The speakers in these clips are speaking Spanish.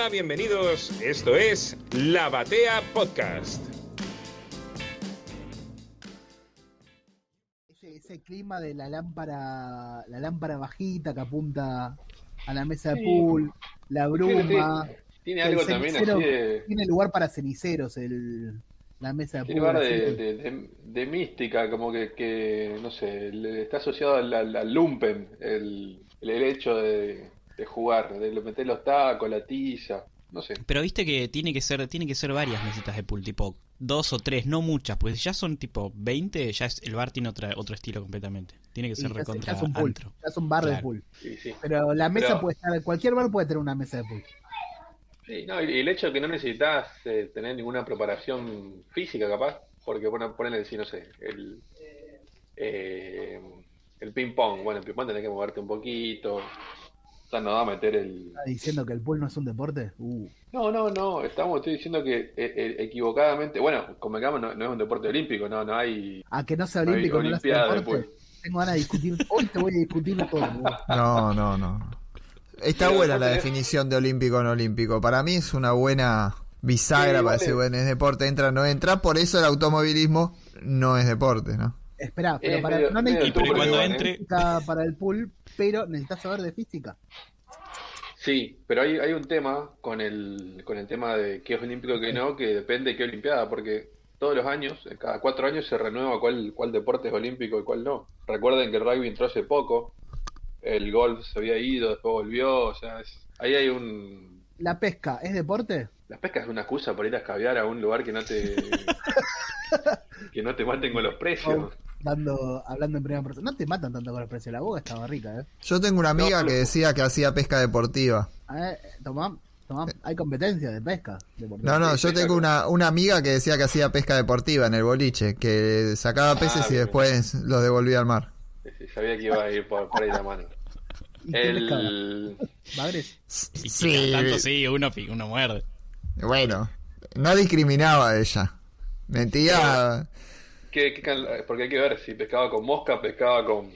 Hola, bienvenidos. Esto es La Batea Podcast. Ese, ese clima de la lámpara, la lámpara bajita que apunta a la mesa de Sí. pool, la bruma. Tiene el algo también así de. Tiene lugar para ceniceros el, la mesa de Tiene lugar de, de, de- de mística, como que, que, no sé, le- está asociado al, al- al lumpen, el, el hecho de, de jugar, de meter los tacos, la tiza, no sé. Pero viste que tiene que ser tiene que ser varias mesitas de pool, tipo dos o tres, no muchas, porque si ya son tipo 20, ya es, el bar tiene otra, otro estilo completamente. Tiene que ser es- ya recontra es un pool, antro. ya es un bar de pool. Sí, sí. Pero la mesa Pero- puede estar, cualquier bar puede tener una mesa de pool. Sí, no, y el hecho de que no necesitas eh, tener ninguna preparación física, capaz, porque bueno, ponele, sí, no sé, el, eh, el ping pong, bueno, el ping pong tenés que moverte un poquito, sea, no va a meter el... ¿Está diciendo que el pool no es un deporte? Uh. No, no, no, estamos, estoy diciendo que eh, eh, equivocadamente, bueno, convengamos, no, no es un deporte olímpico, no, no hay, A que no sea no hay olímpico, no olimpiada de deporte. pool. Tengo ganas de discutir. Hoy te voy a discutir todo. boludo. No, no, no. Está Pero buena la tenés- definición de olímpico no olímpico. Para mí es una buena bisagra Sí, para vale. decir, bueno, es deporte, entra, no entra. Por eso el automovilismo no es deporte, ¿no? Espera, pero Es para, medio- no necesitas turbio, cuando ¿eh? entre- física para el pool, pero necesitas saber de física. Sí, pero hay, hay un tema con el, con el tema de qué es olímpico y qué no, que depende de qué olimpiada, porque todos los años, eh, cada cuatro años se renueva cuál, cuál deporte es olímpico y cuál no. Recuerden que el rugby entró hace poco, el golf se había ido, después volvió, o sea, es- ahí hay un... ¿La pesca es deporte? La pesca es una excusa para ir a escabiar a un lugar que no te... que no te maten con los precios. Dando, hablando en primera persona. No te matan tanto con el precio. La boga estaba rica, ¿eh? Yo tengo una amiga No, que decía que hacía pesca deportiva. A ver, tomá, tomá. Hay competencia de pesca. deportiva. No, no, Sí, yo tengo una, una amiga que decía que hacía pesca deportiva en el boliche, que sacaba peces y después los devolvía al mar. Sí, sabía que iba a ir por, por ahí la mano. El... ¿Bagres? Y Sí, si cada tanto sí, uno, uno muerde. bueno, no discriminaba a ella. Mentía. ¿Qué- qué porque hay que ver si pescaba con mosca, pescaba con,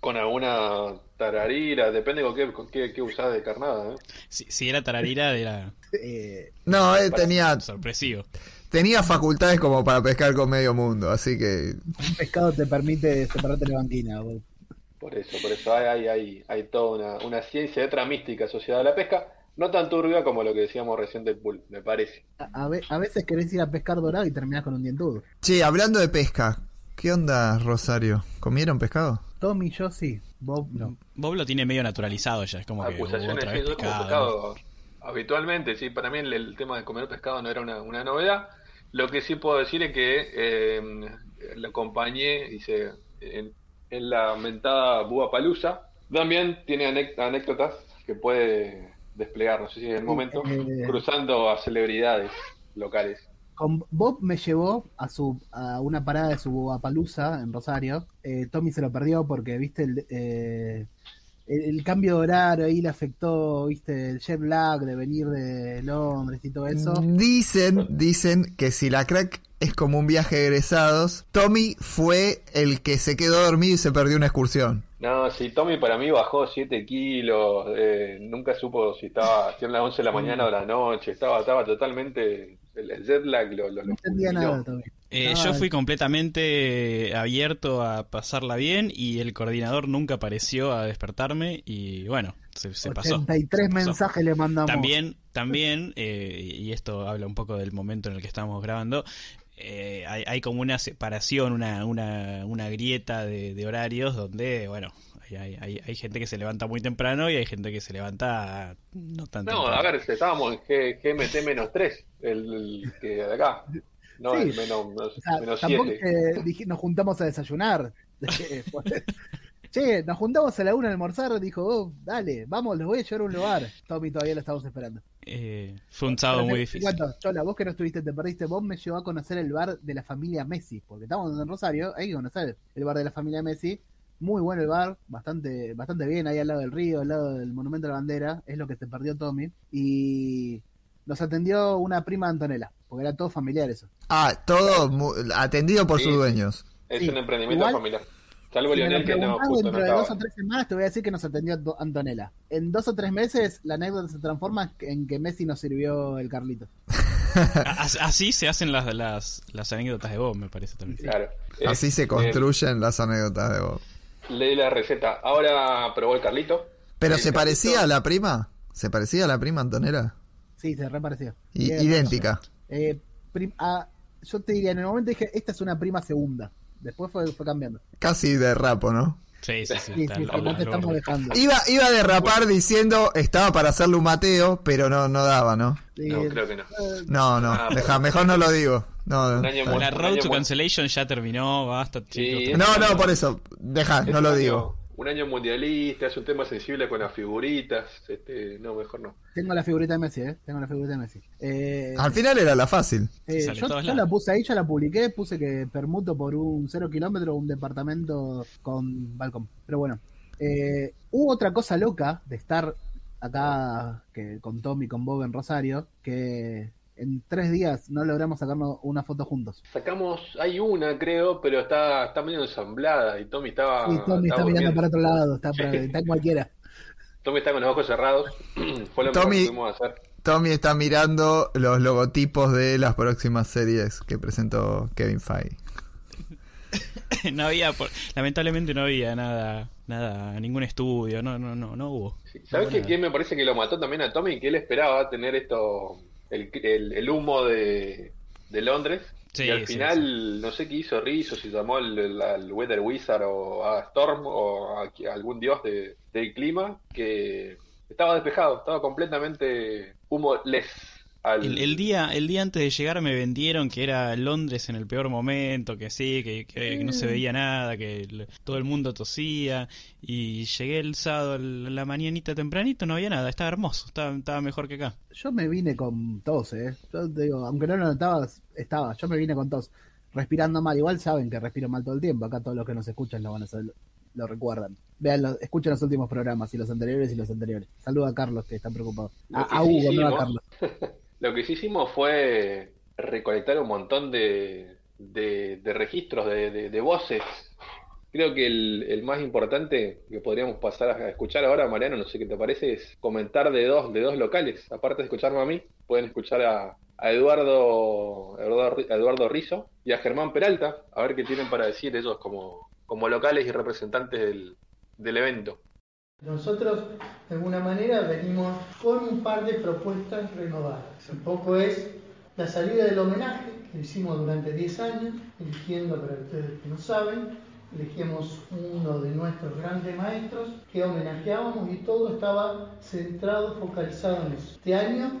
con alguna tararira, depende con qué, con qué, qué usás de carnada. ¿eh? Si, si era tararira, era Eh, No, él tenía, sorpresivo. tenía facultades como para pescar con medio mundo, así que un pescado te permite separarte la banquina. vos. Por eso, por eso hay, hay, hay, hay toda una, una ciencia detrás mística asociada a la pesca, no tan turbia como lo que decíamos recién del pool, me parece. A, a ve- a veces querés ir a pescar dorado y terminás con un dientudo. Che, hablando de pesca, ¿qué onda, Rosario? ¿Comieron pescado? Tommy, yo sí. Bob no. Bob lo tiene medio naturalizado ya, es como que otra vez pescado. pescado habitualmente, sí, para mí el, el tema de comer pescado no era una, una novedad. Lo que sí puedo decir es que eh, lo acompañé, dice, en, en la mentada Búa Palusa. También tiene anécdotas que puede desplegar, no sé si en el momento, Eh. cruzando a celebridades locales. Con Bob me llevó a su a una parada de su Apalusa en Rosario. Eh, Tommy se lo perdió porque, viste, el, eh, el, el cambio de horario ahí le afectó, viste, el jet lag de venir de Londres y todo eso. Dicen, dicen que si la crack es como un viaje de egresados, Tommy fue el que se quedó dormido y se perdió una excursión. No, sí, Tommy para mí bajó 7 kilos, eh, nunca supo si estaba, si las 11 de la mañana o la noche, estaba, estaba totalmente, el, jet lag lo, lo, No entendía nada, Tommy. Eh, yo fui completamente abierto a pasarla bien y el coordinador nunca apareció a despertarme y bueno, se, se pasó. 83 Se pasó. mensajes le mandamos. También, también eh, y esto habla un poco del momento en el que estamos grabando, eh, hay, hay como una separación, una, una, una grieta de, de horarios donde, bueno, hay, hay, hay- hay gente que se levanta muy temprano y hay gente que se levanta no tan No, temprano. a ver, estábamos en G- GMT menos 3, el, el que de acá, no Sí. el menos, menos, O sea, menos tampoco 7. que dije- nos juntamos a desayunar. che, nos juntamos a la una a almorzar. Dijo, oh, dale, vamos, los voy a llevar a un lugar. Tommy todavía lo estamos esperando. Eh, fue un sábado muy difícil. cuento, Chola, vos que no estuviste, te perdiste. Vos me llevó a conocer el bar de la familia Messi. Porque estamos en Rosario, hay que conocer el bar de la familia Messi. Muy bueno el bar, bastante, bastante bien, ahí al lado del río, al lado del Monumento a la Bandera. Es lo que se perdió Tommy. Y nos atendió una prima Antonella, porque era todo familiar eso. Ah, todo mu- atendido por Sí. sus dueños. Es sí, un emprendimiento igual- familiar. Salvo Si Lionel que no, dentro de dos o tres semanas, te voy a decir que nos atendió Antonella. En dos o tres meses, la anécdota se transforma en que Messi nos sirvió el Carlito. As- Así se hacen las, las, las anécdotas de Bob, me parece también. Claro. Así Eh, se construyen las anécdotas de Bob. eh, leí la receta. Ahora probó el Carlito. ¿Pero se Carlito- parecía a la prima? ¿Se parecía a la prima Antonella? Sí, se Tiene idéntica. Eh, prim- ah, yo te diría, en el momento dije, esta es una prima segunda. Después fue, fue cambiando. Casi de rapo, ¿no? Sí, sí, sí. Te estamos dejando. Iba, iba a derrapar diciendo estaba para hacerle un Mateo, pero no, no daba, ¿no? No, creo que no. No, no, Ah, deja, mejor no lo digo. No, Un año está muy- La road Un to cancellation ya terminó, basta, chicos. Sí. no, no, por eso, deja, Es no lo año- digo. Un año mundialista, es un tema sensible con las figuritas. Este, no, mejor no. tengo la figurita de Messi, ¿eh? Tengo la figurita de Messi. Eh, Al final era la fácil. eh, yo la puse ahí, yo la publiqué, puse que permuto por un cero kilómetro un departamento con balcón. Pero bueno, eh, hubo otra cosa loca de estar acá que con Tommy, con Bob en Rosario, que en tres días no logramos sacarnos una foto juntos. Sacamos, hay una creo, pero está, está medio ensamblada y Tommy estaba, Y Tommy está estaba mirando para otro lado, está, para- Sí. está en cualquiera. Tommy está con los ojos cerrados. Fue lo mejor Tommy- que pudimos hacer. Tommy está mirando los logotipos de las próximas series que presentó Kevin Feige. no había, por- lamentablemente no había nada, nada, ningún estudio, no, no, no, no hubo. Sí. ¿Sabes No qué, quién me parece que lo mató también a Tommy? Que él esperaba tener esto, el, el, el humo de, de Londres. Sí, y al sí, final, no sé qué hizo Rizzo, si llamó al, Weather Wizard o a Storm o a, a algún dios de- del clima, que estaba despejado, estaba completamente humoless. Al, El, el día, el día antes de llegar me vendieron que era Londres en el peor momento, que sí, que, que- que no se veía nada, que el- todo el mundo tosía. Y llegué el sábado la mañanita tempranito, no había nada, estaba hermoso, estaba, estaba mejor que acá. Yo me vine con tos, ¿eh? Yo te digo, aunque no lo notabas, estaba. Yo me vine con tos. Respirando mal. Igual saben que respiro mal todo el tiempo. Acá todos los que nos escuchan lo van a saber, lo recuerdan. Vean, los- escuchen los últimos programas y los anteriores y los anteriores. Saluda a Carlos que está preocupado. Lo A, a Hugo, no a Carlos. Lo que sí hicimos fue recolectar un montón de, registros, de, voces. Creo que el, más importante que podríamos pasar a escuchar ahora, Mariano, no sé qué te parece, es comentar de dos, de dos locales. Aparte de escucharme a mí, pueden escuchar a, a Eduardo, Eduardo, Eduardo Rizzo y a Germán Peralta, a ver qué tienen para decir ellos como, como locales y representantes del, del evento. Nosotros, de alguna manera, venimos con un par de propuestas renovadas. Un poco es la salida del homenaje que hicimos durante 10 años, eligiendo, para ustedes que no saben, elegimos uno de nuestros grandes maestros que homenajeábamos y todo estaba centrado, focalizado en eso. Este año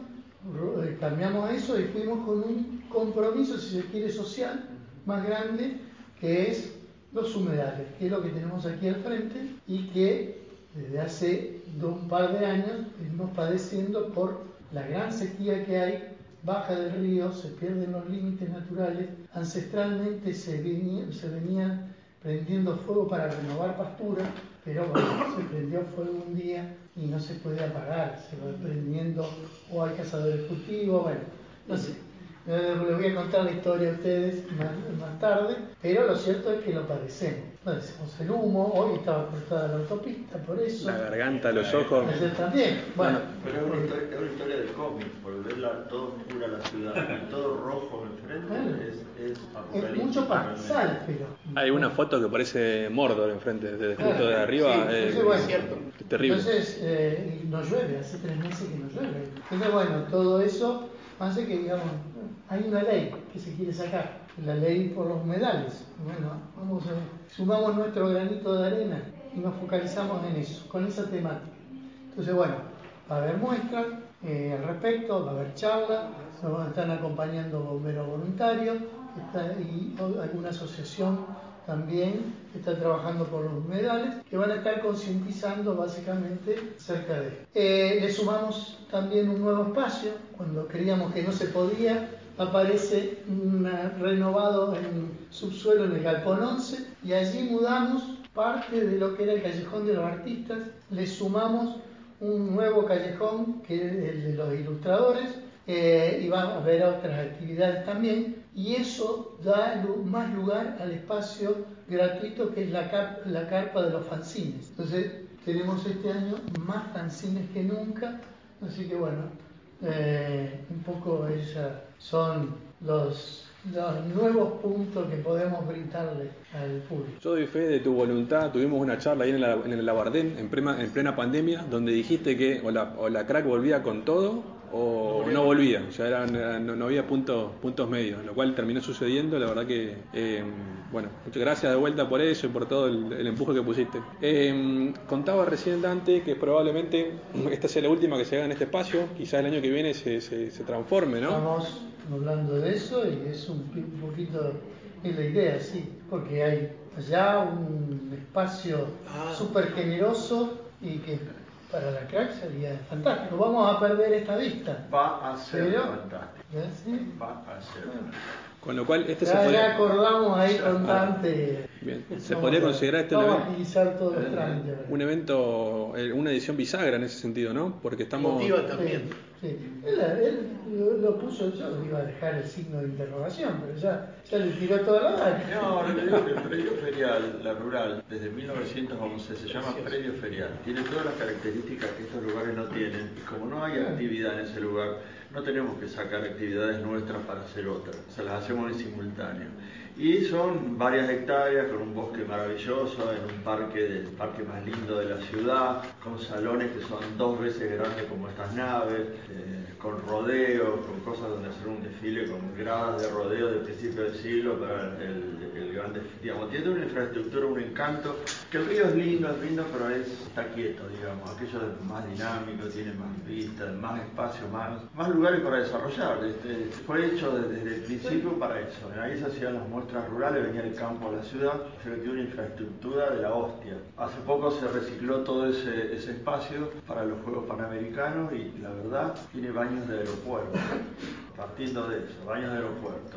eh, cambiamos eso y fuimos con un compromiso, si se quiere, social más grande, que es los humedales, que es lo que tenemos aquí al frente y que desde hace do- un par de años venimos padeciendo por la gran sequía que hay, baja del río, se pierden los límites naturales, ancestralmente se, venía- venían prendiendo fuego para renovar pastura, pero bueno, se prendió fuego un día y no se puede apagar, se va prendiendo o hay cazadores cultivos, bueno, no sé. Eh, Les voy a contar la historia a ustedes más, más tarde, pero lo cierto es que lo padecemos. Padecemos el humo, hoy estaba cortada la autopista, por eso. La garganta, los ojos. Ayer también. Bueno, pero es una historia, es una historia del cómic, por verla todo oscura la ciudad, todo rojo enfrente, Bueno. es, es es apocalíptico. mucho pasal, pero. Hay una foto que parece Mordor enfrente, desde Claro, justo de arriba. sí, eh, bueno, es terrible. Entonces, eh, no llueve, hace tres meses que no llueve. Entonces, bueno, todo eso hace que, digamos, hay una ley que se quiere sacar, la ley por los humedales. Bueno, vamos a, sumamos nuestro granito de arena y nos focalizamos en eso, con esa temática. Entonces, bueno, va a haber muestras eh, al respecto, va a haber charlas, nos están acompañando bomberos voluntarios y alguna asociación también que está trabajando por los humedales, que van a estar concientizando básicamente acerca de esto. Eh, le sumamos también un nuevo espacio, cuando creíamos que no se podía, aparece un renovado en subsuelo en el Galpón 11 y allí mudamos parte de lo que era el Callejón de los Artistas, le sumamos un nuevo callejón que es el de los ilustradores eh, y va a haber otras actividades también, y eso da más lugar al espacio gratuito que es la, la carpa de los fanzines. Entonces tenemos este año más fanzines que nunca, así que bueno, eh, un poco esas son los los nuevos puntos que podemos brindarle al público. Yo doy fe de tu voluntad. Tuvimos una charla ahí en, el Labardén, en plena, en plena pandemia, donde dijiste que o la, o la crack volvía con todo o no volvía, ya eran, no, había puntos, puntos medios, lo cual terminó sucediendo, la verdad que, eh, bueno, muchas gracias de vuelta por eso y por todo el, empuje que pusiste. Eh, contaba recién Dante que probablemente esta sea la última que se haga en este espacio, quizás el año que viene se, se, se transforme, ¿no? Estamos hablando de eso y es un, poquito, es la idea, sí, porque hay allá un espacio ah. súper generoso y que para la crack sería fantástico. Vamos a perder esta vista. Va a ser fantástico. ¿sí? Va a ser Con lo cual, este ya, se podría... acordamos ahí con Dante. Bien, se podría considerar este un evento, un evento, eh, una edición bisagra en ese sentido, ¿no? Porque estamos. Motiva también. Sí, Él, lo, puso yo, iba a dejar el signo de interrogación, pero ya, ya le tiró toda la vaina. No, no te digo que el predio ferial, la rural, desde 1911 se llama predio ferial. Tiene todas las características que estos lugares no tienen. Y como no hay actividad en ese lugar, no tenemos que sacar actividades nuestras para hacer otras. Se las hacemos en simultáneo. Y son varias hectáreas con un bosque maravilloso, en un parque, del parque más lindo de la ciudad, con salones que son dos veces grandes como estas naves, eh, con rodeos, con cosas donde hacer un desfile, con gradas de rodeo de principio del siglo para el, el gran Digamos, tiene una infraestructura, un encanto, que el río es lindo, es lindo, pero es, está quieto, digamos. Aquello es más dinámico, tiene más vistas, más espacio, más, más lugares para desarrollar. Este, fue hecho desde, el principio para eso. Ahí se hacían las muestras rurales, venía el campo a la ciudad, se tiene una infraestructura de la hostia. Hace poco se recicló todo ese, ese espacio para los Juegos Panamericanos y la verdad tiene baños de aeropuerto. Partiendo de eso, baños de aeropuerto,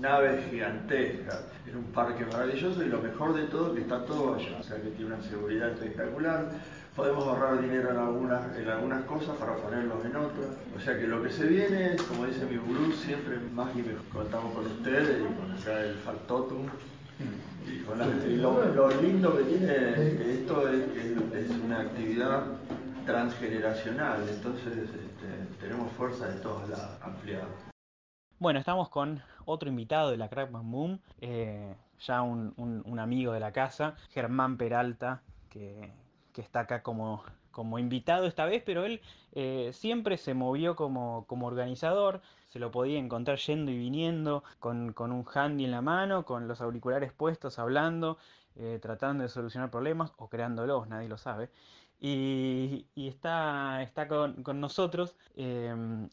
naves gigantescas, en un parque maravilloso y lo mejor de todo que está todo allá, o sea que tiene una seguridad espectacular, podemos ahorrar dinero en algunas, en algunas cosas para ponerlos en otras. O sea que lo que se viene como dice mi gurú, siempre más y mejor. Contamos con ustedes y con acá el factotum. Y, con lo, lindo que tiene esto es que es una actividad transgeneracional, entonces este, tenemos fuerza de todos lados, ampliada. Bueno, estamos con otro invitado de la Crackman Boom, eh, ya un, un, amigo de la casa, Germán Peralta, que, que está acá como, como invitado esta vez, pero él eh, siempre se movió como, como, organizador, se lo podía encontrar yendo y viniendo, con, con un handy en la mano, con los auriculares puestos, hablando, eh, tratando de solucionar problemas o creándolos, nadie lo sabe. Y, y está, está con, con nosotros,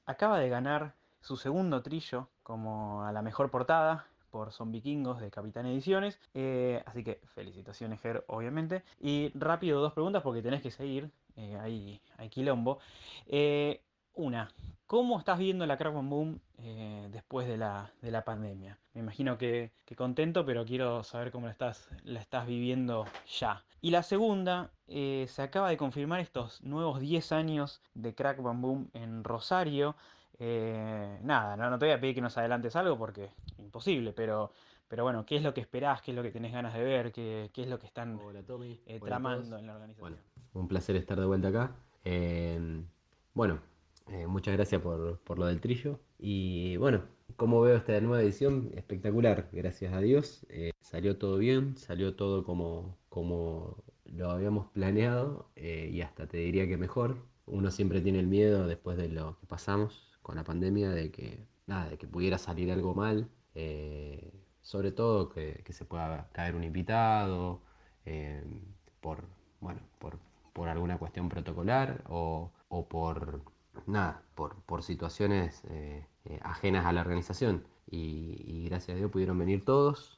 acaba de ganar su segundo trillo como a la mejor portada por Son Vikingos de Capitán Ediciones. Eh, así que felicitaciones, Ger, obviamente. Y rápido, dos preguntas porque tenés que seguir. Eh, ahí hay quilombo. Eh, una, ¿cómo estás viendo la Crackman Boom después de la, de la, pandemia? Me imagino que, contento, pero quiero saber cómo la estás, la estás viviendo ya. Y la segunda, se acaba de confirmar estos nuevos 10 años de Crackman Boom en Rosario. Eh, nada, no, te voy a pedir que nos adelantes algo porque imposible, pero, pero bueno, ¿qué es lo que esperás? ¿Qué es lo que tenés ganas de ver? ¿Qué, qué es lo que están eh, tramando en la organización? un placer estar de vuelta acá. Eh, bueno, muchas gracias por, por, lo del trillo. Y bueno, como veo esta nueva edición? Espectacular, gracias a Dios. salió todo bien, salió todo como, como lo habíamos planeado y hasta te diría que mejor. Uno siempre tiene el miedo después de lo que pasamos con la pandemia de que, nada, de que pudiera salir algo mal, eh, sobre todo que, se pueda caer un invitado eh, por, bueno, por, por, alguna cuestión protocolar o, o por, nada, por, por situaciones eh, ajenas a la organización. Y, gracias a Dios pudieron venir todos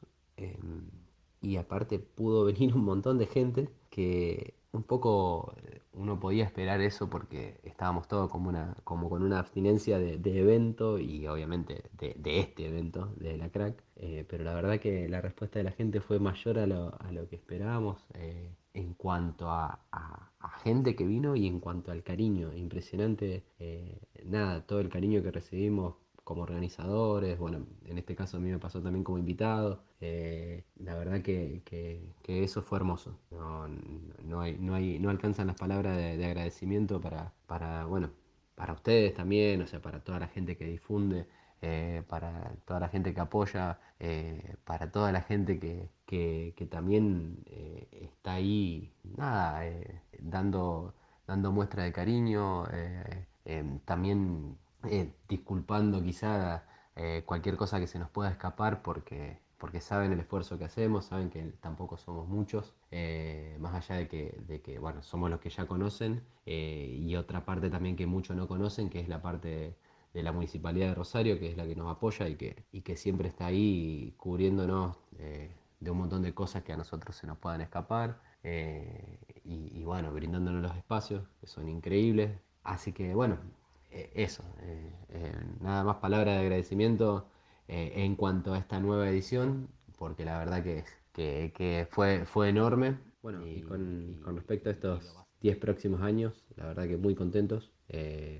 y aparte pudo venir un montón de gente que un poco eh, uno podía esperar eso porque estábamos todos como, una, como con una abstinencia de, evento y obviamente de, este evento, de la crack, eh, pero la verdad que la respuesta de la gente fue mayor a lo, a lo que esperábamos eh, en cuanto a, gente que vino y en cuanto al cariño, impresionante, nada, todo el cariño que recibimos como organizadores, bueno, en este caso a mí me pasó también como invitado. Eh, la verdad que, que, eso fue hermoso. No, no, hay, no, hay, no alcanzan las palabras de, agradecimiento para, para, bueno, para ustedes también, o sea, para toda la gente que difunde. Eh, para toda la gente que apoya, eh, para toda la gente que, que, también está ahí, nada, dando, dando muestra de cariño, también eh, disculpando quizá eh, cualquier cosa que se nos pueda escapar porque, porque saben el esfuerzo que hacemos, saben que tampoco somos muchos, eh, más allá de que, de que, bueno, somos los que ya conocen y otra parte también que muchos no conocen, que es la parte de, la Municipalidad de Rosario, que es la que nos apoya y que, y que siempre está ahí cubriéndonos de un montón de cosas que a nosotros se nos puedan escapar. y, y bueno, brindándonos los espacios que son increíbles. Así que bueno, eso, eh, eh, nada más palabra de agradecimiento en cuanto a esta nueva edición, porque la verdad que, que, fue, fue enorme. Bueno, y, con, respecto a estos 10 próximos años, la verdad que muy contentos,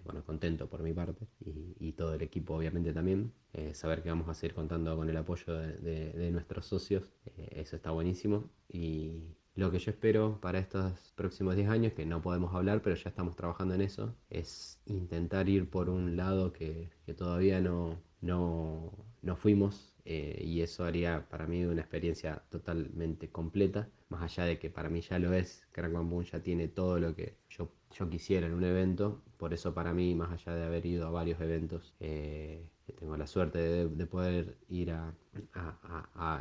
bueno, contento por mi parte y, todo el equipo obviamente también, saber que vamos a seguir contando con el apoyo de, de nuestros socios, eso está buenísimo y, lo que yo espero para estos próximos 10 años, que no podemos hablar, pero ya estamos trabajando en eso, es intentar ir por un lado que, todavía no, no, no fuimos eh, y eso haría para mí una experiencia totalmente completa, más allá de que para mí ya lo es, Crack Boom ya tiene todo lo que yo, yo quisiera en un evento, por eso para mí, más allá de haber ido a varios eventos, eh, tengo la suerte de, poder ir a,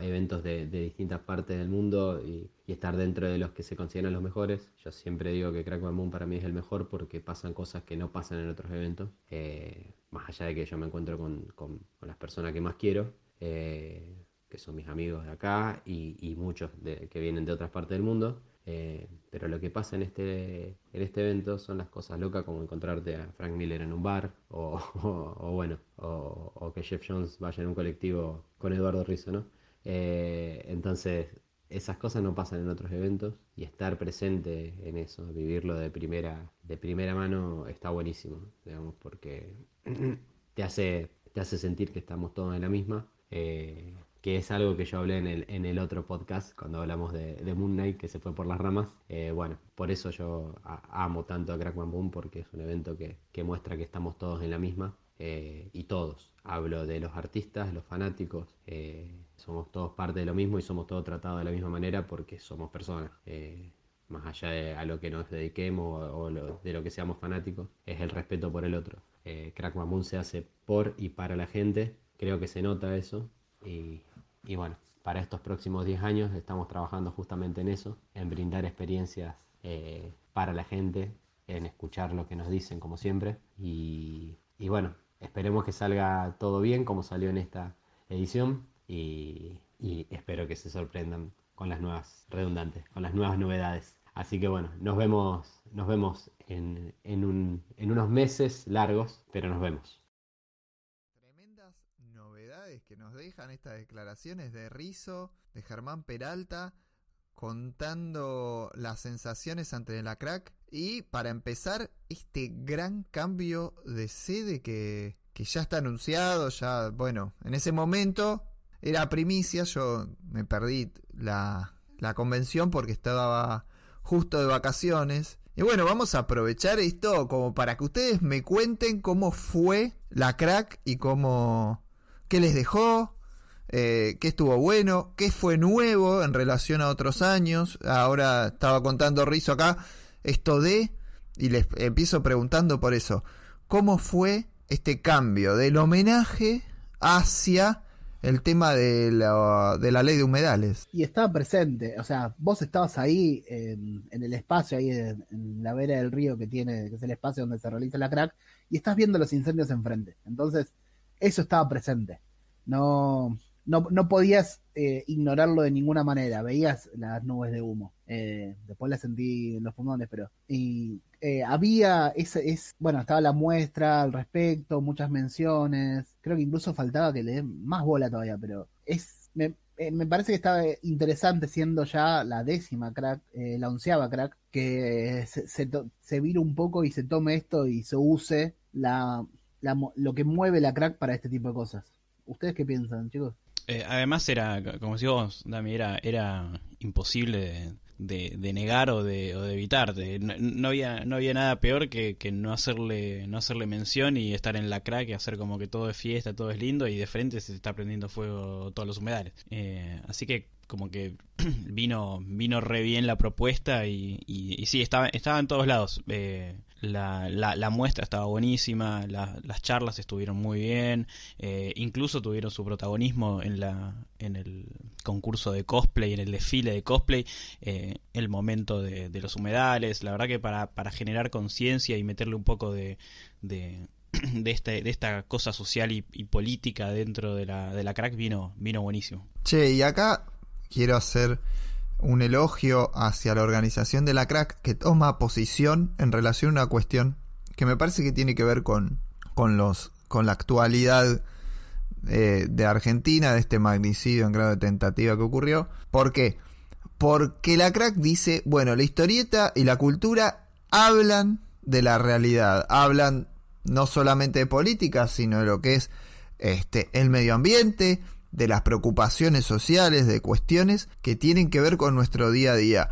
eventos de, distintas partes del mundo y, estar dentro de los que se consideran los mejores. Yo siempre digo que Crack Moon para mí es el mejor porque pasan cosas que no pasan en otros eventos, eh, más allá de que yo me encuentro con, las personas que más quiero. Eh, que son mis amigos de acá y, muchos que vienen de otras partes del mundo. Eh, pero lo que pasa en este, en este evento son las cosas locas como encontrarte a Frank Miller en un bar o, bueno, o, que Jeff Jones vaya en un colectivo con Eduardo Rizzo, ¿no? Eh, entonces, esas cosas no pasan en otros eventos y estar presente en eso, vivirlo de primera, de primera mano está buenísimo, digamos, porque te hace, te hace sentir que estamos todos en la misma. Eh, que es algo que yo hablé en el, en el otro podcast cuando hablamos de, Moon Knight que se fue por las ramas. Eh, bueno, por eso yo amo tanto a Crackman Boom porque es un evento que, muestra que estamos todos en la misma eh, y todos. Hablo de los artistas, los fanáticos, eh, somos todos parte de lo mismo y somos todos tratados de la misma manera porque somos personas. más allá de a lo que nos dediquemos o, de lo que seamos fanáticos, es el respeto por el otro. Crackman Boom se hace por y para la gente, creo que se nota eso y, y bueno, para estos próximos 10 años estamos trabajando justamente en eso, en brindar experiencias eh, para la gente, en escuchar lo que nos dicen como siempre. Y, bueno, esperemos que salga todo bien como salió en esta edición y, espero que se sorprendan con las nuevas redundantes, con las nuevas novedades. Así que bueno, nos vemos, nos vemos en, en, en unos meses largos, pero nos vemos nos dejan estas declaraciones de Rizo, de Germán Peralta, contando las sensaciones ante la crack. Y para empezar, este gran cambio de sede que, que ya está anunciado, ya, bueno, en ese momento era primicia, yo me perdí la, la convención porque estaba justo de vacaciones. Y bueno, vamos a aprovechar esto como para que ustedes me cuenten cómo fue la crack y cómo, qué les dejó, eh, qué estuvo bueno, qué fue nuevo en relación a otros años. Ahora estaba contando Rizo acá esto de, y les empiezo preguntando por eso, ¿cómo fue este cambio del homenaje hacia el tema de la, de la ley de humedales? Y estaba presente, o sea, vos estabas ahí en, el espacio, ahí en, en, la vera del río que tiene, que es el espacio donde se realiza la crack, y estás viendo los incendios enfrente. Entonces, eso estaba presente. No, no, no podías eh, ignorarlo de ninguna manera. Veías las nubes de humo. Eh, después las sentí en los pulmones, pero. Y eh, había ese, es, bueno, estaba la muestra al respecto, muchas menciones. Creo que incluso faltaba que le den más bola todavía, pero es. Me, me parece que estaba interesante siendo ya la décima crack, la onceava crack, que se, se, se vire un poco y se tome esto y se use la la lo que mueve la crack para este tipo de cosas. ¿Ustedes qué piensan, chicos? Eh, además era, como decís vos, Dami, era, era imposible de, de- negar o de, o de evitar. No había, no había nada peor que, que no hacerle no hacerle mención y estar en la crack y hacer como que todo es fiesta, todo es lindo y de frente se está prendiendo fuego todos los humedales. Eh, así que como que vino vino re bien la propuesta y, y, y sí, estaba, estaba en todos lados. Eh, la, la, la muestra estaba buenísima, la- las charlas estuvieron muy bien, eh, incluso tuvieron su protagonismo en, la, en el concurso de cosplay, en el desfile de cosplay, eh, el momento de, de los humedales, la verdad que para, para generar conciencia y meterle un poco de, de, de, este, de esta cosa social y, y política dentro de la, de la crack vino, vino buenísimo. Che, y acá quiero hacer un elogio hacia la organización de la crack que toma posición en relación a una cuestión que me parece que tiene que ver con, con los con la actualidad eh, de Argentina, de este magnicidio en grado de tentativa que ocurrió. ¿Por qué? Porque la crack dice, bueno, la historieta y la cultura hablan de la realidad, hablan no solamente de política, sino de lo que es este, el medio ambiente, de las preocupaciones sociales, de cuestiones que tienen que ver con nuestro día a día.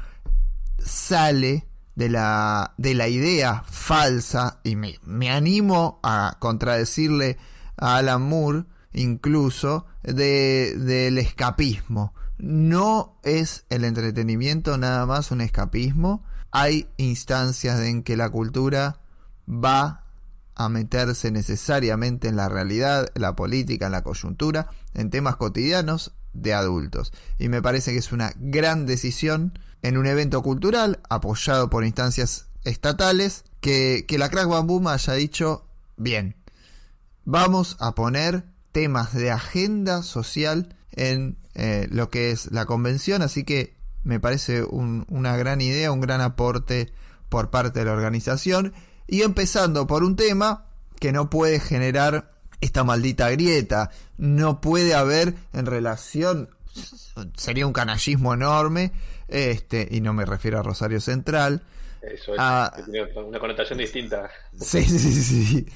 Sale de la, de la idea falsa, y me, me animo a contradecirle a Alan Moore, incluso, de, del escapismo. No es el entretenimiento nada más un escapismo. Hay instancias en que la cultura va a meterse necesariamente en la realidad, en la política, en la coyuntura, en temas cotidianos de adultos. Y me parece que es una gran decisión en un evento cultural apoyado por instancias estatales que, que la Crack Bam Boom haya dicho, bien, vamos a poner temas de agenda social en eh, lo que es la convención, así que me parece un- una gran idea, un gran aporte por parte de la organización y empezando por un tema que no puede generar esta maldita grieta, no puede haber en relación, sería un canallismo enorme, este, y no me refiero a Rosario Central, Eso es, una connotación distinta. Sí, sí, sí.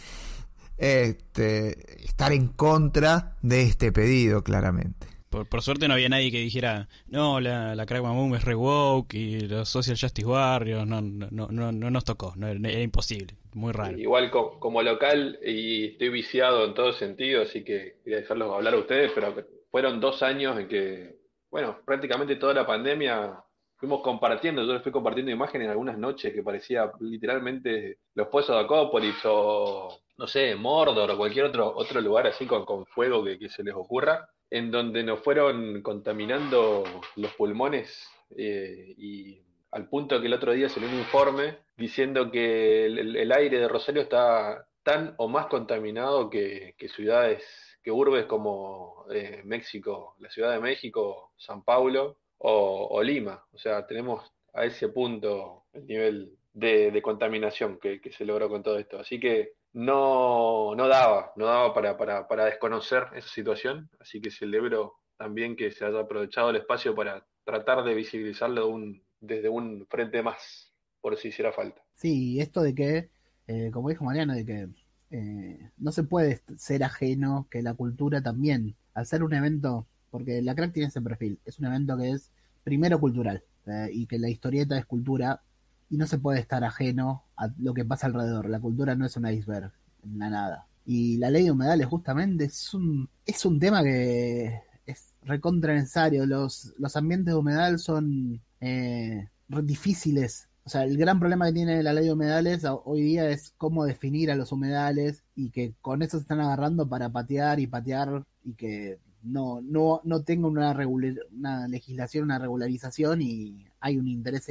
Este, estar en contra de este pedido, claramente. Por, por suerte no había nadie que dijera, no, la, la Crack es re woke y los Social Justice Warriors, no, no, no, no, no nos tocó, no, era, imposible, muy raro. Igual co- como local y estoy viciado en todo sentido, así que quería dejarlos hablar a ustedes, pero fueron dos años en que, bueno, prácticamente toda la pandemia fuimos compartiendo, yo les fui compartiendo imágenes en algunas noches que parecía literalmente los pozos de Acópolis o, no sé, Mordor o cualquier otro, otro lugar así con, fuego que se les ocurra, en donde nos fueron contaminando los pulmones eh, y al punto que el otro día salió un informe diciendo que el, aire de Rosario está tan o más contaminado que, ciudades, que urbes como eh, México, la Ciudad de México, San Paulo o, Lima. O sea, tenemos a ese punto el nivel de, de contaminación que, que se logró con todo esto. Así que no, no daba, no daba para, para, para desconocer esa situación. Así que celebro también que se haya aprovechado el espacio para tratar de visibilizarlo desde un frente más, por si hiciera falta. Sí, esto de que, eh, como dijo Mariano, de que eh, no se puede ser ajeno, que la cultura también, al ser un evento, porque la crack tiene ese perfil, es un evento que es primero cultural, eh, y que la historieta es cultura, y no se puede estar ajeno a lo que pasa alrededor. La cultura no es un iceberg, la nada. Y la ley de humedales justamente es un, es un tema que es recontra necesario. Los, los ambientes de humedal son eh, difíciles. O sea, el gran problema que tiene la ley de humedales hoy día es cómo definir a los humedales y que con eso se están agarrando para patear y patear y que no, no, no tenga una, regular- una legislación, una regularización y hay un interés,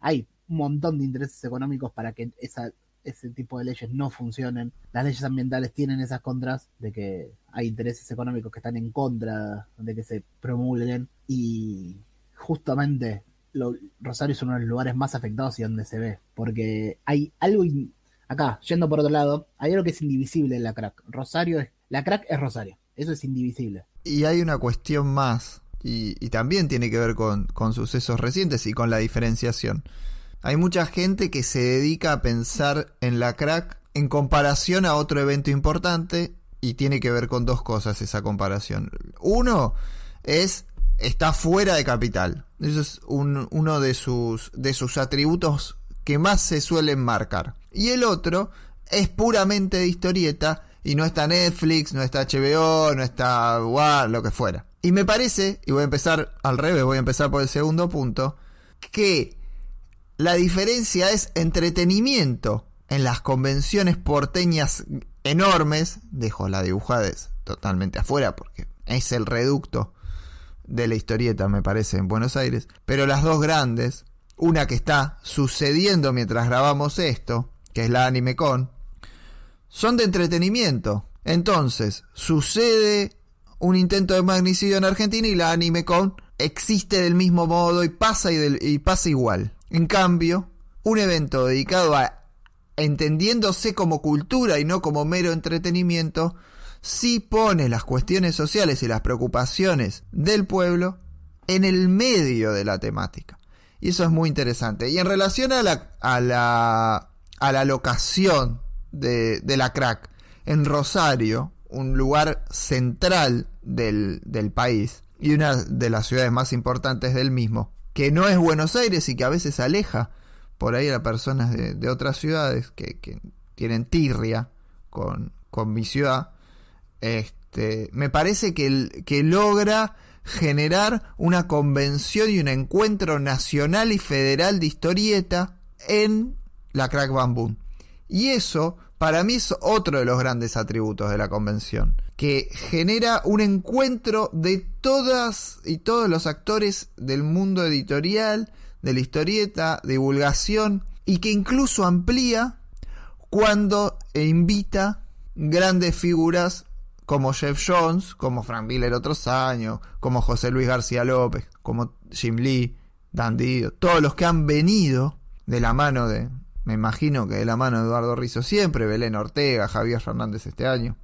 hay un montón de intereses económicos para que ese tipo de leyes no funcionen. Las leyes ambientales tienen esas contras de que hay intereses económicos que están en contra de que se promulguen y justamente lo- Rosario es uno de los lugares más afectados y donde se ve, porque hay algo acá, yendo por otro lado, hay algo que es indivisible en la crack. Rosario es, la crack es Rosario, eso es indivisible. Y hay una cuestión más, y, y también tiene que ver con sucesos recientes y con la diferenciación. Hay mucha gente que se dedica a pensar en la crack en comparación a otro evento importante y tiene que ver con dos cosas esa comparación. Uno es está fuera de capital. Eso es un- uno de sus, de sus atributos que más se suelen marcar. Y el otro es puramente de historieta y no está Netflix, no está HBO, no está War, lo que fuera. Y me parece, y voy a empezar al revés, voy a empezar por el segundo punto, que la diferencia es entretenimiento en las convenciones porteñas enormes, dejo la dibujades totalmente afuera porque es el reducto de la historieta, me parece, en Buenos Aires, pero las dos grandes, una que está sucediendo mientras grabamos esto, que es la AnimeCon, son de entretenimiento. Entonces, sucede un intento de magnicidio en Argentina y la AnimeCon existe del mismo modo y pasa, y del- y pasa igual. En cambio, un evento dedicado a entendiéndose como cultura y no como mero entretenimiento, sí pone las cuestiones sociales y las preocupaciones del pueblo en el medio de la temática. Y eso es muy interesante. Y en relación a la, a la, a la locación de, de la crack en Rosario, un lugar central del, del país y una de las ciudades más importantes del mismo, que no es Buenos Aires y que a veces aleja por ahí a personas de, otras ciudades que, tienen tirria con, mi ciudad, este, me parece que, que logra generar una convención y un encuentro nacional y federal de historieta en la Crack Bamboo. Y eso, para mí, es otro de los grandes atributos de la convención, que genera un encuentro de todas y todos los actores del mundo editorial, de la historieta, divulgación, y que incluso amplía cuando invita grandes figuras como Jeff Jones, como Frank Miller otros años, como José Luis García López, como Jim Lee, Dan Didio, todos los que han venido de la mano de, me imagino que de la mano de Eduardo Rizzo siempre, Belén Ortega, Javier Fernández este año,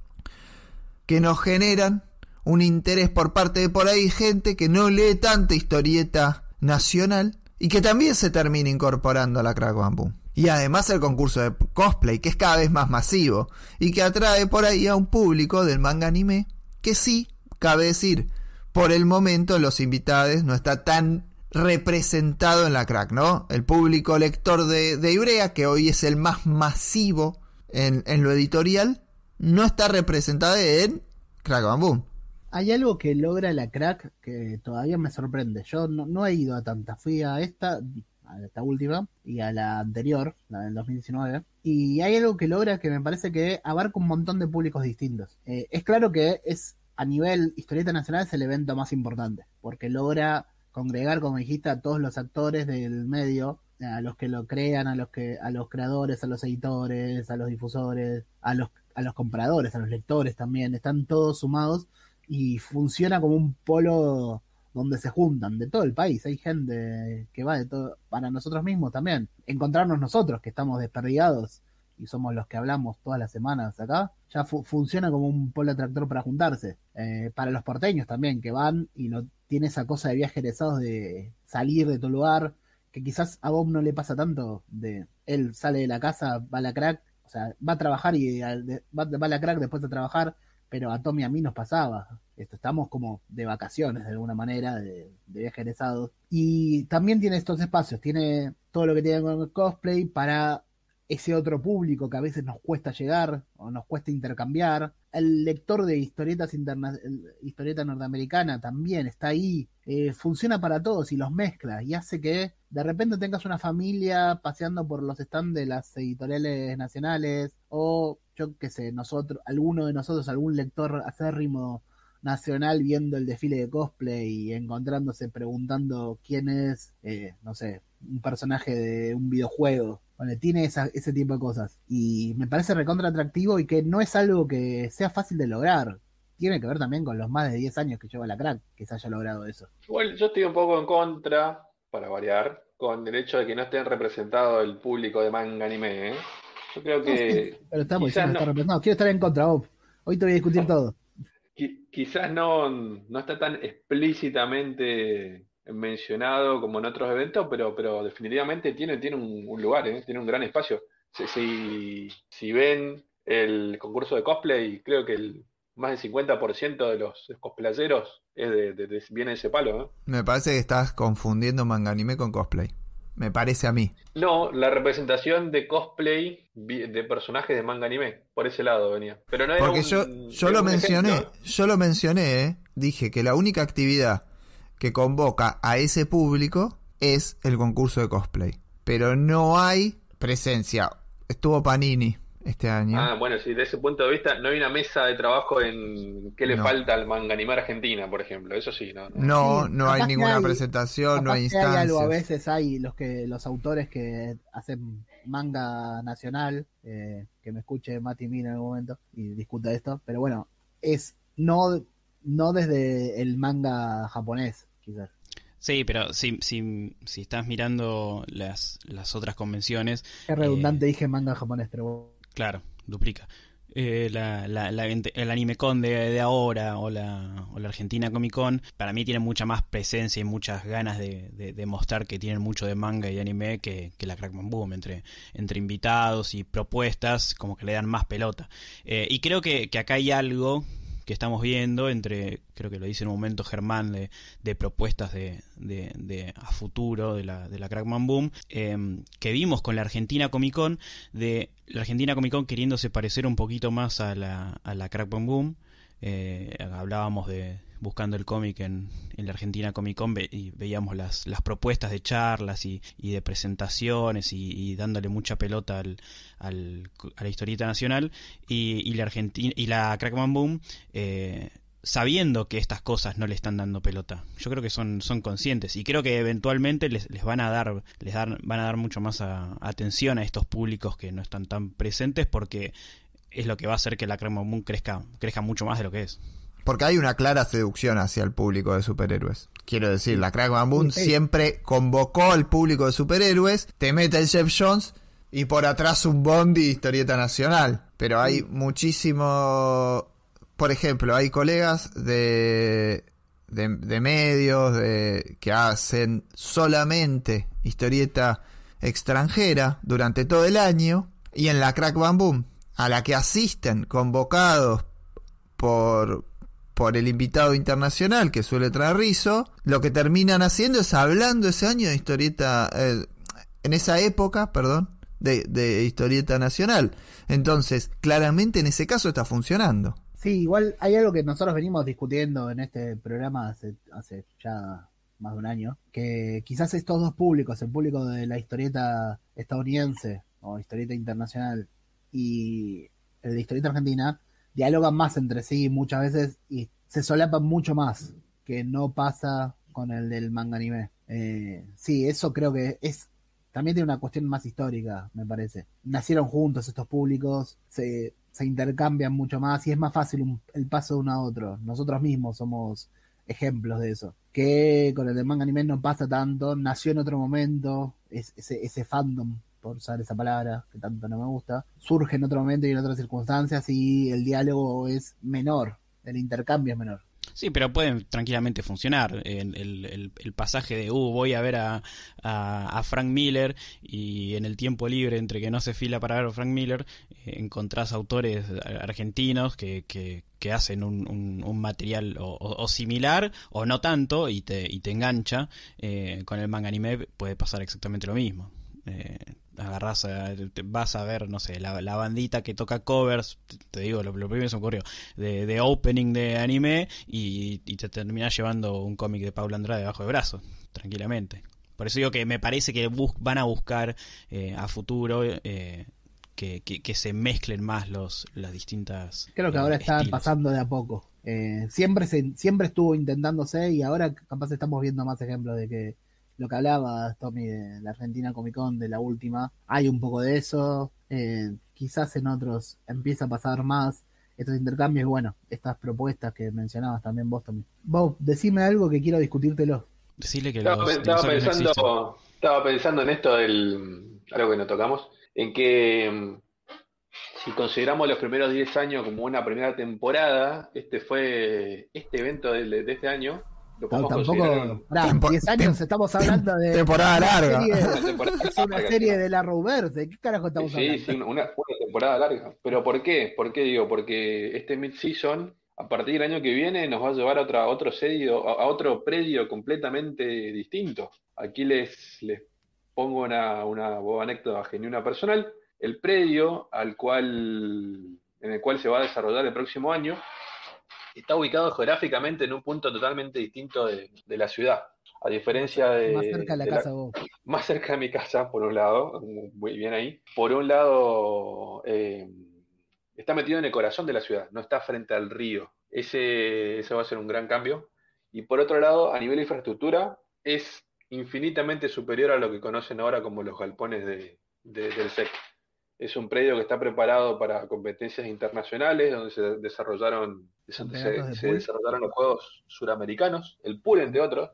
que nos generan un interés por parte de por ahí gente que no lee tanta historieta nacional y que también se termina incorporando a la Crack Bamboo. Y además el concurso de cosplay, que es cada vez más masivo y que atrae por ahí a un público del manga anime que sí, cabe decir, por el momento los invitados no está tan representado en la crack, ¿no? El público lector de, de Ibrea, que hoy es el más masivo en, en lo editorial, no está representado en Crack Bamboo. Hay algo que logra la crack que todavía me sorprende. Yo no, no he ido a tantas. Fui a esta, a esta última, y a la anterior, la del 2019. Y hay algo que logra que me parece que abarca un montón de públicos distintos. Eh, es claro que es a nivel historieta nacional es el evento más importante, porque logra congregar, como dijiste, a todos los actores del medio, a los que lo crean, a los que, a los creadores, a los editores, a los difusores, a los, a los compradores, a los lectores también, están todos sumados y funciona como un polo donde se juntan de todo el país. Hay gente que va de todo, para nosotros mismos también. Encontrarnos nosotros que estamos desperdigados y somos los que hablamos todas las semanas acá, ya fu- funciona como un polo atractor para juntarse. Eh, para los porteños también, que van y no tiene esa cosa de viaje egresados de salir de tu lugar, que quizás a Bob no le pasa tanto, de él sale de la casa, va a la crack, o sea, va a trabajar y va, a la crack después de trabajar, pero a Tommy y a mí nos pasaba. Esto, estamos como de vacaciones de alguna manera, de, de viaje egresados. Y también tiene estos espacios, tiene todo lo que tiene con el cosplay para ese otro público que a veces nos cuesta llegar o nos cuesta intercambiar. El lector de historietas interna norteamericana también está ahí. Eh, funciona para todos y los mezcla y hace que de repente tengas una familia paseando por los stands de las editoriales nacionales o yo qué sé, nosotros, alguno de nosotros, algún lector acérrimo nacional viendo el desfile de cosplay y encontrándose preguntando quién es, eh, no sé, un personaje de un videojuego. Bueno, tiene esa- ese tipo de cosas. Y me parece recontra atractivo y que no es algo que sea fácil de lograr. Tiene que ver también con los más de 10 años que lleva la crack, que se haya logrado eso. Igual yo estoy un poco en contra, para variar, con el hecho de que no estén representado el público de manga anime, ¿eh? Yo creo No, que sí, pero estamos diciendo no. estar representado. Quiero estar en contra, Bob. Hoy te voy a discutir todo. qui- quizás no, no está tan explícitamente mencionado como en otros eventos, pero, pero definitivamente tiene, tiene un, un lugar, ¿eh? Tiene un gran espacio. si, si, si ven el concurso de cosplay, creo que el más del 50% de los cosplayeros es de, de- de- viene de ese palo. Me parece que estás confundiendo manga anime con cosplay. Me parece a mí. No, la representación de cosplay de personajes de manga anime, por ese lado venía. Pero no era Porque un- yo, yo era lo mencioné, yo lo mencioné, ¿eh? dije que la única actividad que convoca a ese público es el concurso de cosplay. Pero no hay presencia. Estuvo Panini este año. Ah, bueno, sí, de ese punto de vista no hay una mesa de trabajo en qué le No. falta al manga anime argentina, por ejemplo. Eso sí, no. no. no, Sí, no hay ninguna hay- presentación, no hay que hay algo, a instancias. veces hay los que los autores que hacen manga nacional, eh, que me escuche Mati Mina en algún momento y discuta esto, pero bueno, es no, no desde el manga japonés, quizás. Sí, pero si, si, si estás mirando las, las otras convenciones, Qué redundante dije manga japonés, pero claro, duplica. Eh, la, la, la- el anime con de, de ahora o la, o la Argentina Comic Con, para mí tienen mucha más presencia y muchas ganas de, de- de mostrar que tienen mucho de manga y anime que, que la Crackman Boom, entre, entre invitados y propuestas, como que le dan más pelota. Eh, y creo que, que acá hay algo que estamos viendo entre, creo que lo dice en un momento Germán, de, de propuestas de, de- de a futuro de la, de la Crackman Boom, eh, que vimos con la Argentina Comic Con, de la Argentina Comic Con queriéndose parecer un poquito más a la, a la Crackman Boom. Eh, hablábamos de buscando el cómic en, en la Argentina Comic Con ve- y veíamos las, las propuestas de charlas y, y de presentaciones y, dándole mucha pelota al, al- a la historieta nacional y, y la Argentina y la Crackman Boom eh, sabiendo que estas cosas no le están dando pelota. Yo creo que son, son conscientes y creo que eventualmente les, les van a dar, les dar, van a dar mucho más atención a estos públicos que no están tan presentes porque es lo que va a hacer que la Crackman Boom crezca, crezca mucho más de lo que es. Porque hay una clara seducción hacia el público de superhéroes. Quiero decir, la Crack Boom Sí. siempre convocó al público de superhéroes, te mete el Jeff Jones y por atrás un Bondi historieta nacional. Pero hay muchísimo... Por ejemplo, hay colegas de, de, de medios de, que hacen solamente historieta extranjera durante todo el año y en la Crack Bam Boom, a la que asisten convocados por, por el invitado internacional que suele traer Rizo, lo que terminan haciendo es hablando ese año de historieta, eh, en esa época, perdón, de, de historieta nacional. Entonces, claramente en ese caso está funcionando. Sí, igual hay algo que nosotros venimos discutiendo en este programa hace, hace ya más de un año, que quizás estos dos públicos, el público de la historieta estadounidense o historieta internacional y el de historieta argentina, dialogan más entre sí muchas veces y se solapan mucho más, que no pasa con el del manga anime. Eh, sí, eso creo que es también tiene una cuestión más histórica, me parece. Nacieron juntos estos públicos, se, se intercambian mucho más y es más fácil el paso de uno a otro. Nosotros mismos somos ejemplos de eso. Que con el de manga anime no pasa tanto, nació en otro momento, es, ese, ese fandom, por usar esa palabra que tanto no me gusta, surge en otro momento y en otras circunstancias y el diálogo es menor, el intercambio es menor. Sí, pero pueden tranquilamente funcionar. El, el- pasaje de, uh, voy a ver a, a- Frank Miller y en el tiempo libre, entre que no se fila para ver a Frank Miller, eh, encontrás autores argentinos que, que, que hacen un, un- material o similar o no tanto y te, y te engancha. Eh, con el manga anime puede pasar exactamente lo mismo. Eh, agarrás, a- te- vas a ver, no sé, la, la bandita que toca covers, te- te digo, lo, lo primero que se me ocurrió, de, de opening de anime y, y te terminás llevando un cómic de Paula Andrade debajo de brazo, tranquilamente. Por eso digo que me parece que bus- van a buscar eh, a futuro eh, que, que- que se mezclen más los las distintas. Creo que eh, ahora está estilos. pasando de a poco. Eh, siempre se, siempre estuvo intentándose y ahora capaz estamos viendo más ejemplos de que lo que hablaba Tommy de la Argentina Comic Con de la última, hay un poco de eso. eh, quizás en otros empieza a pasar más estos intercambios y bueno, estas propuestas que mencionabas también vos, Tommy. Vos, decime algo que quiero discutírtelo. Decirle que Estaba, los estaba no pensando, estaba pensando en esto del algo que no tocamos, en que mm, si consideramos los primeros 10 años como una primera temporada, este fue este evento de, de este año No, tampoco. considerar Pará, Tempo- 10 años estamos hablando de. temporada larga. serie- una temporada es una larga, serie de la Roverse. ¿De qué carajo estamos Sí, hablando? sí, una, una temporada larga. ¿Pero por qué? ¿Por qué digo? Porque este mid-season, a partir del año que viene, nos va a llevar a, otra, a otro sedio, a, a otro predio completamente distinto. Aquí les, les pongo una, una boba anécdota genuina personal. El predio al cual, en el cual se va a desarrollar el próximo año está ubicado geográficamente en un punto totalmente distinto de, de la ciudad. A diferencia de, Más cerca de la de casa vos. más cerca de mi casa, por un lado, muy bien ahí. Por un lado, eh, está metido en el corazón de la ciudad, no está frente al río. Ese, ese va a ser un gran cambio. Y por otro lado, a nivel de infraestructura, es infinitamente superior a lo que conocen ahora como los galpones de- de- del SEC. Es un predio que está preparado para competencias internacionales, donde se desarrollaron, se, se desarrollaron los Juegos Suramericanos, el pool entre otros,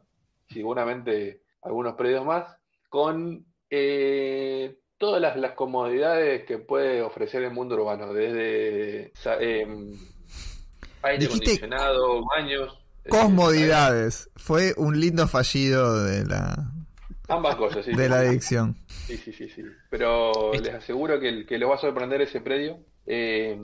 seguramente algunos predios más, con eh, todas las, las comodidades que puede ofrecer el mundo urbano, desde em, aire acondicionado, baños. eh, Cosmodidades. Fue un lindo fallido de la, Ambas cosas, sí. de la adicción. Sí, sí, sí, sí. Pero les aseguro que, el- que los va a sorprender ese predio. Eh,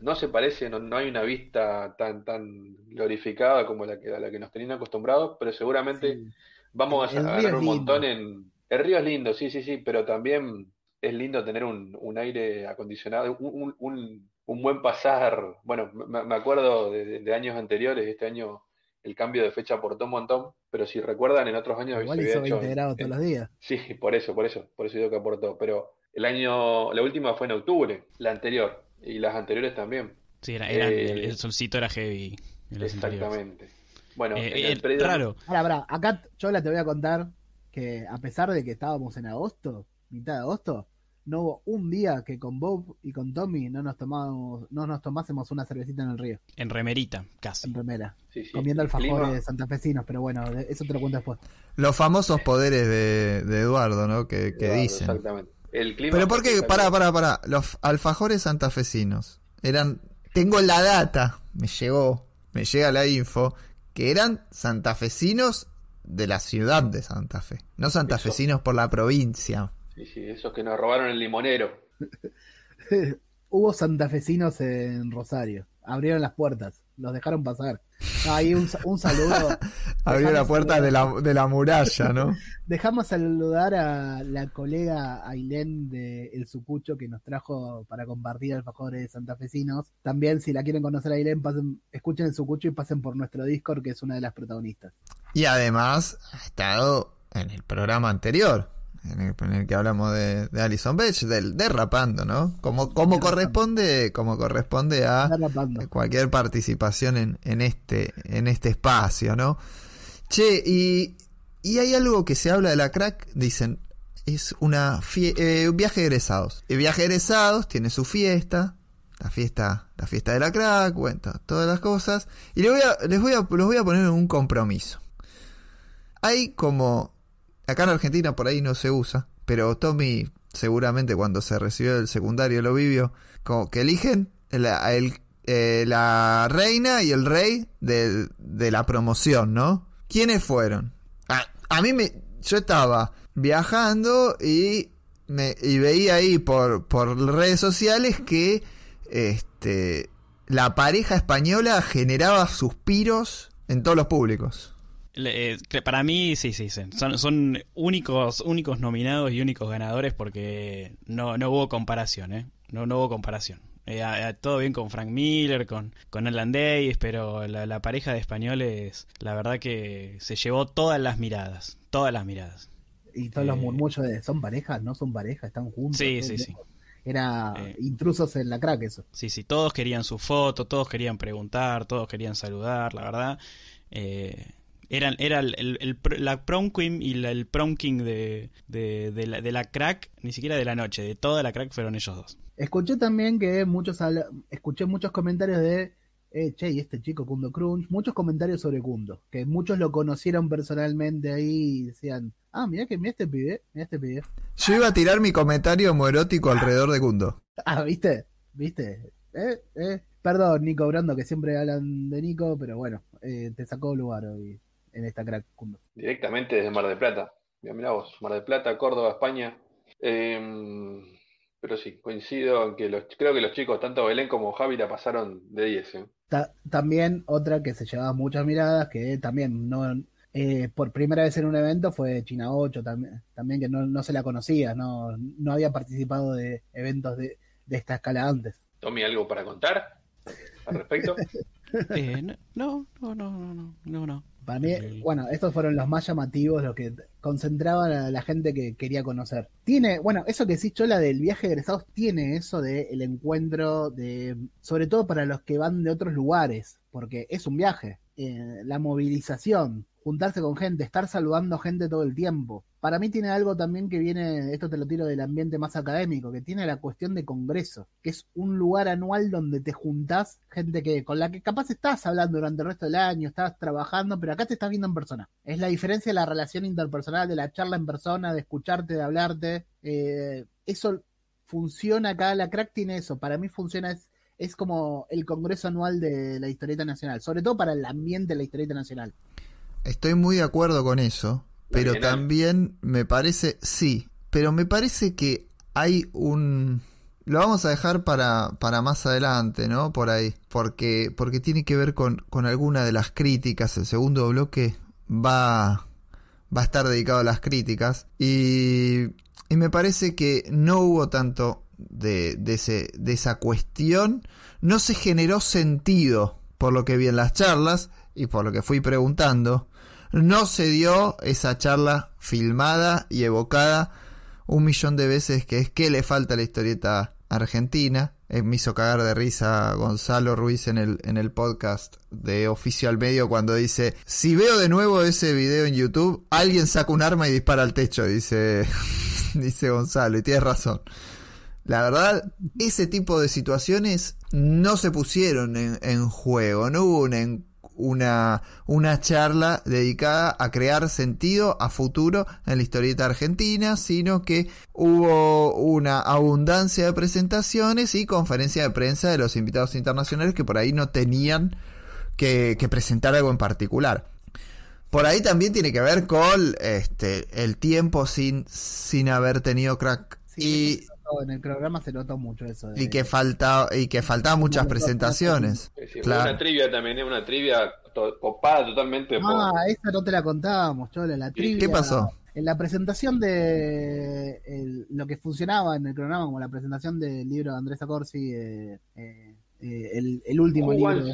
no se parece, no, no hay una vista tan, tan glorificada como la que, a la que nos tenían acostumbrados, pero seguramente Sí. vamos a ganar es un montón en... El río es lindo, sí, sí, sí, pero también es lindo tener un, un aire acondicionado, un, un- un- buen pasar. Bueno, me, me acuerdo de años anteriores, este año el cambio de fecha aportó un montón, pero si recuerdan, en otros años Igual se hizo había hecho 20 en- grados en- todos los días. Sí, por eso, por eso, por eso digo que aportó. Pero el año, la última fue en octubre, la anterior, y las anteriores también. Sí, era, eran- Eh, el, el solcito era heavy en los anteriores. Exactamente. Bueno, Eh, en el eh, raro. Ahora, pará, acá yo la te voy a contar que a pesar de que estábamos en agosto, mitad de agosto, no hubo un día que con Bob y con Tommy no nos tomamos, no nos tomásemos una cervecita en el río, En remerita, casi. en remera, Sí, sí. comiendo alfajores santafesinos, pero bueno, eso te lo cuento después. Los famosos poderes de, de Eduardo, ¿no? Que, dicen. Exactamente. El clima Pero ¿por qué? Pará, pará, pará. Los alfajores santafesinos eran. Tengo la data, me llegó, me llega la info, que eran santafesinos de la ciudad de Santa Fe, no santafesinos por la provincia. Sí, sí, esos que nos robaron el limonero. Hubo santafesinos en Rosario, abrieron las puertas, los dejaron pasar. No, ahí un, sa- un saludo. Abrió la puerta de la, de la muralla, ¿no? Dejamos saludar a la colega Ailén de El Sucucho que nos trajo para compartir alfajores santafesinos. También, si la quieren conocer a Ailén, pasen, escuchen El Sucucho y pasen por nuestro Discord, que es una de las protagonistas. Y además ha estado en el programa anterior, en el, en el que hablamos de, de Alison Beach, del derrapando, ¿no? Como, como Derrapando. corresponde, como corresponde a cualquier participación en, en este, en este espacio, ¿no? Che, y, y hay algo que se habla de la crack, dicen, es una eh, un viaje de egresados. El viaje de egresados tiene su fiesta, la fiesta, la fiesta de la crack, bueno, to- todas las cosas. Y les voy a, les voy a, los voy a poner en un compromiso. Hay como, acá en Argentina por ahí no se usa, pero Tommy seguramente cuando se recibió del secundario lo vivió, como que eligen la, eh, la reina y el rey de, de la promoción, ¿no? ¿Quiénes fueron? A, a mí me, yo estaba viajando y, me, y veía ahí por, por redes sociales que este, la pareja española generaba suspiros en todos los públicos. Eh, para mí, sí, sí, sí. Son, son únicos, únicos nominados y únicos ganadores porque no, no hubo comparación, ¿eh? No, no hubo comparación. Eh, a- a- todo bien con Frank Miller, con, con Alan Davis, pero la, la pareja de españoles, la verdad que se llevó todas las miradas. Todas las miradas. Y todos los Eh, murmullos de, ¿son parejas? ¿No son parejas? ¿Están juntos? Sí, sí, sí. Era Eh. intrusos en la crack eso. Sí, sí, todos querían su foto, todos querían preguntar, todos querían saludar, la verdad. Eh, eran, era el, el- la prom queen y la- el prom king de, de, de la, de la crack, ni siquiera de la noche, de toda la crack fueron ellos dos. Escuché también que muchos habla- escuché muchos comentarios de eh, che, y este chico Kundo Crunch, muchos comentarios sobre Kundo, que muchos lo conocieron personalmente ahí y decían, ah, mira que mira este pibe, mira este pibe. Yo iba a tirar mi comentario homoerótico alrededor de Gundo. Ah, ¿viste? ¿Viste? ¿Eh? ¿Eh? Perdón, Nico Brando, que siempre hablan de Nico, pero bueno, eh, te sacó lugar hoy. En esta crack. Directamente desde Mar del Plata. Mira, mirá vos, Mar del Plata, Córdoba, España. Em, pero sí, coincido en que los, creo que los chicos, tanto Belén como Javi, la pasaron de 10. ¿eh? Ta- también otra que se llevaba muchas miradas, que también no eh, por primera vez en un evento fue China 8, también, también que no, no se la conocía, no, no había participado de eventos de, de esta escala antes. Tommy, ¿algo para contar al respecto? Eh, no, no, no, no, no, no, no. Para mí, bueno, estos fueron los más llamativos, los que concentraban a la gente que quería conocer. Tiene, bueno, eso que decís, Chola, del viaje de egresados, tiene eso de el encuentro de, sobre todo para los que van de otros lugares, porque es un viaje. Eh, la movilización, juntarse con gente, estar saludando gente todo el tiempo. Para mí tiene algo también que viene, esto te lo tiro del ambiente más académico, que tiene la cuestión de congreso, que es un lugar anual donde te juntás gente que con la que capaz estás hablando durante el resto del año, estás trabajando, pero acá te estás viendo en persona. Es la diferencia de la relación interpersonal, de la charla en persona, de escucharte, de hablarte. Eh, eso funciona acá, la crack tiene eso, para mí funciona, es, es como el congreso anual de la historieta nacional, sobre todo para el ambiente de la historieta nacional. Estoy muy de acuerdo con eso, pero también me parece, sí, pero me parece que hay un... Lo vamos a dejar para, para más adelante, ¿no? Por ahí, porque, porque tiene que ver con, con alguna de las críticas. El segundo bloque va, va a estar dedicado a las críticas y, y me parece que no hubo tanto de, de, ese, de esa cuestión, no se generó sentido por lo que vi en las charlas y por lo que fui preguntando, no se dio esa charla filmada y evocada un millón de veces que es que le falta a la historieta argentina. Eh, me hizo cagar de risa Gonzalo Ruiz en el, en el podcast de Oficio al Medio cuando dice, si veo de nuevo ese video en YouTube, alguien saca un arma y dispara al techo, dice, dice Gonzalo, y tienes razón. La verdad, ese tipo de situaciones no se pusieron en, en juego, no hubo una, en- una, una charla dedicada a crear sentido a futuro en la historieta argentina, sino que hubo una abundancia de presentaciones y conferencia de prensa de los invitados internacionales que por ahí no tenían que, que presentar algo en particular. Por ahí también tiene que ver con este el tiempo sin, sin haber tenido crack. Sí, y en el programa se notó mucho eso. de- y que falta y que faltaban muchas presentaciones. Claro. Una trivia también, es una trivia to- copada totalmente por... Ah, esa no te la contábamos, Chola, la trivia. ¿Qué pasó? En la presentación de el- lo que funcionaba en el programa, como la presentación del libro de Andrés Acorsi, eh, eh, eh, el, el último libro,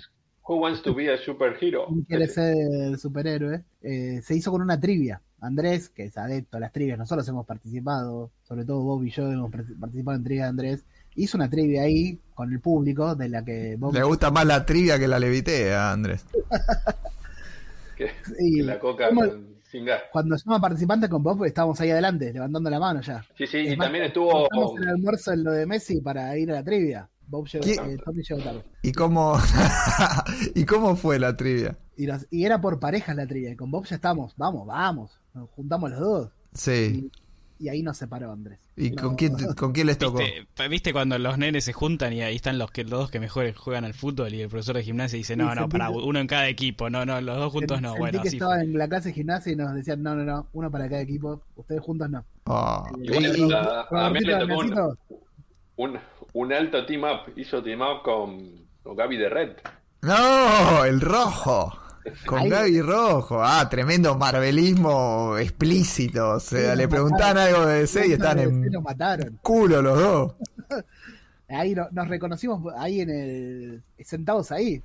who wants to be a superhero? ¿Quién quiere ser superhéroe? Eh, se hizo con una trivia. Andrés, que es adepto a las trivias, nosotros hemos participado, sobre todo Bob y yo hemos participado en trivia de Andrés, hizo una trivia ahí con el público, de la que Bob Le gusta más la trivia que la levitea, Andrés. Que, y que la coca ¿cómo- con- sin gas. cuando llama participante con Bob, estábamos ahí adelante, levantando la mano ya. Sí, sí, Es y más, también estuvo... El almuerzo en lo de Messi para ir a la trivia. Bob llegó, eh, Tommy llegó tarde. ¿Y cómo ¿Y cómo fue la trivia? Y, era por parejas la trivia. Y con Bob ya estamos, vamos, vamos. Nos juntamos los dos. Sí. Y ahí nos separó Andrés. ¿Y No, con quién con quién les tocó? ¿Viste, pa- ¿Viste cuando los nenes se juntan y ahí están los que los dos que mejor juegan al fútbol y el profesor de gimnasia dice, no, no, sentí para uno en cada equipo, no, no, los dos juntos no, Sentí bueno, que así estaba fue. en la clase de gimnasia y nos decían, no, no, no, uno para cada equipo, ustedes juntos no. Ah, Igual y- a, a mí le tocó un, Damiancito, un, un alto team up, hizo team up con, con Gaby de Red. No, el rojo. Con Gaby Rojo. Ah, tremendo marvelismo explícito. O sea, Sí, le preguntaban algo de DC y están Sí, en mataron. culo los dos. Ahí no- nos reconocimos ahí en el. sentados ahí.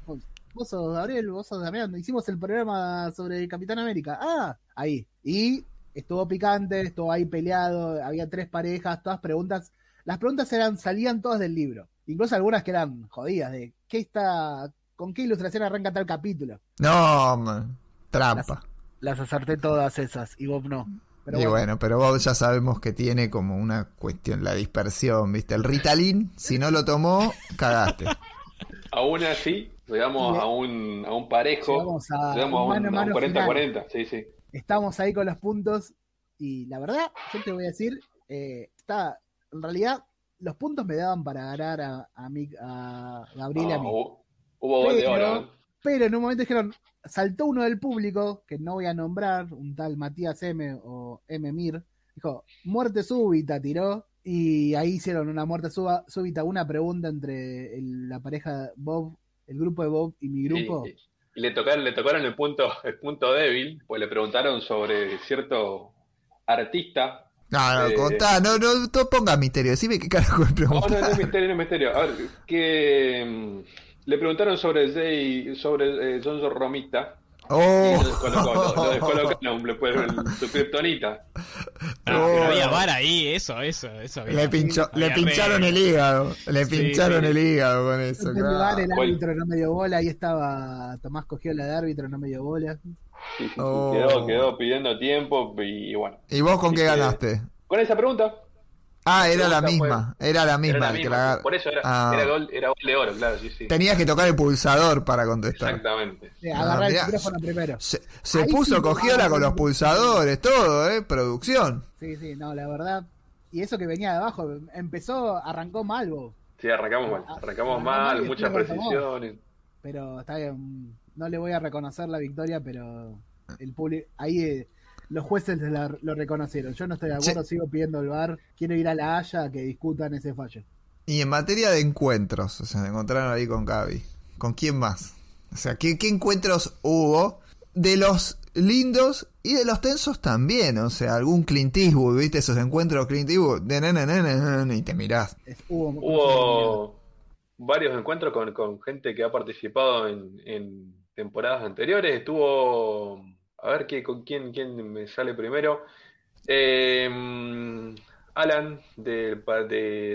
Vos sos Gabriel, vos sos Damián. Hicimos el programa sobre el Capitán América. Ah, ahí. Y estuvo picante, estuvo ahí peleado. Había tres parejas, todas preguntas. Las preguntas eran, salían todas del libro. Incluso algunas que eran jodidas, de qué está. ¿Con qué ilustración arranca tal capítulo? No, man, trampa. Las acerté todas esas, y Bob no. Pero y bueno, bueno, pero vos ya sabemos que tiene como una cuestión, la dispersión, ¿viste? El Ritalin, si no lo tomó, cagaste. Aún así, llegamos Sí. a un, a un parejo, Llegamos a llegamos a un un, mano a a un mano 40-40, sí, sí. estamos ahí con los puntos y la verdad, yo te voy a decir, eh, está, en realidad los puntos me daban para ganar a, a, mí, a Gabriel y a Ah, mí. hubo, hubo gol de oro. ¿eh? Pero en un momento dijeron, saltó uno del público, que no voy a nombrar, un tal Matías M o M. Mir, dijo, muerte súbita, tiró, y ahí hicieron una muerte suba- súbita, una pregunta entre el- la pareja Bob, el grupo de Bob y mi grupo. Y, y le tocaron, le tocaron el punto, el punto débil, pues le preguntaron sobre cierto artista. No, no, Eh, contá, no, no, no ponga misterio, decime qué carajo me No, no, no es misterio, no es misterio. A ver, que mm, le preguntaron sobre Jay, sobre eh, Johnson Romita. Oh. lo descolocó, lo, lo descolocaron, le pusieron su kriptonita. Oh. pero había bar ahí, eso, eso, eso. había. Le, pinchó, le pincharon el hígado, le Sí, pincharon sí. el hígado con eso. En primer lugar, claro. el árbitro no me dio bola, ahí estaba Tomás Cogiola de árbitro, no me dio bola. Sí, Oh. quedó, quedó pidiendo tiempo y bueno. ¿Y vos con Así qué ganaste? Con esa pregunta, Ah, era la misma, era la misma. era la misma. la- Por eso era, Ah. era, gol, era gol de oro, claro, sí, sí. Tenías que tocar el pulsador para contestar. Exactamente. Sí, Ah, agarrar mirá. el micrófono primero. Se, puso sí, cogiola ah, con los pulsadores, todo, ¿eh? Producción. Sí, sí, no, la verdad. Y eso que venía de abajo, empezó, arrancó mal vos, Sí, arrancamos mal. Ah, Arrancamos mal, mal muchas precisiones. pero está bien. No le voy a reconocer la victoria, pero el público, ahí eh, los jueces la- lo reconocieron. Yo no estoy de acuerdo, sigo pidiendo el bar. Quiero ir a la Haya a que discutan ese fallo. Y en materia de encuentros, o sea, se encontraron ahí con Gaby. ¿Con quién más? O sea, ¿qué, qué encuentros hubo? De los lindos y de los tensos también. O sea, algún Clint Eastwood, ¿viste? Esos encuentros Clint Eastwood. De na, na, na, na, na, y te mirás. Es- hubo, Hubo varios encuentros con, con gente que ha participado en, en temporadas anteriores. Estuvo, a ver ¿qué, con quién, quién me sale primero. Eh, Alan de-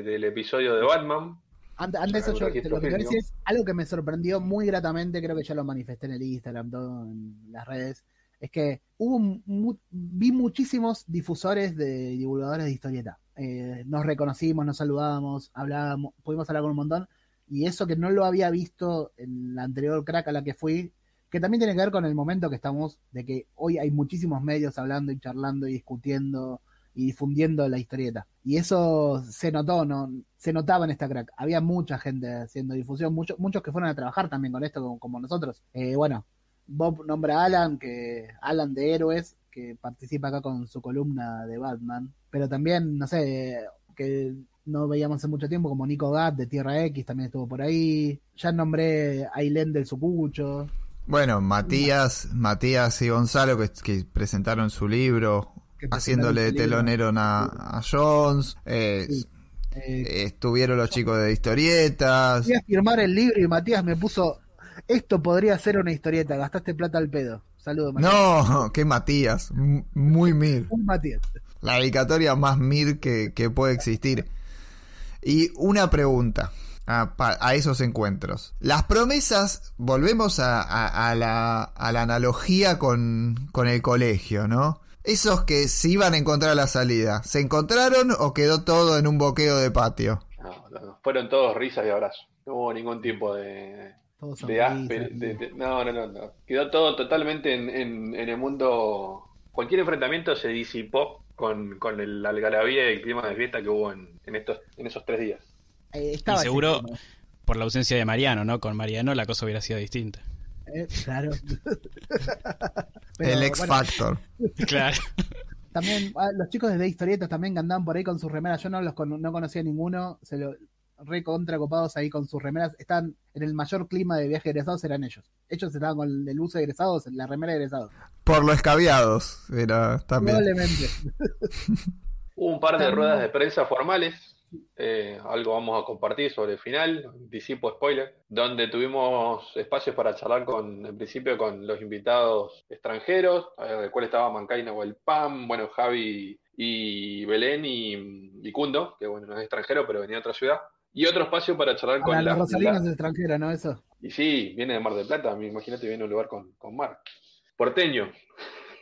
del episodio de Batman. Antes, antes de eso, yo- lo que quiero fílmico. decir es algo que me sorprendió muy gratamente, creo que ya lo manifesté en el Instagram, todo en las redes, es que hubo mu- vi muchísimos difusores de divulgadores de historieta. Eh, nos reconocimos, nos saludábamos, hablábamos, pudimos hablar con un montón, y eso que no lo había visto en la anterior crack a la que fui, que también tiene que ver con el momento que estamos, de que hoy hay muchísimos medios hablando y charlando y discutiendo y difundiendo la historieta. Y eso se notó, ¿no? Se notaba en esta crack. Había mucha gente haciendo difusión, muchos muchos que fueron a trabajar también con esto, como, como nosotros. Eh, bueno, Bob nombra a Alan, que Alan de Héroes, que participa acá con su columna de Batman. Pero también, no sé, que no veíamos hace mucho tiempo, como Nico Gat de Tierra X, también estuvo por ahí. Ya nombré a Ailén del Sucucho. Bueno, Matías, Matías y Gonzalo que, que presentaron su libro, haciéndole de telonero a, a Jones. eh, Sí. Eh, Estuvieron los chicos de historietas. Fui a firmar el libro y Matías me puso, esto podría ser una historieta, gastaste plata al pedo. Saludos, Matías. No, que Matías, muy mir. Un Matías. La dedicatoria más mir que, que puede existir. Y una pregunta a, pa- a esos encuentros. Las promesas, volvemos a, a- a la, a la analogía con, con el colegio, ¿no? Esos que se iban a encontrar a la salida, ¿se encontraron o quedó todo en un boqueo de patio? No, no, no. Fueron todos risas y abrazos. No hubo ningún tipo de, Todos de de- de- no, no, no, no. Quedó todo totalmente en, en- en el mundo. Cualquier enfrentamiento se disipó con, con el, la algarabía y el clima de fiesta que hubo en, en estos, en esos tres días. Eh, Y seguro por la ausencia de Mariano, ¿no? Con Mariano la cosa hubiera sido distinta. eh, claro. Pero, el X bueno, Factor. Claro. también ah, los chicos de historietas también que andaban por ahí con sus remeras. Yo no los con- no conocía a ninguno. Se lo re contra copados ahí con sus remeras. Están en el mayor clima de viaje de egresados eran ellos. Ellos estaban con el uso de egresados, la remera de egresados. Por lo escabiados, era también. Probablemente. Hubo un par de ruedas de prensa formales, eh, algo vamos a compartir sobre el final, anticipo spoiler, donde tuvimos espacios para charlar con, en principio, con los invitados extranjeros, eh, del cual estaba Mancaina o el PAM, bueno, Javi y Belén y, y Kundo, que bueno, no es extranjero, pero venía de otra ciudad. Y otro espacio para charlar con la, rosarinos la- es extranjero, ¿no? Eso. Y sí, viene de Mar del Plata, me imagínate, viene de un lugar con, con mar. Porteño,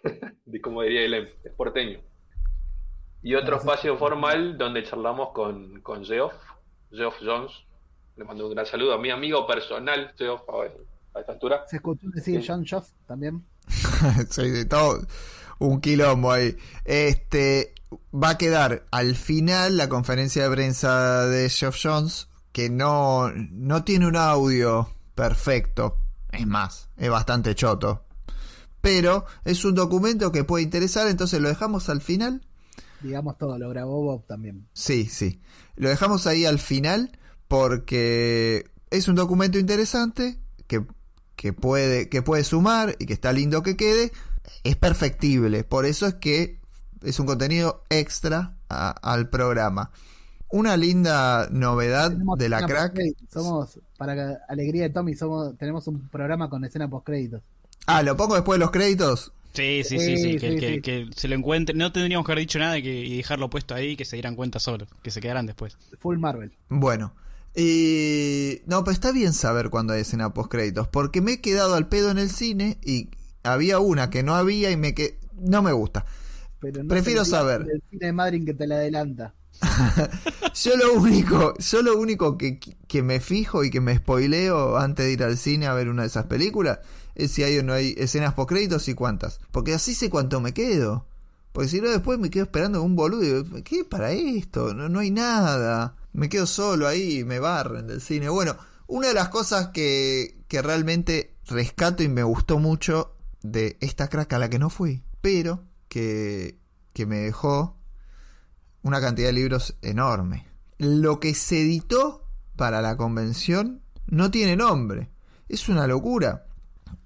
como diría Elem, es porteño. Y otro Gracias. espacio formal donde charlamos con, con Geoff, Geoff Jones. Le mando un gran saludo a mi amigo personal, Geoff, a, esta altura. Se escuchó decir Sí. John Joff también. Sí, de todo un quilombo ahí. Este va a quedar al final la conferencia de prensa de Jeff Jones que no, no tiene un audio perfecto. Es más, es bastante choto. Pero es un documento que puede interesar, entonces lo dejamos al final. Digamos todo, lo grabó Bob también. Sí, sí. Lo dejamos ahí al final porque es un documento interesante que, que, puede, que puede sumar y que está lindo que quede. Es perfectible. Por eso es que es un contenido extra a- al programa. Una linda novedad Tenemos de la crack. Somos, para alegría de Tommy, somos, tenemos un programa con escena post créditos. Ah, ¿lo pongo después de los créditos? Sí, sí, sí, sí, Sí, que, sí, que- sí. que se lo encuentre. No tendríamos que haber dicho nada y, que, y dejarlo puesto ahí y que se dieran cuenta solo, que se quedaran después. Full Marvel. Bueno. Y... No, pero está bien saber cuándo hay escena post créditos. Porque me he quedado al pedo en el cine y había una que no había y me que No me gusta. Pero no Prefiero saber. El cine de Madrid que te la adelanta. Yo lo único, yo lo único que, que me fijo y que me spoileo antes de ir al cine a ver una de esas películas es si hay o no hay escenas post créditos y cuántas. Porque así sé cuánto me quedo. Porque si no después me quedo esperando un boludo y ¿qué para esto? No, no hay nada. Me quedo solo ahí me barren del cine. Bueno, una de las cosas que, que realmente rescato y me gustó mucho de esta crack a la que no fui, pero que, que me dejó una cantidad de libros enorme. Lo que se editó para la convención no tiene nombre. Es una locura.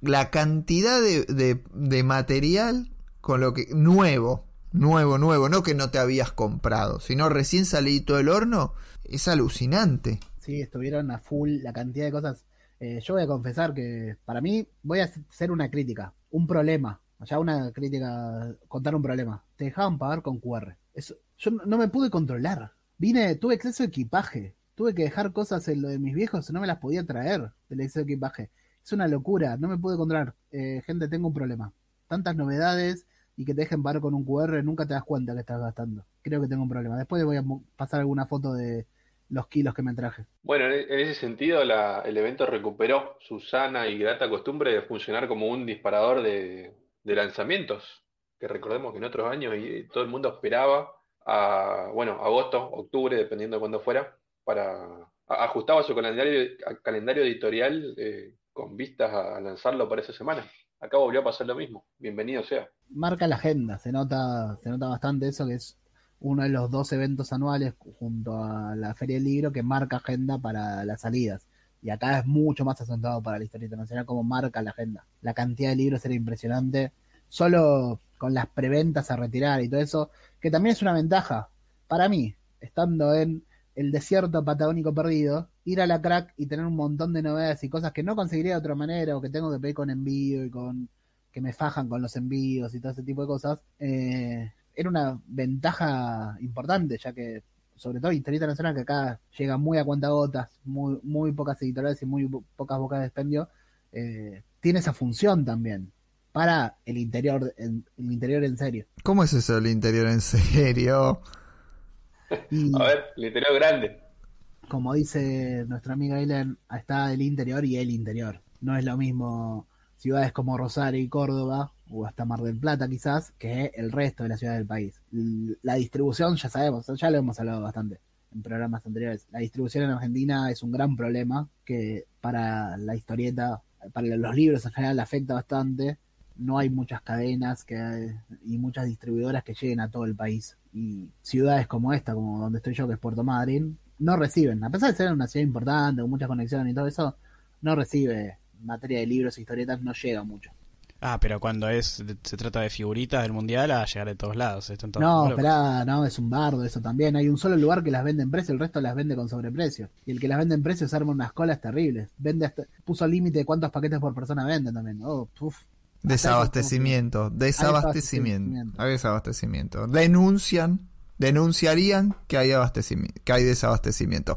La cantidad de, de- material con lo que nuevo, nuevo, nuevo, no que no te habías comprado, sino recién salido del horno, es alucinante. Sí, estuvieron a full la cantidad de cosas. Eh, yo voy a confesar que para mí voy a hacer una crítica, un problema. Ya una crítica, contar un problema. Te dejaban pagar con QR. Eso, yo no me pude controlar. Vine, tuve exceso de equipaje. Tuve que dejar cosas en lo de mis viejos, no me las podía traer del exceso de equipaje. Es una locura, no me pude controlar. Eh, gente, tengo un problema. Tantas novedades y que te dejen pagar con un QR, nunca te das cuenta que estás gastando. Creo que tengo un problema. Después voy a pasar alguna foto de los kilos que me traje. Bueno, en en ese sentido, el evento recuperó su sana y grata costumbre de funcionar como un disparador de, lanzamientos, que recordemos que en otros años y todo el mundo esperaba a, bueno, agosto, octubre, dependiendo de cuándo fuera, para ajustaba su calendario, calendario editorial eh, con vistas a lanzarlo para esa semana. Acá volvió a pasar lo mismo. Bienvenido sea. marca la agenda, se nota, se nota bastante eso que es uno de los dos eventos anuales junto a la Feria del Libro que marca agenda para las salidas. Y acá es mucho más acentuado para la historia internacional como marca la agenda. La cantidad de libros era impresionante. Solo con las preventas a retirar y todo eso, que también es una ventaja para mí, estando en el desierto patagónico perdido, ir a la crack y tener un montón de novedades y cosas que no conseguiría de otra manera o que tengo que pedir con envío y con que me fajan con los envíos y todo ese tipo de cosas, eh, era una ventaja importante, ya que, sobre todo Historia Internacional, que acá llega muy a cuentagotas, muy, muy pocas editoriales y muy po- pocas bocas de expendio, eh, tiene esa función también para el interior, en, el interior en serio. ¿Cómo es eso el interior en serio? Y A ver, el interior grande. Como dice nuestra amiga Aileen, está el interior y el interior. No es lo mismo ciudades como Rosario y Córdoba, o hasta Mar del Plata quizás, que el resto de las ciudades del país. La distribución, ya sabemos, ya lo hemos hablado bastante en programas anteriores. La distribución en Argentina es un gran problema que para la historieta, para los libros en general afecta bastante. No hay muchas cadenas y muchas distribuidoras que lleguen a todo el país. Y ciudades como esta, como donde estoy yo, que es Puerto Madryn, no reciben, a pesar de ser una ciudad importante, con muchas conexiones y todo eso, no recibe materia de libros e historietas, no llega mucho. Ah, pero cuando es se trata de figuritas del mundial, a llegar de todos lados. Están todos No, esperá, no, es un bardo eso también. Hay un solo lugar que las vende en precio, el resto las vende con sobreprecio. Y el que las vende en precio se arma unas colas terribles. Vende hasta, puso límite de cuántos paquetes por persona venden también. Oh, puf. Desabastecimiento, desabastecimiento, desabastecimiento. hay desabastecimiento. Denuncian, denunciarían que hay que hay desabastecimiento.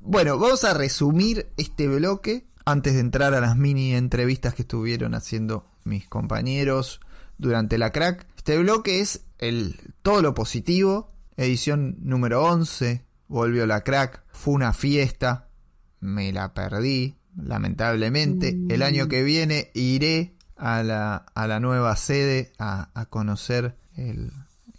Bueno, vamos a resumir este bloque antes de entrar a las mini entrevistas que estuvieron haciendo mis compañeros durante la crack. Este bloque es el todo lo positivo, edición número 11, volvió la crack, fue una fiesta, me la perdí, lamentablemente. El año que viene iré a la, a la nueva sede a, a conocer el,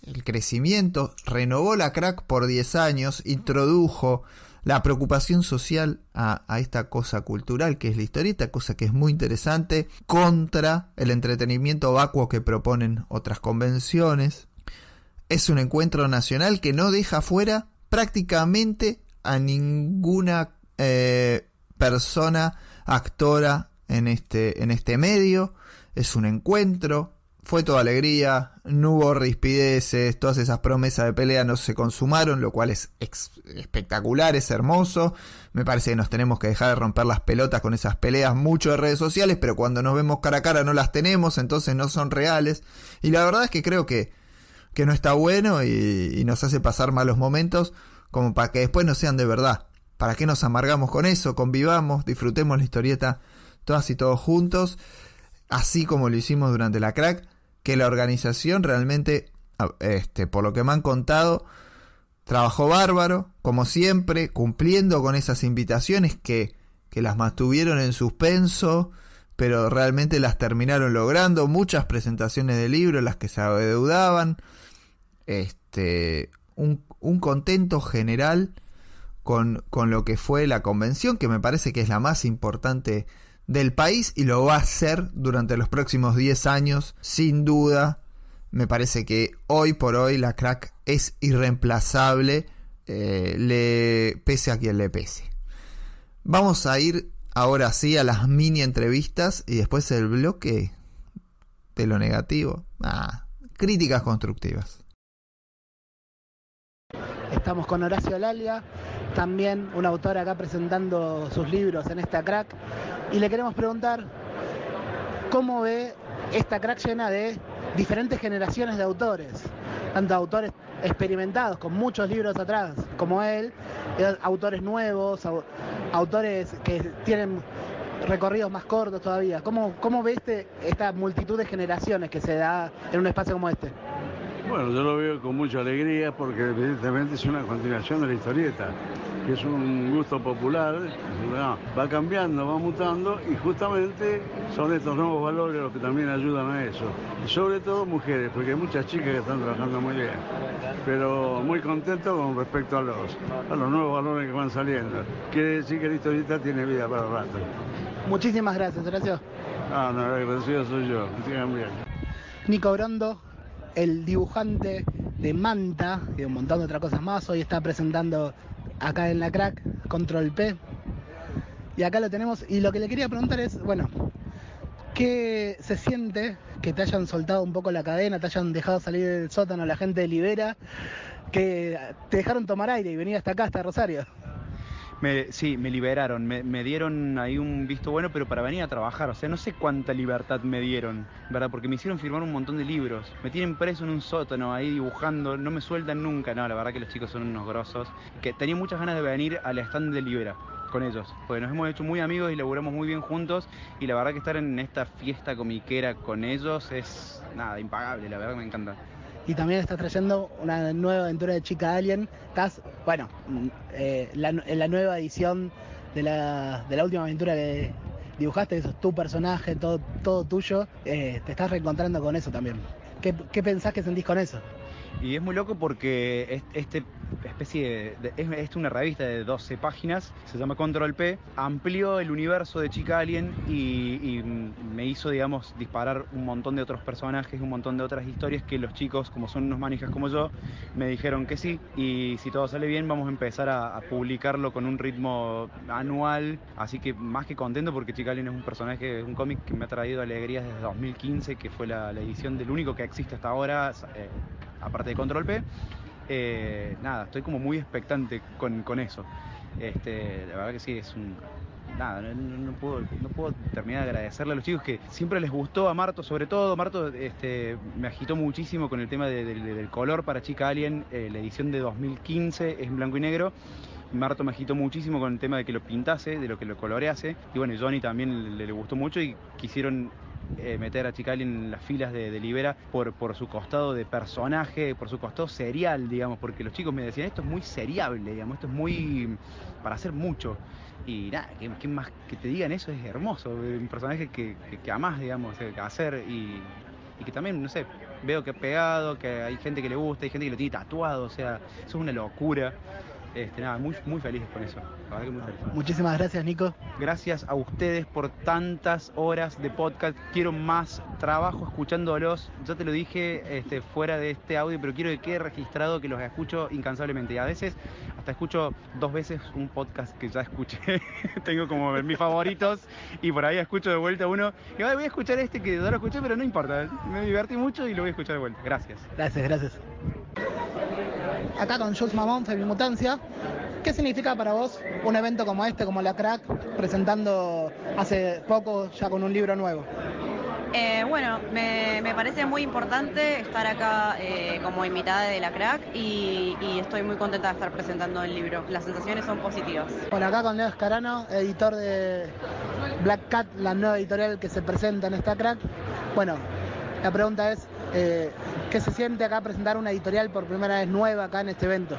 el crecimiento. Renovó la crack por 10 años, introdujo la preocupación social a, esta cosa cultural que es la historieta, cosa que es muy interesante, contra el entretenimiento vacuo que proponen otras convenciones. Es un encuentro nacional que no deja fuera prácticamente a ninguna eh, persona actora en este, en este medio. Es un encuentro. Fue toda alegría, no hubo rispideces, todas esas promesas de pelea no se consumaron, lo cual es espectacular, es hermoso. Me parece que nos tenemos que dejar de romper las pelotas con esas peleas mucho de redes sociales, pero cuando nos vemos cara a cara no las tenemos, entonces no son reales. Y la verdad es que creo que, que no está bueno y, y nos hace pasar malos momentos como para que después no sean de verdad. ¿Para qué nos amargamos con eso? Convivamos, disfrutemos la historieta todas y todos juntos, así como lo hicimos durante la crack, que la organización realmente, este, por lo que me han contado, trabajó bárbaro, como siempre, cumpliendo con esas invitaciones que, que las mantuvieron en suspenso, pero realmente las terminaron logrando, muchas presentaciones de libros, las que se adeudaban, este, un, un contento general con, con, lo que fue la convención, que me parece que es la más importante del país y lo va a ser durante los próximos 10 años, sin duda. Me parece que hoy por hoy la crack es irreemplazable, eh, le pese a quien le pese. Vamos a ir ahora sí a las mini entrevistas y después el bloque de lo negativo. Ah, críticas constructivas. Estamos con Horacio Lalia, también un autor acá presentando sus libros en esta crack. Y le queremos preguntar cómo ve esta crack llena de diferentes generaciones de autores, tanto autores experimentados con muchos libros atrás como él, autores nuevos, autores que tienen recorridos más cortos todavía. ¿Cómo, cómo ve este, esta multitud de generaciones que se da en un espacio como este? Bueno, yo lo veo con mucha alegría porque evidentemente es una continuación de la historieta, que es un gusto popular, va cambiando, va mutando y justamente son estos nuevos valores los que también ayudan a eso. Y sobre todo mujeres, porque hay muchas chicas que están trabajando muy bien, pero muy contento con respecto a los, a los nuevos valores que van saliendo. Quiere decir que la historieta tiene vida para el rato. Muchísimas gracias, gracias. Ah, no, agradecido soy yo, que sigan bien. Nico Brondo, el dibujante de Manta y un montón de otras cosas más. Hoy está presentando acá en la crack Control P. Y acá lo tenemos. Y lo que le quería preguntar es, bueno, ¿qué se siente que te hayan soltado un poco la cadena, te hayan dejado salir del sótano, la gente libera, que te dejaron tomar aire y venir hasta acá, hasta Rosario? Me, sí, me liberaron, me, dieron ahí un visto bueno, pero para venir a trabajar, o sea, no sé cuánta libertad me dieron, ¿verdad? Porque me hicieron firmar un montón de libros, me tienen preso en un sótano ahí dibujando, no me sueltan nunca, no, la verdad que los chicos son unos grosos, que tenía muchas ganas de venir al stand de Libera con ellos, porque nos hemos hecho muy amigos y laburamos muy bien juntos. Y la verdad que estar en esta fiesta comiquera con ellos es nada, impagable, la verdad que me encanta y también estás trayendo una nueva aventura de Chica Alien. Estás, bueno, eh, la, en la nueva edición de la, de la última aventura que dibujaste, eso es tu personaje, todo, todo tuyo, eh, te estás reencontrando con eso también. ¿Qué, ¿Qué pensás que sentís con eso? Y es muy loco porque este especie de, es, es, una revista de 12 páginas, se llama Control P, amplió el universo de Chica Alien y, me hizo, digamos, disparar un montón de otros personajes, un montón de otras historias que los chicos, como son unos manijas como yo, me dijeron que sí. Y si todo sale bien, vamos a empezar a, publicarlo con un ritmo anual. Así que más que contento porque Chica Alien es un personaje, un cómic que me ha traído alegrías desde 2015, que fue la, la edición del único que existe hasta ahora. Eh, aparte de Control P. Eh, nada, estoy como muy expectante con, con, eso. Este, la verdad que sí, es un. Nada, no, puedo, no puedo terminar de agradecerle a los chicos que siempre les gustó a Marto, sobre todo. Marto este, me agitó muchísimo con el tema de, de, del color para Chica Alien. Eh, la edición de 2015 es en blanco y negro. Marto me agitó muchísimo con el tema de que lo pintase, de lo que lo colorease. Y bueno, Johnny también le gustó mucho y quisieron eh, meter a Chicali en las filas de, de, Libera por, por su costado de personaje, por su costado serial, digamos, porque los chicos me decían, esto es muy seriable, digamos, esto es muy para hacer mucho. Y nada, que, más que te digan eso es hermoso, un personaje que, que, que amás, digamos, hacer y, y que también, no sé, veo que ha pegado, que hay gente que le gusta, hay gente que lo tiene tatuado, o sea, eso es una locura. Este, nada, muy, muy feliz con eso. La verdad que muy feliz. Muchísimas gracias, Nico. Gracias a ustedes por tantas horas de podcast. Quiero más trabajo escuchándolos. Ya te lo dije este, fuera de este audio, pero quiero que quede registrado que los escucho incansablemente. Y a veces hasta escucho dos veces un podcast que ya escuché. Tengo como mis favoritos y por ahí escucho de vuelta uno. Y "Ay, voy a escuchar este que ya lo escuché, pero no importa. Me divertí mucho y lo voy a escuchar de vuelta. Gracias. Gracias, gracias. Acá con Jules Mamón, Femimutancia. ¿Qué significa para vos un evento como este, como la Crack, presentando hace poco ya con un libro nuevo? Eh, bueno, me, me parece muy importante estar acá eh, como invitada de la crack y, y estoy muy contenta de estar presentando el libro. Las sensaciones son positivas. Bueno, acá con Leo Escarano, editor de Black Cat, la nueva editorial que se presenta en esta Crack. Bueno, la pregunta es, eh, ¿qué se siente acá presentar una editorial por primera vez nueva acá en este evento?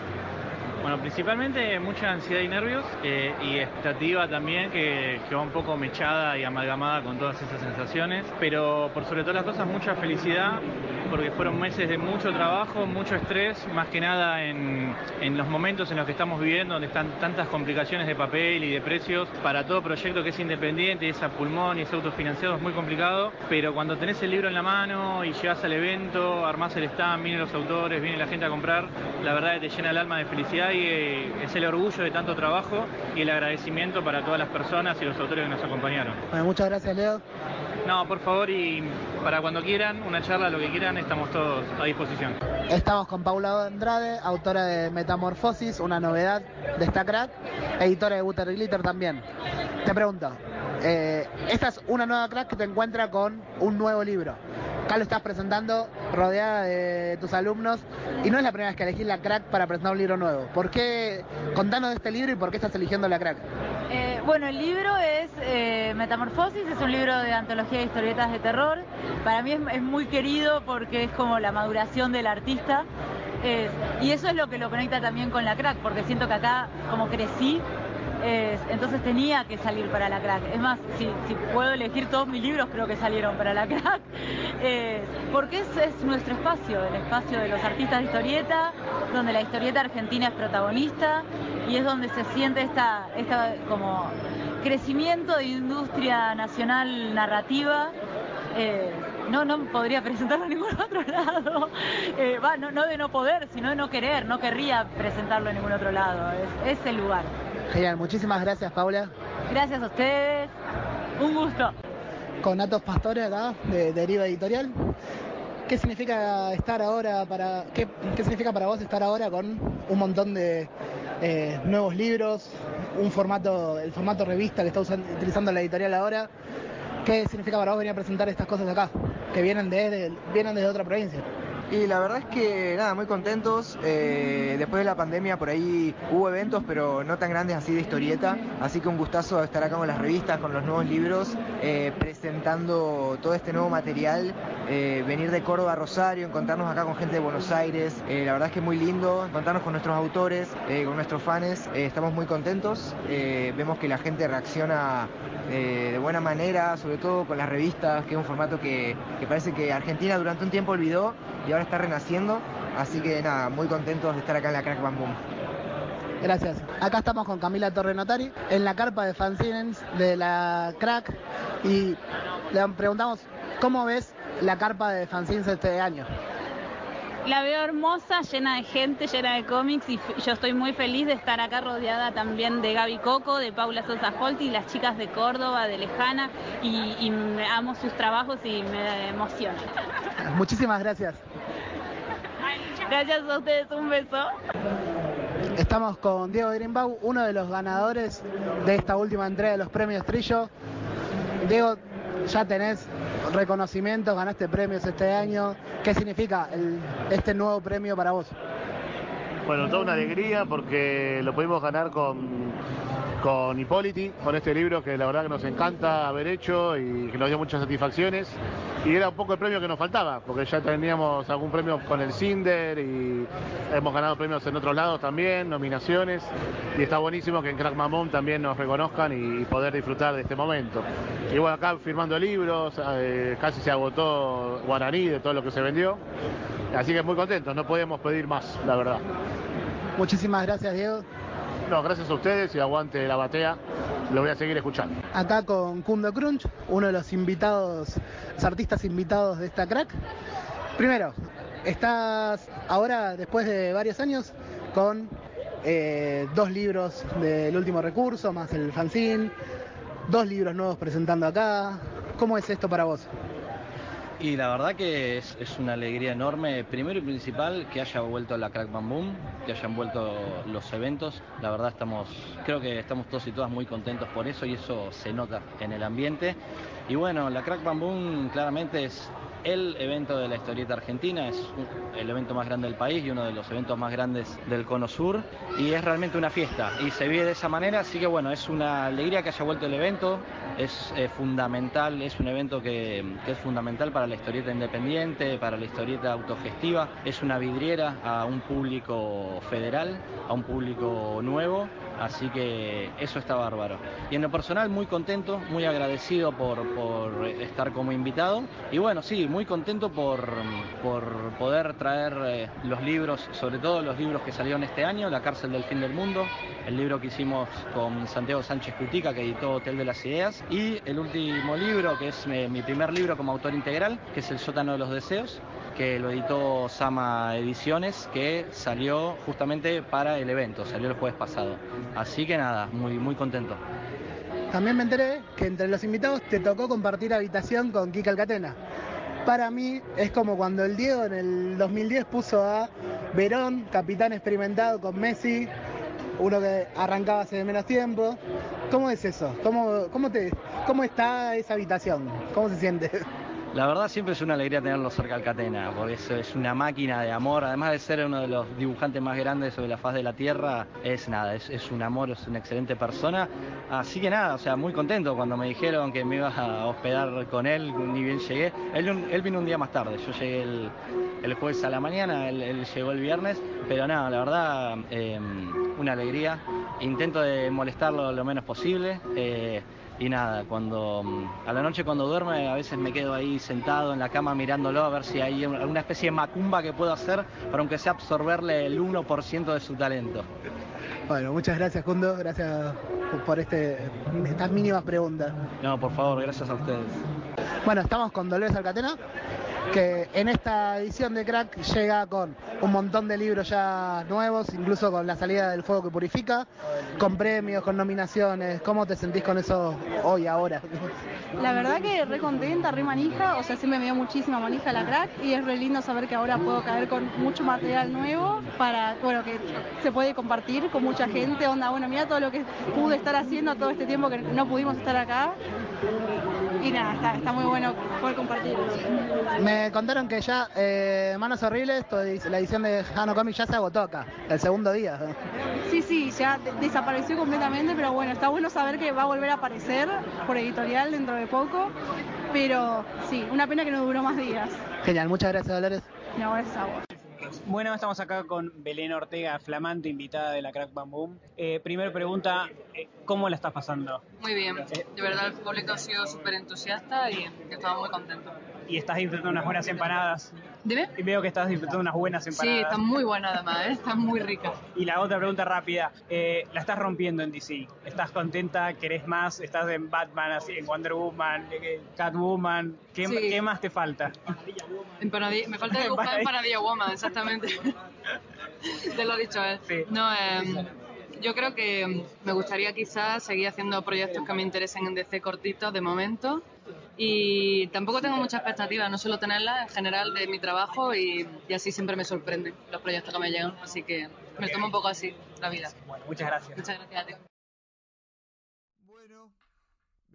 Bueno, principalmente mucha ansiedad y nervios eh, y expectativa también que, que va un poco mechada y amalgamada con todas esas sensaciones, pero por sobre todas las cosas mucha felicidad porque fueron meses de mucho trabajo, mucho estrés, más que nada en, en los momentos en los que estamos viviendo, donde están tantas complicaciones de papel y de precios. Para todo proyecto que es independiente, es a pulmón y es autofinanciado, es muy complicado, pero cuando tenés el libro en la mano y llegas al evento, armás el stand, vienen los autores, viene la gente a comprar, la verdad que te llena el alma de felicidad eh, es el orgullo de tanto trabajo y el agradecimiento para todas las personas y los autores que nos acompañaron. Bueno, muchas gracias, Leo. No, por favor, y para cuando quieran, una charla, lo que quieran, estamos todos a disposición. Estamos con Paula Andrade, autora de Metamorfosis, una novedad de esta crack, editora de Butter Glitter también. Te pregunto, eh, esta es una nueva crack que te encuentra con un nuevo libro. Acá lo estás presentando rodeada de tus alumnos y no es la primera vez que elegís la crack para presentar un libro nuevo. ¿Por qué? Contanos de este libro y por qué estás eligiendo la crack. Eh, bueno, el libro es eh, Metamorfosis, es un libro de antología de historietas de terror. Para mí es, es muy querido porque es como la maduración del artista. Y eso es lo que lo conecta también con la crack, porque siento que acá, como crecí, entonces tenía que salir para la crack. Es más, si, puedo elegir todos mis libros, creo que salieron para la crack. Porque es, es nuestro espacio, el espacio de los artistas de historieta, donde la historieta argentina es protagonista y es donde se siente esta, esta como crecimiento de industria nacional narrativa. No, no podría presentarlo en ningún otro lado. Eh, va, no, no de no poder, sino de no querer. No querría presentarlo en ningún otro lado. Es, es el lugar. Genial, muchísimas gracias, Paula. Gracias a ustedes. Un gusto. Con Atos Pastores acá, de Deriva Editorial. ¿Qué significa estar ahora para qué, qué significa para vos estar ahora con un montón de eh, nuevos libros, un formato, el formato revista que está utilizando la editorial ahora? ¿Qué significa para vos venir a presentar estas cosas acá, que vienen desde vienen desde otra provincia? Y la verdad es que nada, muy contentos. Eh, después de la pandemia por ahí hubo eventos, pero no tan grandes así de historieta. Así que un gustazo estar acá con las revistas, con los nuevos libros, eh, presentando todo este nuevo material. eh, venir de Córdoba a Rosario, encontrarnos acá con gente de Buenos Aires. La verdad es que es muy lindo encontrarnos con nuestros autores, con nuestros fans. Estamos muy contentos. Vemos que la gente reacciona de buena manera, sobre todo con las revistas, que es un formato que, que parece que Argentina durante un tiempo olvidó y ahora está renaciendo. Así que nada, muy contentos de estar acá en la Crack Bam Boom. Gracias. Acá estamos con Camila Torrenotari en la carpa de fanzines de la Crack y le preguntamos cómo ves la carpa de fanzines este año. La veo hermosa, llena de gente, llena de cómics y yo estoy muy feliz de estar acá rodeada también de Gaby Coco, de Paula Sosa Holti, las chicas de Córdoba, de Lejana y, y me amo sus trabajos y me emociona. Muchísimas gracias. Gracias a ustedes, un beso. Estamos con Diego Greenbau, uno de los ganadores de esta última entrega de los premios Trillo. Diego, ya tenés reconocimientos, ganaste premios este año. ¿Qué significa este nuevo premio para vos? Bueno, toda una alegría porque lo pudimos ganar con, con Hipóliti, con este libro que la verdad que nos encanta haber hecho y que nos dio muchas satisfacciones. Y era un poco el premio que nos faltaba, porque ya teníamos algún premio con el Cinder y hemos ganado premios en otros lados también, nominaciones. Y está buenísimo que en Crack Mamón también nos reconozcan y, poder disfrutar de este momento. Y bueno, acá firmando libros, eh, casi se agotó Guaraní de todo lo que se vendió. Así que muy contentos, no podemos pedir más, la verdad. Muchísimas gracias, Diego. No, gracias a ustedes y aguante la batea. Lo voy a seguir escuchando. Acá con Kundo Crunch, uno de los invitados, los artistas invitados de esta crack. Primero, estás ahora, después de varios años, con eh, dos libros del último recurso, más el fanzine, dos libros nuevos presentando acá. ¿Cómo es esto para vos? Y la verdad que es, es, una alegría enorme, primero y principal, que haya vuelto la Crack Bam Boom, que hayan vuelto los eventos. La verdad estamos, creo que estamos todos y todas muy contentos por eso y eso se nota en el ambiente. Y bueno, la Crack Bam Boom claramente es el evento de la historieta argentina, es el evento más grande del país y uno de los eventos más grandes del Cono Sur. Y es realmente una fiesta. Y se vive de esa manera, así que bueno, es una alegría que haya vuelto el evento, es eh, fundamental, es un evento que, es fundamental para la historieta independiente, para la historieta autogestiva, es una vidriera a un público federal, a un público nuevo. Así que eso está bárbaro. Y en lo personal muy contento, muy agradecido por, por estar como invitado. Y bueno, sí, muy contento por, por poder traer eh, los libros, sobre todo los libros que salieron este año, La cárcel del fin del mundo, el libro que hicimos con Santiago Sánchez Cutica, que editó Hotel de las Ideas, y el último libro, que es mi primer libro como autor integral, que es El sótano de los deseos, que lo editó Sama Ediciones, que salió justamente para el evento, salió el jueves pasado. Así que nada, muy, muy contento. También me enteré que entre los invitados te tocó compartir habitación con Kika Alcatena. Para mí es como cuando el Diego en el 2010 puso a Verón, capitán experimentado con Messi, uno que arrancaba hace menos tiempo. ¿Cómo es eso? ¿Cómo, cómo, te, cómo está esa habitación? ¿Cómo se siente? La verdad siempre es una alegría tenerlo cerca al Catena, porque es, es, una máquina de amor, además de ser uno de los dibujantes más grandes sobre la faz de la Tierra, es nada, es, es, un amor, es una excelente persona. Así que nada, o sea, muy contento cuando me dijeron que me iba a hospedar con él, ni bien llegué. Él, él vino un día más tarde, yo llegué el, el jueves a la mañana, él, él, llegó el viernes, pero nada, la verdad, eh, una alegría. Intento de molestarlo lo menos posible. Eh, y nada, cuando a la noche cuando duerme a veces me quedo ahí sentado en la cama mirándolo a ver si hay alguna especie de macumba que puedo hacer para aunque sea absorberle el 1% de su talento. Bueno, muchas gracias Kundo, gracias por este, estas mínimas preguntas. No, por favor, gracias a ustedes. Bueno, estamos con Dolores Alcatena, que en esta edición de Crack llega con un montón de libros ya nuevos, incluso con la salida del Fuego que Purifica, con premios, con nominaciones. ¿Cómo te sentís con eso hoy, ahora? La verdad que re contenta, re manija, o sea, siempre me dio muchísima manija la Crack y es re lindo saber que ahora puedo caer con mucho material nuevo para, bueno, que se puede compartir con mucha gente, onda, bueno, mira todo lo que pude estar haciendo todo este tiempo que no pudimos estar acá. Y nada, está, está muy bueno poder compartirlo. Me contaron que ya eh, Manos Horribles, la edición de Jano Comics ya se agotó acá, el segundo día. Sí, sí, ya desapareció completamente, pero bueno, está bueno saber que va a volver a aparecer por editorial dentro de poco. Pero sí, una pena que no duró más días. Genial, muchas gracias Dolores. No, gracias a vos. Bueno, estamos acá con Belén Ortega, flamante invitada de la Crack Bam Boom. Eh, primera pregunta, ¿cómo la estás pasando? Muy bien, de verdad el público ha sido súper entusiasta y estaba muy contento. Y estás disfrutando unas buenas empanadas. ¿Dime? Y veo que estás disfrutando unas buenas empanadas. Sí, están muy buenas además, ¿eh? están muy ricas. Y la otra pregunta rápida, eh, la estás rompiendo en DC. ¿Estás contenta? ¿Querés más? ¿Estás en Batman, así, en Wonder Woman, Catwoman? ¿Qué, Sí. ¿qué más te falta? Empanadilla- me falta dibujar empanadilla woman, exactamente. Te lo he dicho, ¿eh? No, eh, yo creo que mm, me gustaría quizás seguir haciendo proyectos que me interesen en DC cortitos de momento. Y tampoco tengo mucha expectativa, no suelo tenerla en general de mi trabajo y, y así siempre me sorprenden los proyectos que me llegan. Así que me tomo un poco así la vida. Bueno, muchas gracias. Muchas gracias a ti.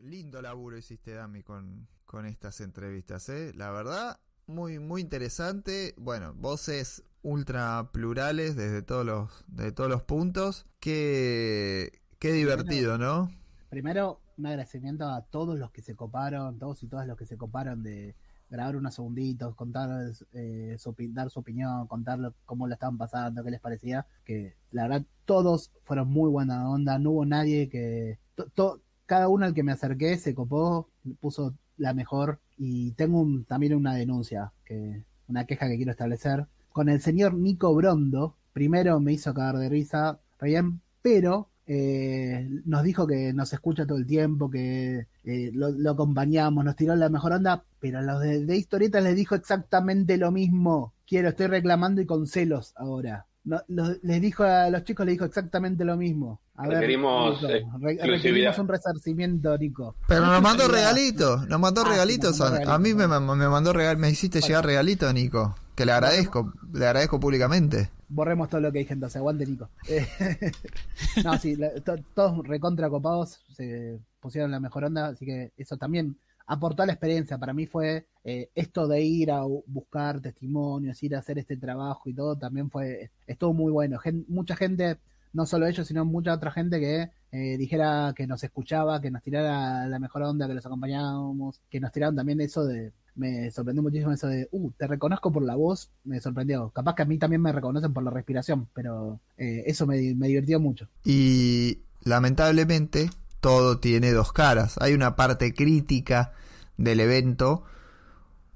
Lindo laburo hiciste, Dami, con, con estas entrevistas, ¿eh? La verdad, muy, muy interesante. Bueno, voces ultra plurales desde todos los, desde todos los puntos. Qué, qué divertido, ¿no? Primero, un agradecimiento a todos los que se coparon, todos y todas los que se coparon de grabar unos segunditos, contar, eh, su, dar su opinión, contar lo- cómo la estaban pasando, qué les parecía. Que la verdad, todos fueron muy buena onda, no hubo nadie que. to- to- cada uno al que me acerqué se copó, puso la mejor. Y tengo un- también una denuncia, que una queja que quiero establecer. Con el señor Nico Brondo, primero me hizo cagar de risa, bien, pero eh, nos dijo que nos escucha todo el tiempo, que eh, lo, lo, acompañamos, nos tiró la mejor onda, pero a los de, de historietas les dijo exactamente lo mismo. Quiero, estoy reclamando y con celos ahora. No, lo, les dijo a los chicos, les dijo exactamente lo mismo. A requerimos, ver, Nico, re, requerimos un resarcimiento, Nico. Pero nos mandó regalitos, nos mandó ah, regalitos. Sí, a, a, mí me, me mandó regal, me hiciste bueno. llegar regalito, Nico. Que le agradezco, le agradezco públicamente. Borremos todo lo que dije entonces, aguante Nico. no, sí, to, todos recontra copados, se pusieron la mejor onda, así que eso también aportó a la experiencia. Para mí fue eh, esto de ir a buscar testimonios, ir a hacer este trabajo y todo, también fue, estuvo muy bueno. Gen, mucha gente, no solo ellos, sino mucha otra gente que eh, dijera que nos escuchaba, que nos tirara la mejor onda, que los acompañábamos, que nos tiraron también eso de, me sorprendió muchísimo eso de, uh, te reconozco por la voz, me sorprendió. Capaz que a mí también me reconocen por la respiración, pero eh, eso me, me divirtió mucho. Y lamentablemente todo tiene dos caras. Hay una parte crítica del evento.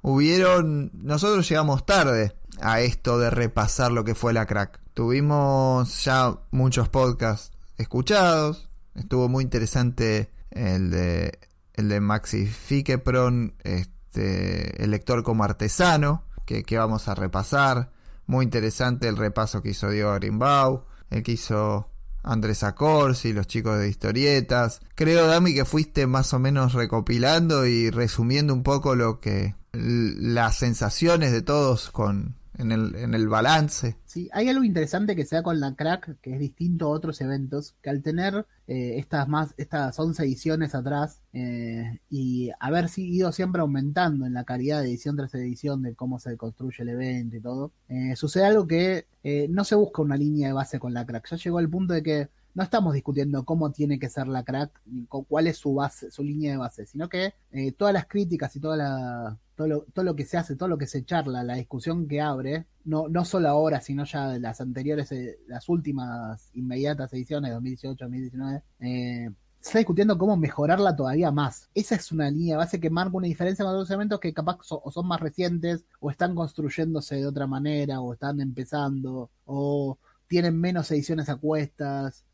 Hubieron, nosotros llegamos tarde a esto de repasar lo que fue la crack. Tuvimos ya muchos podcasts escuchados. Estuvo muy interesante el de el de Maxi Fikepron, este, el lector como artesano, que, que, vamos a repasar. Muy interesante el repaso que hizo Diego Grimbau, el que hizo Andrés Acorsi, los chicos de historietas. Creo, Dami, que fuiste más o menos recopilando y resumiendo un poco lo que las sensaciones de todos con en el, en el balance. Sí, hay algo interesante que se da con la crack, que es distinto a otros eventos, que al tener eh, estas más, estas 11 ediciones atrás, eh, y haber ido siempre aumentando en la calidad de edición tras edición de cómo se construye el evento y todo, eh, sucede algo que no se busca una línea de base con la crack. Ya llegó al punto de que no estamos discutiendo cómo tiene que ser la crack, ni cuál es su base, su línea de base, sino que eh, todas las críticas y toda la, todo, lo, todo lo que se hace, todo lo que se charla, la discusión que abre, no, no solo ahora, sino ya de las anteriores, eh, las últimas inmediatas ediciones, 2018, 2019, eh, se está discutiendo cómo mejorarla todavía más. Esa es una línea base que marca una diferencia con otros eventos que capaz o son más recientes, o están construyéndose de otra manera, o están empezando, o tienen menos ediciones a cuestas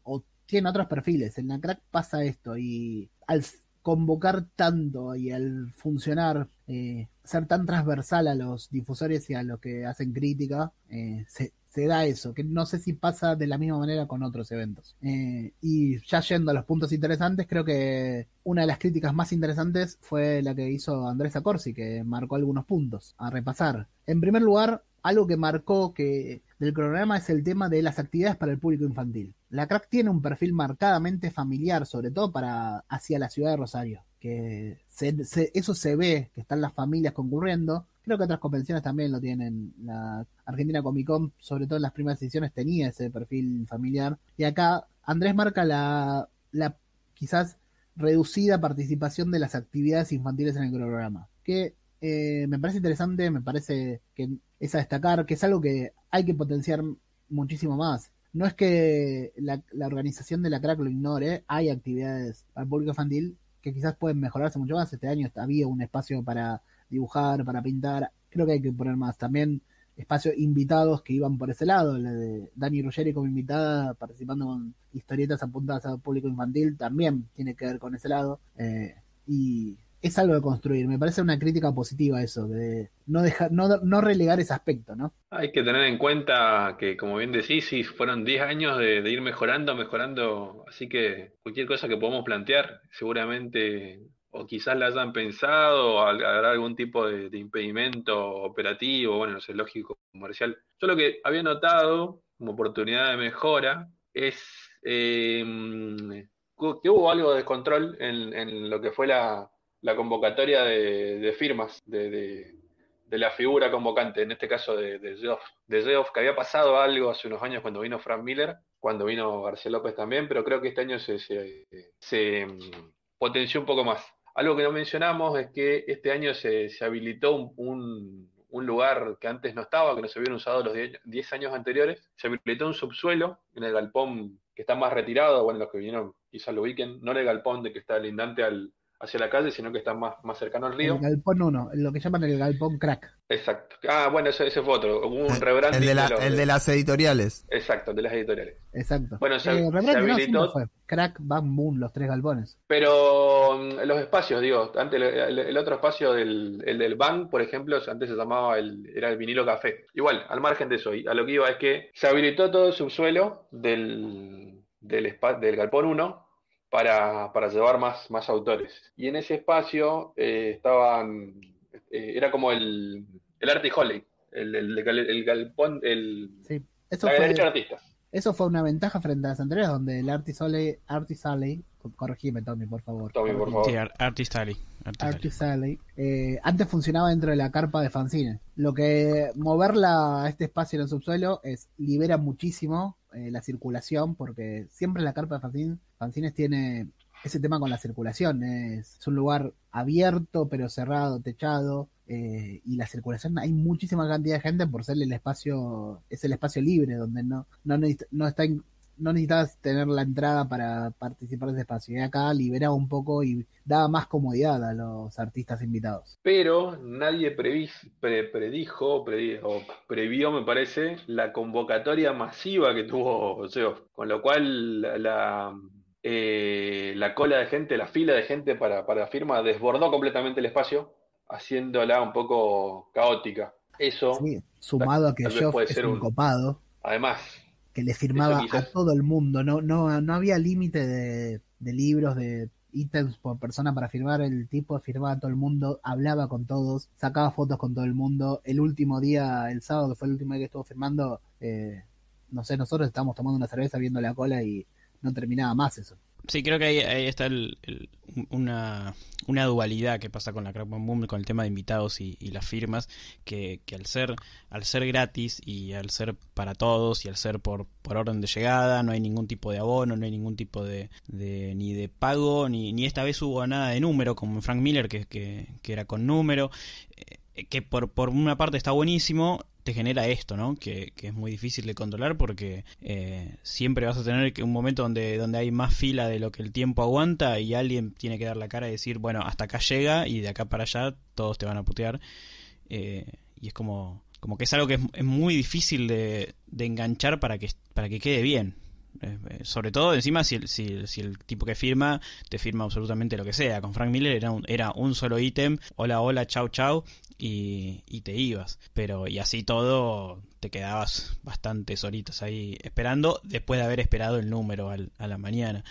o tienen otros perfiles. En la crack pasa esto y al convocar tanto y al funcionar, eh, ser tan transversal a los difusores y a los que hacen crítica, eh, se, se, da eso, que no sé si pasa de la misma manera con otros eventos. Eh, y ya yendo a los puntos interesantes, creo que una de las críticas más interesantes fue la que hizo Andrés Acorsi, que marcó algunos puntos a repasar. En primer lugar, algo que marcó que del cronograma es el tema de las actividades para el público infantil. La crack tiene un perfil marcadamente familiar, sobre todo para hacia la ciudad de Rosario, que eso se ve, que están las familias concurriendo. Creo que otras convenciones también lo tienen. La Argentina Comic Con, sobre todo en las primeras ediciones, tenía ese perfil familiar. Y acá Andrés marca la, la quizás reducida participación de las actividades infantiles en el programa. Que eh, me parece interesante, me parece que es a destacar, que es algo que hay que potenciar muchísimo más. No es que la, organización de la crack lo ignore, hay actividades el público infantil que quizás pueden mejorarse mucho más. Este año había un espacio para dibujar, para pintar, creo que hay que poner más. También espacios invitados que iban por ese lado, la de Dani Ruggeri como invitada, participando con historietas apuntadas al público infantil, también tiene que ver con ese lado. Eh, y es algo de construir. Me parece una crítica positiva eso, de no dejar, no, no relegar ese aspecto, ¿no? Hay que tener en cuenta que, como bien decís, sí, fueron 10 años de, ir mejorando, mejorando, así que cualquier cosa que podamos plantear, seguramente, o quizás la hayan pensado, o habrá algún tipo de, impedimento operativo, bueno, no sé, lógico, comercial. Yo lo que había notado como oportunidad de mejora es eh, que hubo algo de descontrol en lo que fue la, la convocatoria de, firmas de, la figura convocante, en este caso de, de Geoff. De que había pasado algo hace unos años cuando vino Frank Miller, cuando vino García López también, pero creo que este año se, mm, potenció un poco más. Algo que no mencionamos es que este año se, habilitó un, lugar que antes no estaba, que no se habían usado los 10 años anteriores. Se habilitó un subsuelo en el galpón que está más retirado, bueno, los que vinieron quizás lo ubiquen, no en el galpón de que está lindante al, hacia la calle, sino que están más, más cercano al río. El galpón 1, lo que llaman el galpón crack. Exacto. Ah, bueno, ese, ese fue otro. Hubo un El, rebranding. de la- los- el de las editoriales. Exacto, de las editoriales. Exacto. Bueno, se- Eh, se rebranding, no, habilitó- fue. Crack, Bam, Boom, los tres galpones. Pero mm, los espacios, digo, antes el, el- el otro espacio del, el del Bang, por ejemplo, antes se llamaba el, era el vinilo café. Igual, al margen de eso, y a lo que iba es que se habilitó todo el subsuelo del, del, del Galpón 1 para, para llevar más, más autores. Y en ese espacio eh, estaban, eh, era como el, el Artie Holly, el, el, el- el galpón, el, Sí, eso la fue, galería de artistas. eso fue una ventaja frente a las anteriores, donde el Artis Alley, Artis Alley, co- corregime Tommy, por favor. Tommy, por Corregime. Sí, Ar- Artist Alley. Artist Alley. Artis Alley, eh, antes funcionaba dentro de la carpa de fanzine. Lo que moverla a este espacio en el subsuelo es libera muchísimo eh, la circulación, porque siempre la carpa de fanzine, fanzines tiene ese tema con la circulación. Es, un lugar abierto, pero cerrado, techado. eh, y la circulación, hay muchísima cantidad de gente por ser el espacio, es el espacio libre, donde no, no, no está no necesitas tener la entrada para participar de ese espacio. Y acá liberaba un poco y daba más comodidad a los artistas invitados. Pero nadie previs- pre- predijo, predi- o previó, me parece, la convocatoria masiva que tuvo Geoff. Con lo cual, la, la, eh, la cola de gente, la fila de gente para, para firma desbordó completamente el espacio, haciéndola un poco caótica. Eso, Sí, sumado a que puede es un- copado, además, que le firmaba a todo el mundo. No, no, no había límite de, de libros, de ítems por persona para firmar. El tipo firmaba a todo el mundo, hablaba con todos, sacaba fotos con todo el mundo. El último día, el sábado, que fue el último día que estuvo firmando, eh, no sé, nosotros estábamos tomando una cerveza viendo la cola y no terminaba más eso. Sí, creo que ahí, ahí está el- una, una dualidad que pasa con la Crack Boom, con el tema de invitados y, las firmas, que, que al ser al ser gratis y al ser para todos y al ser por, por orden de llegada, no hay ningún tipo de abono, no hay ningún tipo de, de- ni de pago, ni, ni esta vez hubo nada de número, como Frank Miller, que, que, que era con número, eh, que por, por una parte está buenísimo, te genera esto, ¿no? Que, que es muy difícil de controlar porque eh, siempre vas a tener un momento donde, donde hay más fila de lo que el tiempo aguanta y alguien tiene que dar la cara y decir, bueno, hasta acá llega y de acá para allá todos te van a putear. Eh, y es como, como que es algo que es, muy difícil de, enganchar para que, para que quede bien. Eh, sobre todo encima si si el tipo que firma te firma absolutamente lo que sea. Con Frank Miller era un, era un solo ítem, hola, hola, chau, chau, y, y te ibas. Pero y así todo te quedabas bastantes horitas ahí esperando después de haber esperado el número al- a la mañana.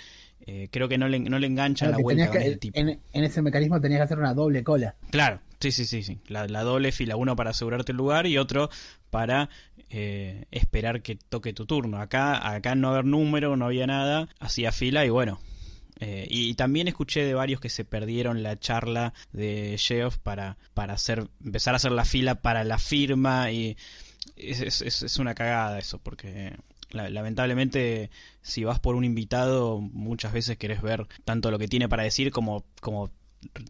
Eh, creo que no le, no le enganchan Claro, la vuelta con que- ese tipo. en, en ese mecanismo tenías que hacer una doble cola. Claro, sí, sí, sí, sí. La, la doble fila, uno para asegurarte el lugar y otro para eh, esperar que toque tu turno. Acá, acá no haber número, no había nada, hacía fila y bueno. Eh, y también escuché de varios que se perdieron la charla de Geoff para, para hacer, empezar a hacer la fila para la firma y es, es- una cagada eso porque la- lamentablemente si vas por un invitado muchas veces querés ver tanto lo que tiene para decir como, como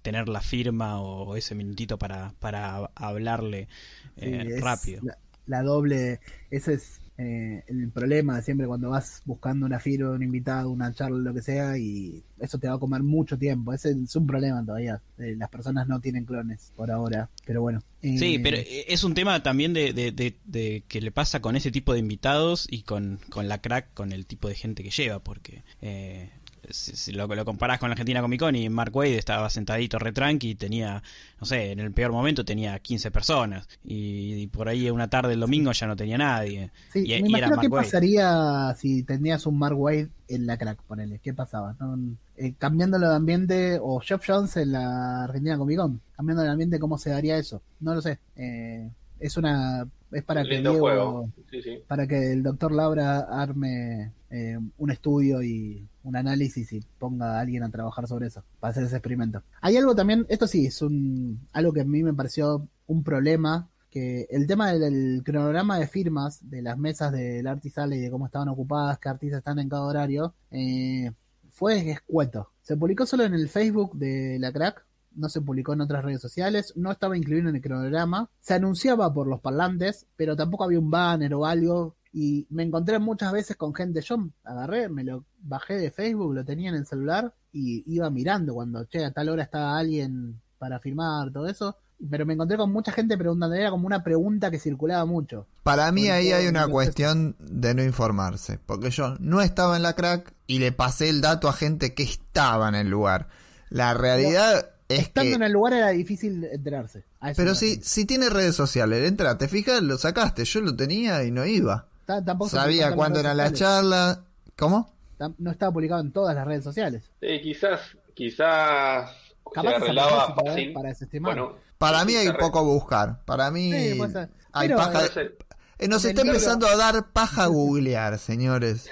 tener la firma o ese minutito para, para hablarle eh, Sí, rápido. La, la doble, ese es eh, el problema siempre cuando vas buscando una firma, un invitado, una charla, lo que sea, y eso te va a comer mucho tiempo. Ese es un problema todavía. Eh, las personas no tienen clones por ahora, pero bueno. Eh, Sí, pero es un tema también de, de, de- de que le pasa con ese tipo de invitados y con, con la crack, con el tipo de gente que lleva, porque eh, si, si lo, lo comparás con la Argentina Comic Con y Mark Wade estaba sentadito re tranqui y tenía, no sé, en el peor momento tenía 15 personas y, y por ahí una tarde el domingo ya no tenía nadie. Sí, y, me y era imagino Mark qué Waid. pasaría si tenías un Mark Wade en la crack, ponele. ¿Qué pasaba? ¿No? Eh, cambiándolo de ambiente, o Jeff Jones en la Argentina Comic Con, cambiando el ambiente, ¿cómo se daría eso? No lo sé. Eh, es una. Es para que Diego- juego. Sí, sí. para que el doctor Laura arme eh, un estudio y un análisis y ponga a alguien a trabajar sobre eso, para hacer ese experimento. Hay algo también, esto sí, es un algo que a mí me pareció un problema, que el tema del, cronograma de firmas de las mesas del Artisale y de cómo estaban ocupadas, qué artistas están en cada horario, eh, fue escueto. Se publicó solo en el Facebook de la crack, no se publicó en otras redes sociales, no estaba incluido en el cronograma, se anunciaba por los parlantes, pero tampoco había un banner o algo Y me encontré muchas veces con gente, yo agarré, me lo bajé de Facebook, lo tenía en el celular y iba mirando cuando, che, a tal hora estaba alguien para firmar, todo eso. Pero me encontré con mucha gente preguntando, era como una pregunta que circulaba mucho. Para mí ahí hay una cuestión de no informarse, porque yo no estaba en la crack y le pasé el dato a gente que estaba en el lugar. La realidad es Estando que... en el lugar era difícil enterarse. Pero si, si tiene redes sociales, entra, te fijas, lo sacaste, yo lo tenía y no iba. Ta- tampoco Sabía cuándo redes era la sociales. charla. ¿Cómo? No estaba publicado en todas las redes sociales. Sí, quizás, quizás Capaz se arreglaba ¿eh? fácil. para desestimar. Bueno, Para mí hay arre- poco buscar. Para mí Sí, puede ser. hay Pero, paja. eh, Eh, nos está libro- empezando a dar paja a googlear, señores.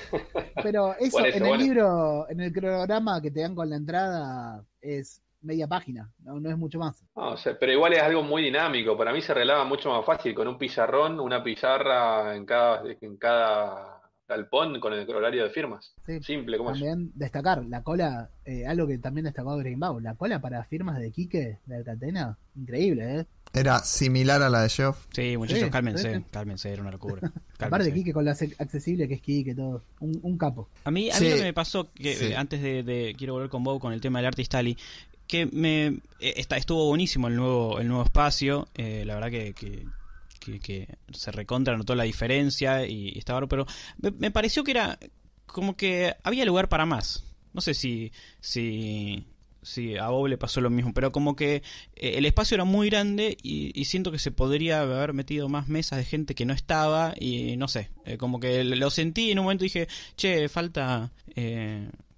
Pero eso, en el bueno. libro, en el cronograma que te dan con la entrada, es media página, no, no es mucho más. No, o sea, pero igual es algo muy dinámico. Para mí se arreglaba mucho más fácil con un pizarrón, una pizarra en cada, en cada galpón con el horario de firmas. Sí. Simple como es. También destacar la cola, eh, algo que también destacó Greenbaum, la cola para firmas de Quique de Alcatena, increíble, ¿eh? Era similar a la de Geoff. Sí, muchachos, Sí, cálmense, sí, cálmense, era una locura. Aparte Cálmense. Quique con la ac- accesible que es Quique, todo, un, un capo. A mí, a Sí. mí lo que me pasó, que Sí. eh, antes de, de- quiero volver con Bob con el tema del arte Stali, que me eh, está, estuvo buenísimo el nuevo, el nuevo espacio, eh, la verdad que, que, que- se recontra notó la diferencia y, estaba pero me, pareció que era como que había lugar para más. No sé si, si, si a Bob le pasó lo mismo, pero como que eh, el espacio era muy grande y, siento que se podría haber metido más mesas de gente que no estaba y no sé, como que lo sentí en un momento dije, che, falta,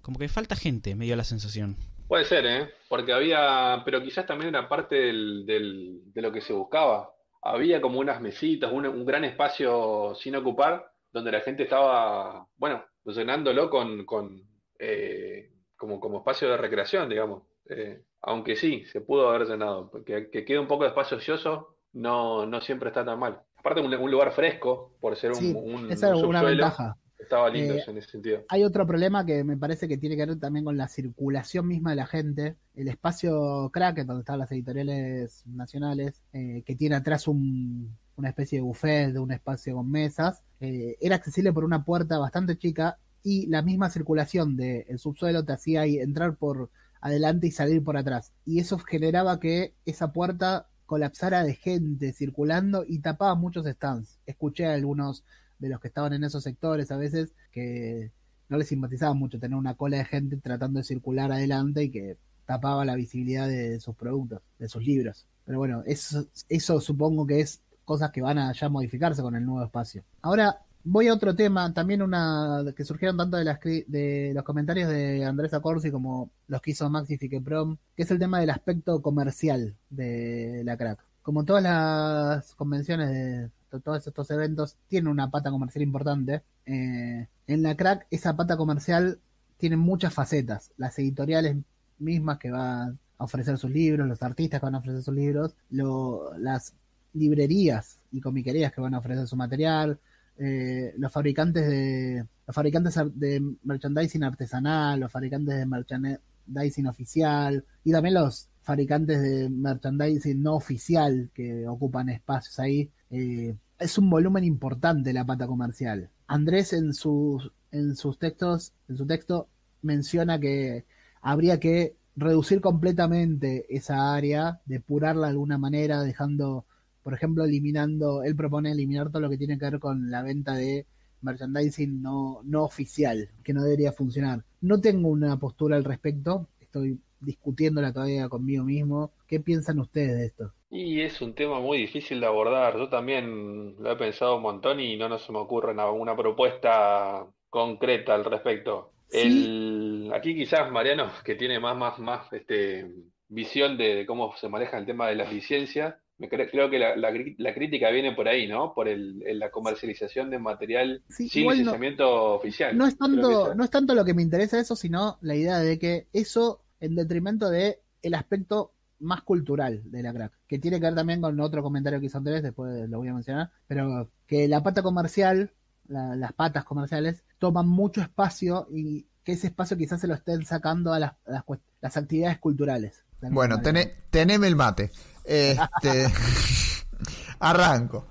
como que falta gente, me dio la sensación. Puede ser, ¿eh? Porque había, pero quizás también era parte del, del- de lo que se buscaba. Había como unas mesitas, un, un gran espacio sin ocupar, donde la gente estaba, bueno, llenándolo con, con eh, como, como espacio de recreación, digamos. Eh, aunque sí, se pudo haber llenado, porque que quede un poco de espacio ocioso no, no siempre está tan mal. Aparte, un, un lugar fresco, por ser un, Sí, un, esa es un una ventaja. Estaba lindo Eh, eso en ese sentido. Hay otro problema que me parece que tiene que ver también con la circulación misma de la gente. El espacio Kraken, donde están las editoriales nacionales, eh, que tiene atrás un- una especie de buffet, de un espacio con mesas, eh, era accesible por una puerta bastante chica y la misma circulación del subsuelo te hacía entrar por adelante y salir por atrás. Y eso generaba que esa puerta colapsara de gente circulando y tapaba muchos stands. Escuché a algunos de los que estaban en esos sectores a veces que no les simpatizaba mucho tener una cola de gente tratando de circular adelante y que tapaba la visibilidad de sus productos, de sus libros. Pero bueno, eso, supongo que es cosas que van a ya modificarse con el nuevo espacio. Ahora voy a otro tema, también una que surgieron tanto de, las, de los comentarios de Andrés Acorsi como los que hizo Maxi Fiqueprom, que es el tema del aspecto comercial de la crack. Como todas las convenciones de todos estos eventos tienen una pata comercial importante, eh, en la crack esa pata comercial tiene muchas facetas. Las editoriales mismas que van a ofrecer sus libros, los artistas que van a ofrecer sus libros, las librerías y comiquerías que van a ofrecer su material, eh, los fabricantes de los fabricantes de merchandising artesanal, los fabricantes de merchandising oficial y también los fabricantes de merchandising no oficial que ocupan espacios ahí. Eh, es un volumen importante la pata comercial. Andrés en sus en sus textos, en su texto menciona que habría que reducir completamente esa área, depurarla de alguna manera, dejando, por ejemplo, eliminando, él propone eliminar todo lo que tiene que ver con la venta de merchandising no, no oficial, que no debería funcionar. No tengo una postura al respecto, estoy discutiéndola todavía conmigo mismo. ¿Qué piensan ustedes de esto? Y es un tema muy difícil de abordar. Yo también lo he pensado un montón y no, no se me ocurre una, una propuesta concreta al respecto. El, aquí quizás Mariano, que tiene más, más, más este, visión de, de cómo se maneja el tema de las licencias, me cre- creo que la, la crítica viene por ahí, ¿no? Por el, el- la comercialización de material Sí, sin igual no- licenciamiento oficial. No es tanto, no es tanto lo que me interesa eso, sino la idea de que eso en detrimento de el aspecto más cultural de la crack, que tiene que ver también con otro comentario que hizo Andrés, después lo voy a mencionar, pero que la pata comercial, la- las patas comerciales, toman mucho espacio y que ese espacio quizás se lo estén sacando a las, a las, actividades culturales. Bueno, tené- teneme el mate. Este, arranco.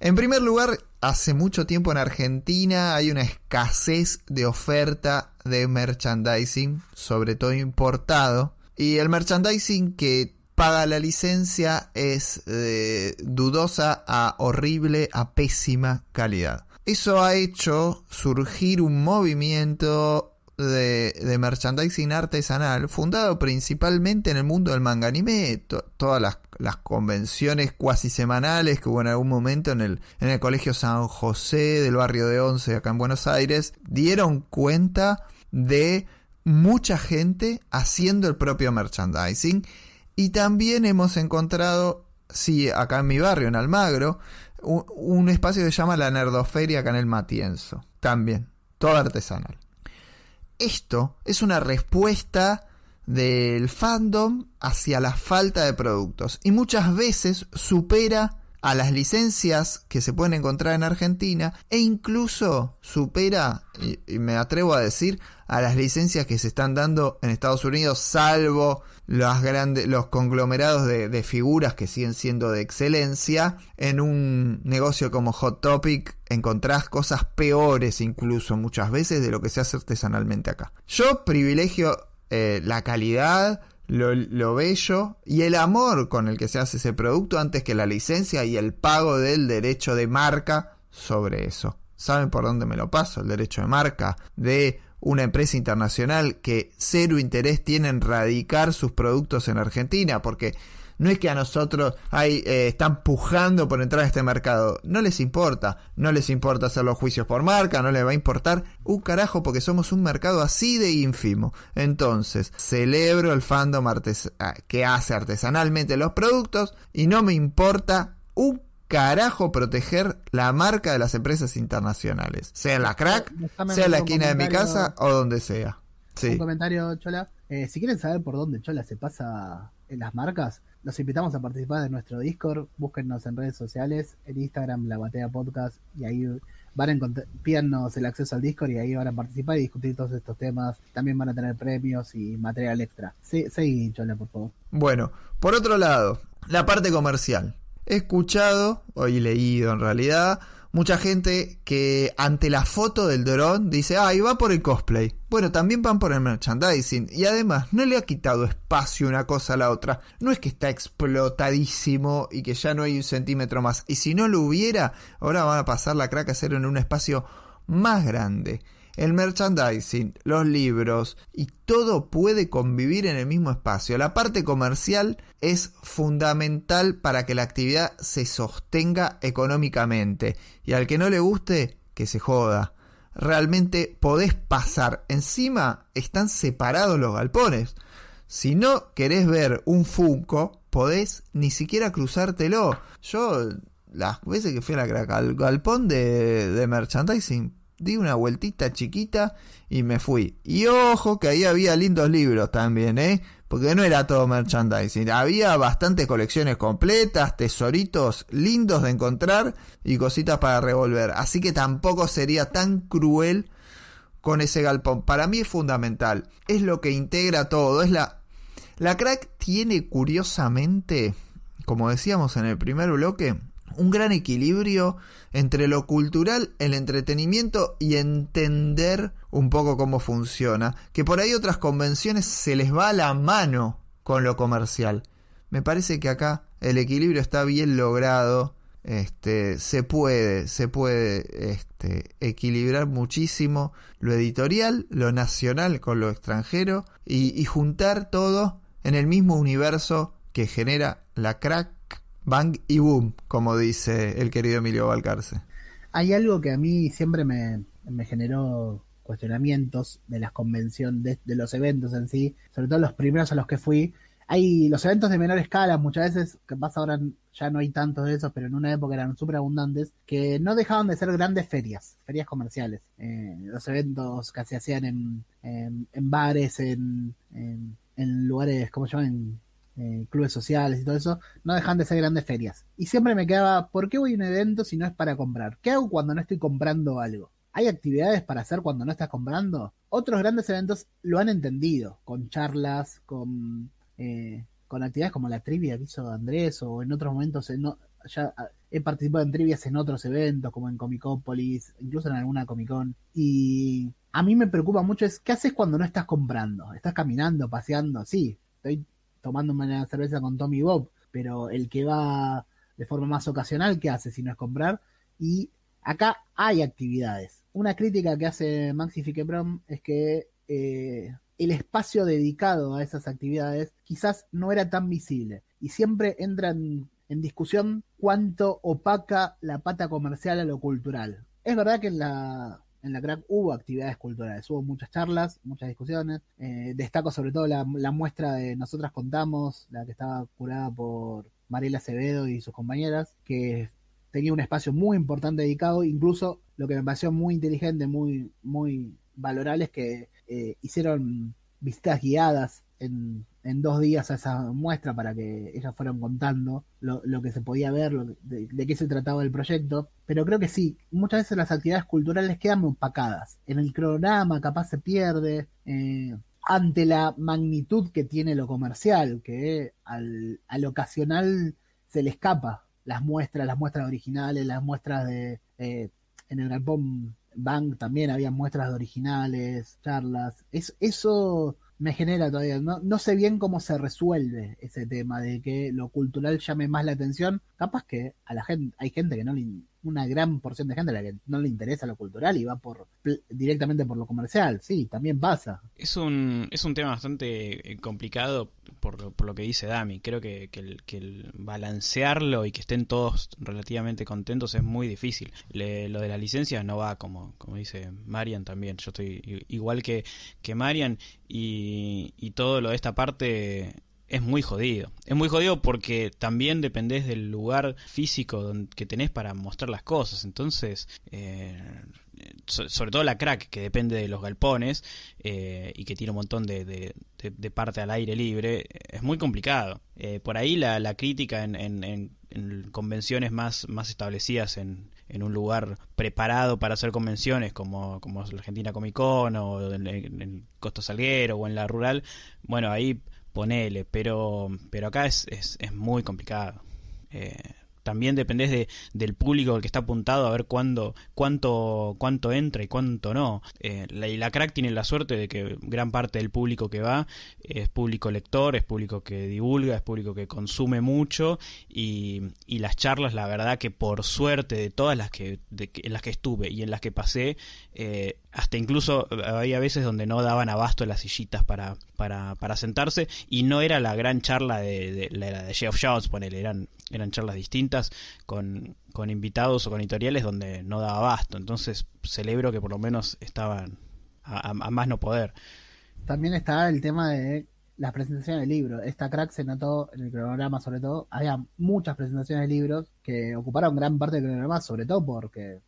En primer lugar, hace mucho tiempo en Argentina hay una escasez de oferta de merchandising, sobre todo importado, y el merchandising que paga la licencia es de dudosa a horrible a pésima calidad. Eso ha hecho surgir un movimiento de, de, merchandising artesanal, fundado principalmente en el mundo del manga anime, todas las, las, convenciones cuasi semanales que hubo en algún momento en el, en el Colegio San José del barrio de Once, acá en Buenos Aires, dieron cuenta de mucha gente haciendo el propio merchandising. Y también hemos encontrado, sí, acá en mi barrio, en Almagro, un, espacio que se llama la Nerdoferia acá en el Matienzo. También, todo artesanal. Esto es una respuesta del fandom hacia la falta de productos y muchas veces supera a las licencias que se pueden encontrar en Argentina e incluso supera, y, me atrevo a decir, a las licencias que se están dando en Estados Unidos, salvo los, grandes, los conglomerados de, de figuras que siguen siendo de excelencia. En un negocio como Hot Topic encontrás cosas peores incluso muchas veces de lo que se hace artesanalmente acá. Yo privilegio eh, la calidad, lo, bello y el amor con el que se hace ese producto antes que la licencia y el pago del derecho de marca sobre eso. ¿Saben por dónde me lo paso? El derecho de marca de una empresa internacional que cero interés tiene en radicar sus productos en Argentina, porque no es que a nosotros hay, eh, están pujando por entrar a este mercado. No les importa. No les importa hacer los juicios por marca. No les va a importar un carajo porque somos un mercado así de ínfimo. Entonces, celebro el fandom ah, que hace artesanalmente los productos y no me importa un carajo proteger la marca de las empresas internacionales. Sea en la crack, sea en la esquina de mi casa o donde sea. Sí. Un comentario, Chola. Eh, si quieren saber por dónde Chola se pasa en las marcas, los invitamos a participar de nuestro Discord. Búsquennos en redes sociales, en Instagram, La Batea Podcast, y ahí van a encontrar, pídanos el acceso al Discord y ahí van a participar y discutir todos estos temas. También van a tener premios y material extra. Sí, Chola, por favor. Bueno, por otro lado, la parte comercial. He escuchado, hoy leído en realidad, mucha gente que ante la foto del dron dice, ah, y va por el cosplay. Bueno, también van por el merchandising. Y además, no le ha quitado espacio una cosa a la otra. No es que está explotadísimo y que ya no hay un centímetro más. Y si no lo hubiera, ahora van a pasar la crack a hacer en un espacio más grande el merchandising, los libros y todo puede convivir en el mismo espacio. La parte comercial es fundamental para que la actividad se sostenga económicamente y al que no le guste, que se joda. Realmente podés pasar. Encima están separados los galpones. Si no querés ver un Funko, podés ni siquiera cruzártelo. Yo, las veces que fui a la al galpón de, de merchandising, di una vueltita chiquita y me fui. Y ojo que ahí había lindos libros también, ¿eh? Porque no era todo merchandising. Había bastantes colecciones completas, tesoritos lindos de encontrar y cositas para revolver. Así que tampoco sería tan cruel con ese galpón. Para mí es fundamental. Es lo que integra todo. Es la. La crack tiene curiosamente, como decíamos en el primer bloque, un gran equilibrio entre lo cultural, el entretenimiento y entender un poco cómo funciona, que por ahí otras convenciones se les va la mano con lo comercial. Me parece que acá el equilibrio está bien logrado, este, se puede, se puede este, equilibrar muchísimo lo editorial, lo nacional con lo extranjero y, y juntar todo en el mismo universo que genera la crack Bang y boom, como dice el querido Emilio Valcarce. Hay algo que a mí siempre me, generó cuestionamientos de las convenciones, de, los eventos en sí, sobre todo los primeros a los que fui. Hay los eventos de menor escala, muchas veces, que pasa ahora ya no hay tantos de esos, pero en una época eran súper abundantes, que no dejaban de ser grandes ferias, ferias comerciales. Eh, los eventos que se hacían en, en, bares, en, en, lugares, ¿cómo se llaman? Eh, clubes sociales y todo eso, no dejan de ser grandes ferias. Y siempre me quedaba, ¿por qué voy a un evento si no es para comprar? ¿Qué hago cuando no estoy comprando algo? ¿Hay actividades para hacer cuando no estás comprando? Otros grandes eventos lo han entendido, con charlas, con, eh, con actividades como la trivia que hizo Andrés o en otros momentos, ya he participado en trivias en otros eventos, como en Comicópolis, incluso en alguna Comic Con. Y a mí me preocupa mucho es, ¿qué haces cuando no estás comprando? Estás caminando, paseando, sí, estoy tomando una cerveza con Tommy Bob, pero el que va de forma más ocasional, ¿qué hace si no es comprar? Y acá hay actividades. Una crítica que hace Maxi Fiqueprom es que eh, el espacio dedicado a esas actividades quizás no era tan visible y siempre entra en, discusión cuánto opaca la pata comercial a lo cultural. Es verdad que en la, en la crack hubo actividades culturales, hubo muchas charlas, muchas discusiones. Eh, destaco sobre todo la, la, muestra de Nosotras Contamos, la que estaba curada por Mariela Acevedo y sus compañeras, que tenía un espacio muy importante dedicado, incluso lo que me pareció muy inteligente, muy, muy valorable es que eh, hicieron visitas guiadas en, dos días a esa muestra para que ellas fueran contando lo, que se podía ver, de, qué se trataba el proyecto. Pero creo que sí, muchas veces las actividades culturales quedan opacadas. En el cronograma capaz se pierde. Eh, ante la magnitud que tiene lo comercial, que al, al ocasional se le escapa las muestras, las muestras originales, las muestras de eh, en el galpón Bank también había muestras de originales, charlas. Es, eso me genera todavía, no, no sé bien cómo se resuelve ese tema de que lo cultural llame más la atención. Capaz que a la gente, hay gente que no le, una gran porción de gente a la que no le interesa lo cultural y va por directamente por lo comercial. Sí, también pasa. Es un, es un tema bastante eh, complicado por, por lo que dice Dami. Creo que, que, el, balancearlo y que estén todos relativamente contentos es muy difícil. lo de las licencias no va como, como dice Marian también. Yo estoy igual que, que Marian y, y todo lo de esta parte es muy jodido. Es muy jodido porque también dependés del lugar físico que tenés para mostrar las cosas. Entonces, eh, sobre todo la crack, que depende de los galpones eh, y que tiene un montón de, parte al aire libre, es muy complicado. Eh, por ahí la, crítica en, convenciones más, más establecidas en, un lugar preparado para hacer convenciones como, como la Argentina Comic Con o en, el Costo Salguero o en la rural, bueno, ahí ponele, pero, pero acá es, es, es muy complicado. Eh, también dependés de, del público al que está apuntado a ver cuándo, cuánto, cuánto entra y cuánto no. Eh, la, y la crack tiene la suerte de que gran parte del público que va es público lector, es público que divulga, es público que consume mucho y, y las charlas, la verdad que por suerte de todas las que, en las que estuve y en las que pasé, eh, hasta incluso había veces donde no daban abasto las sillitas para, para, para sentarse y no era la gran charla de, de, la de Jeff Jones, ponele, eran, eran charlas distintas con, con invitados o con editoriales donde no daba abasto. Entonces celebro que por lo menos estaban a, más no poder. También está el tema de las presentaciones de libros. Esta crack se notó en el cronograma, sobre todo. Había muchas presentaciones de libros que ocuparon gran parte del cronograma, sobre todo porque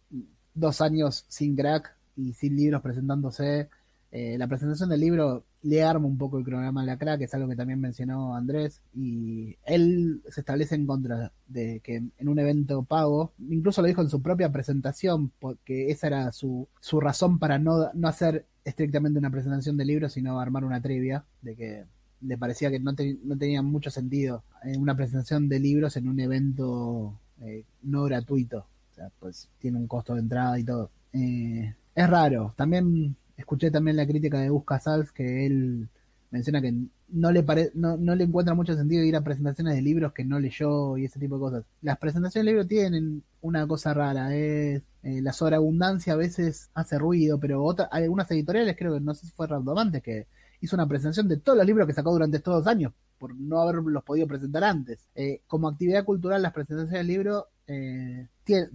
dos años sin crack y sin libros presentándose. Eh, la presentación del libro le arma un poco el cronograma de la crack, que es algo que también mencionó Andrés, y él se establece en contra de que en un evento pago, incluso lo dijo en su propia presentación, porque esa era su, su razón para no, no hacer estrictamente una presentación de libros, sino armar una trivia, de que le parecía que no, no tenía mucho sentido eh, una presentación de libros en un evento eh, no gratuito. O sea, pues tiene un costo de entrada y todo. Es raro. También escuché también la crítica de Busca Sals que él menciona que no le pare, no, no, le encuentra mucho sentido ir a presentaciones de libros que no leyó y ese tipo de cosas. Las presentaciones de libros tienen una cosa rara, es eh, la sobreabundancia a veces hace ruido, pero otra, algunas editoriales, creo que no sé si fue Randomantes, que hizo una presentación de todos los libros que sacó durante estos dos años, por no haberlos podido presentar antes. Eh, como actividad cultural, las presentaciones de libros eh,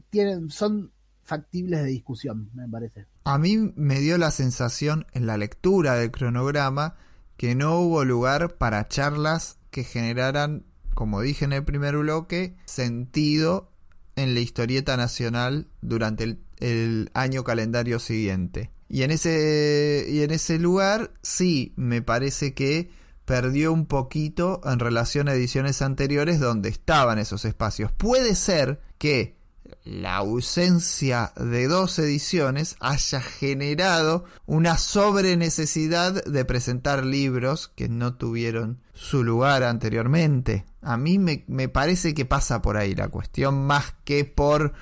tienen, son factibles de discusión, me parece. A mí me dio la sensación en la lectura del cronograma que no hubo lugar para charlas que generaran, como dije en el primer bloque, sentido en la historieta nacional durante el, año calendario siguiente. Y en ese, y en ese lugar sí me parece que perdió un poquito en relación a ediciones anteriores donde estaban esos espacios. Puede ser que la ausencia de dos ediciones haya generado una sobrenecesidad de presentar libros que no tuvieron su lugar anteriormente. A mí me, me, parece que pasa por ahí la cuestión más que por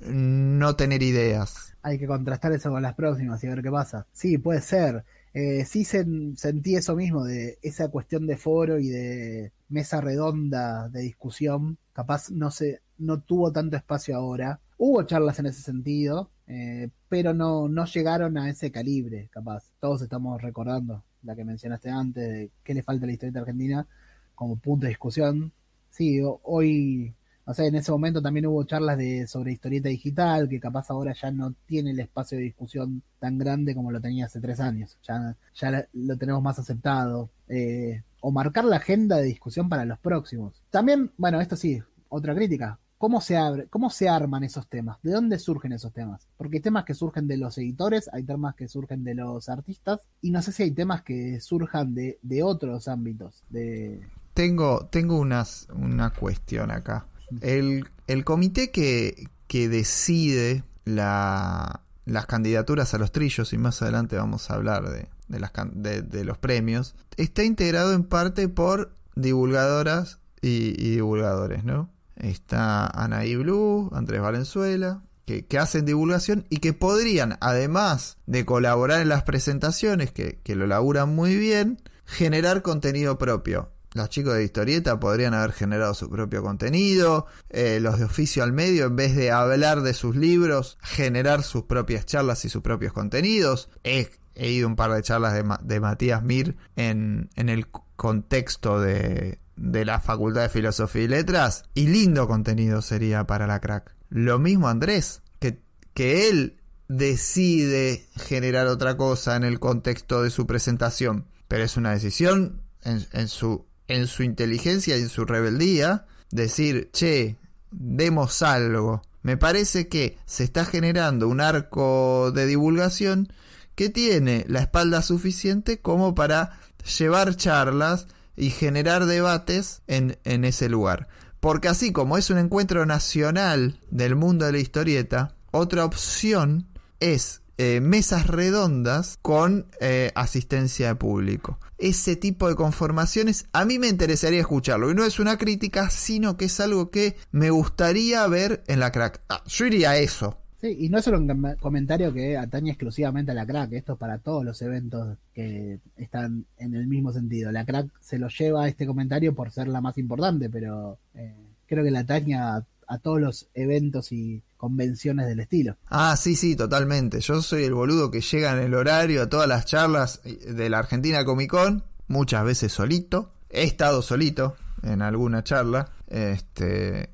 no tener ideas. Hay que contrastar eso con las próximas y ver qué pasa. Sí, puede ser. Eh, sí sentí eso mismo, de esa cuestión de foro y de mesa redonda de discusión. Capaz no, se, no tuvo tanto espacio ahora. Hubo charlas en ese sentido, eh, pero no, no llegaron a ese calibre, capaz. Todos estamos recordando la que mencionaste antes, de qué le falta a la historia argentina como punto de discusión. Sí, hoy o sea, en ese momento también hubo charlas de sobre historieta digital, que capaz ahora ya no tiene el espacio de discusión tan grande como lo tenía hace tres años. Ya, ya lo tenemos más aceptado. Eh, o marcar la agenda de discusión para los próximos. También, bueno, esto sí, otra crítica. ¿Cómo se, abre, ¿Cómo se arman esos temas? ¿De dónde surgen esos temas? Porque hay temas que surgen de los editores, hay temas que surgen de los artistas, y no sé si hay temas que surjan de, de otros ámbitos. De... Tengo, tengo unas, una cuestión acá. El, el comité que, que decide la, las candidaturas a los trillos, y más adelante vamos a hablar de, de, las, de, los premios, está integrado en parte por divulgadoras y, divulgadores, ¿no? Está Anaí Blue, Andrés Valenzuela, que, que, hacen divulgación y que podrían, además de colaborar en las presentaciones, que, que lo laburan muy bien, generar contenido propio los chicos de historieta podrían haber generado su propio contenido, eh, los de oficio al medio, en vez de hablar de sus libros, generar sus propias charlas y sus propios contenidos. He, he ido un par de charlas de, de Matías Mir en, en el contexto de, de la Facultad de Filosofía y Letras, y lindo contenido sería para la crack. Lo mismo Andrés, que, que él decide generar otra cosa en el contexto de su presentación, pero es una decisión en, en, su en su inteligencia y en su rebeldía, decir, che, demos algo. Me parece que se está generando un arco de divulgación que tiene la espalda suficiente como para llevar charlas y generar debates en, en ese lugar. Porque así como es un encuentro nacional del mundo de la historieta, otra opción es eh, mesas redondas con eh, asistencia de público. Ese tipo de conformaciones a mí me interesaría escucharlo. Y no es una crítica, sino que es algo que me gustaría ver en la crack. Ah, yo iría a eso. Sí, y no es solo un comentario que atañe exclusivamente a la crack, esto es para todos los eventos que están en el mismo sentido. La crack se lo lleva a este comentario por ser la más importante, pero eh, creo que la atañe a todos los eventos y convenciones del estilo. Ah, sí, sí, totalmente. Yo soy el boludo que llega en el horario a todas las charlas de la Argentina Comic Con, muchas veces solito. He estado solito en alguna charla. Este.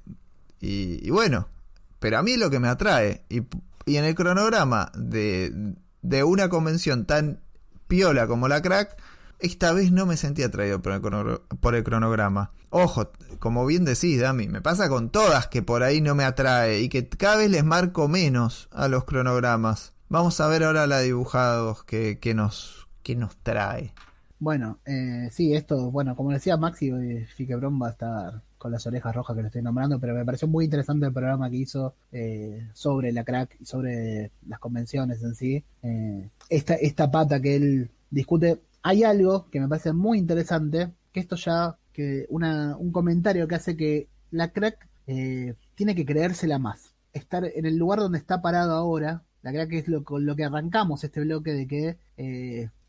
Y, bueno, pero a mí lo que me atrae, y, y en el cronograma de, de una convención tan piola como la crack, esta vez no me sentí atraído por el, por el cronograma. Ojo, como bien decís, Dami, me pasa con todas que por ahí no me atrae y que cada vez les marco menos a los cronogramas. Vamos a ver ahora la dibujados que, que nos, que nos trae. Bueno, eh, sí, esto, bueno, como decía Maxi, Fiquebrón va a estar con las orejas rojas que le estoy nombrando, pero me pareció muy interesante el programa que hizo eh, sobre la crack y sobre las convenciones en sí. Eh, esta, esta pata que él discute hay algo que me parece muy interesante, que esto ya, que una, un comentario que hace que la crack eh, tiene que creérsela más. Estar en el lugar donde está parado ahora, la crack es lo, con lo que arrancamos este bloque de que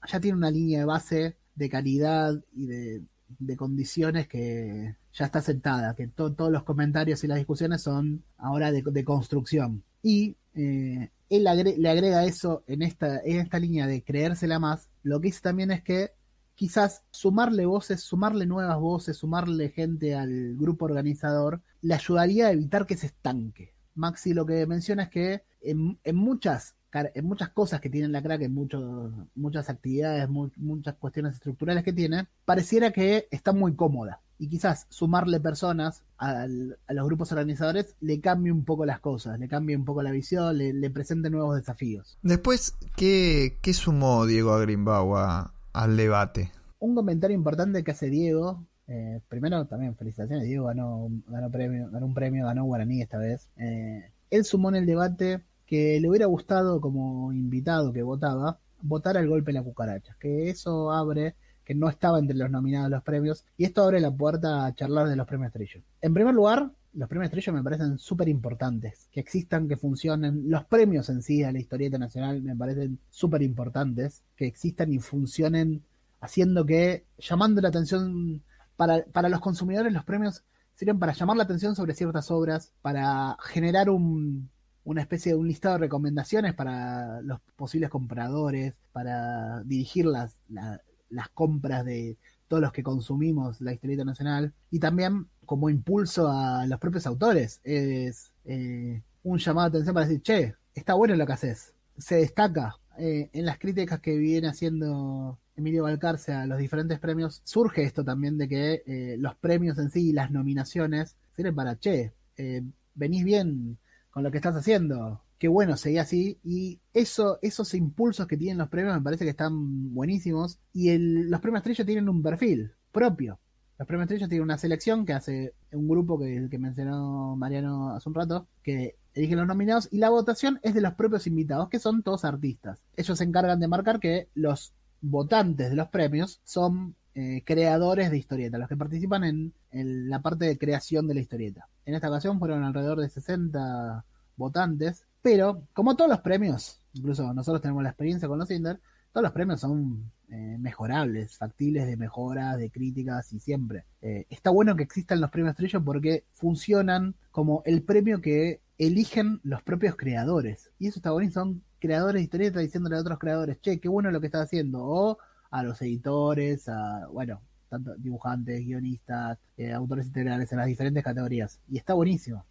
ya tiene una línea de base de calidad y de, condiciones que ya está sentada, que todos los comentarios y las discusiones son ahora de, de construcción. Y eh, él le agrega eso en esta, en esta línea de creérsela más, lo que dice también es que quizás sumarle voces, sumarle nuevas voces, sumarle gente al grupo organizador, le ayudaría a evitar que se estanque. Maxi lo que menciona es que en, muchas en muchas cosas que tiene la crack, en muchas actividades, muchas cuestiones estructurales que tiene, pareciera que está muy cómoda y quizás sumarle personas a los grupos organizadores le cambie un poco las cosas, le cambie un poco la visión, le, presente nuevos desafíos. Después, ¿qué, qué sumó Diego Agrimbau al debate? Un comentario importante que hace Diego. Eh, primero, también felicitaciones. Diego ganó, ganó, premio, ganó un premio, ganó Guaraní esta vez. Eh, él sumó en el debate que le hubiera gustado como invitado que votaba votar al golpe de la cucaracha, que eso abre que no estaba entre los nominados a los premios, y esto abre la puerta a charlar de los premios Trillo. En primer lugar, los premios Trillo me parecen súper importantes, que existan, que funcionen, los premios en sí a la historieta nacional me parecen súper importantes, que existan y funcionen haciendo que, llamando la atención, para, para los consumidores los premios sirven para llamar la atención sobre ciertas obras, para generar un, una especie de un listado de recomendaciones para los posibles compradores, para dirigir las, las compras de todos los que consumimos la historieta nacional y también como impulso a los propios autores. Es eh, un llamado de atención para decir, che, está bueno lo que haces, se destaca. Eh, en las críticas que viene haciendo Emilio Balcarce a los diferentes premios, surge esto también de que eh, los premios en sí y las nominaciones sirven para, che, venís bien con lo que estás haciendo, bueno, seguí así. Y eso, esos impulsos que tienen los premios me parece que están buenísimos. Y el, los premios Trillo tienen un perfil propio. Los premios Trillo tienen una selección que hace un grupo que, que mencionó Mariano hace un rato, que elige los nominados, y la votación es de los propios invitados, que son todos artistas. Ellos se encargan de marcar que los votantes de los premios son eh, creadores de historieta, los que participan en, en, la parte de creación de la historieta. En esta ocasión fueron alrededor de 60 votantes pero, como todos los premios, incluso nosotros tenemos la experiencia con los Cinder, todos los premios son eh, mejorables, factibles de mejoras, de críticas y siempre. Eh, está bueno que existan los premios Trillo porque funcionan como el premio que eligen los propios creadores. Y eso está bonito, son creadores de historietas diciéndole a otros creadores, che, qué bueno lo que estás haciendo. O a los editores, a, bueno, tanto dibujantes, guionistas, eh, autores integrales en las diferentes categorías. Y está buenísimo.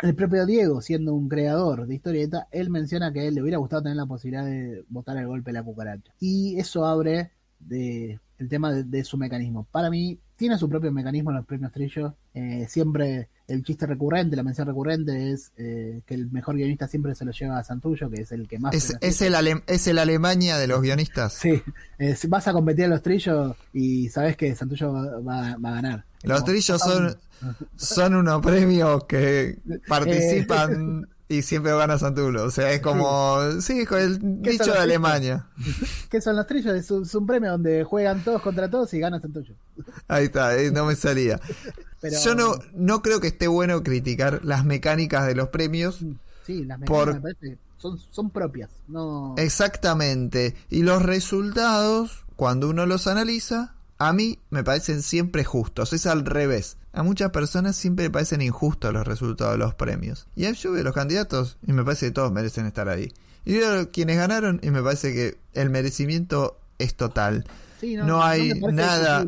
El propio Diego, siendo un creador de historieta, él menciona que a él le hubiera gustado tener la posibilidad de votar el golpe de la cucaracha. Y eso abre de, el tema de, su mecanismo. Para mí, tiene su propio mecanismo en los premios Trillo. Eh, siempre el chiste recurrente, la mención recurrente es eh, que el mejor guionista siempre se lo lleva a Santullo, que es el que más... Es, es el, es el Alemania de los guionistas. Sí, vas a competir a los Trillos y sabes que Santullo va, va a ganar. Los Trillos son son unos premios que participan y siempre van a Santulo. O sea, es como, sí, el dicho de Alemania. ¿Qué son los trillos? Es un, premio donde juegan todos contra todos y ganan Santulo. Ahí está, eh, no me salía. Yo no, no creo que esté bueno criticar las mecánicas de los premios. Sí, las mecánicas me parece son, son propias. No... Exactamente. Y los resultados, cuando uno los analiza, a mí me parecen siempre justos. Es al revés. A muchas personas siempre me parecen injustos los resultados de los premios. Y yo veo los candidatos y me parece que todos merecen estar ahí. Y veo quienes ganaron y me parece que el merecimiento es total. no, hay nada.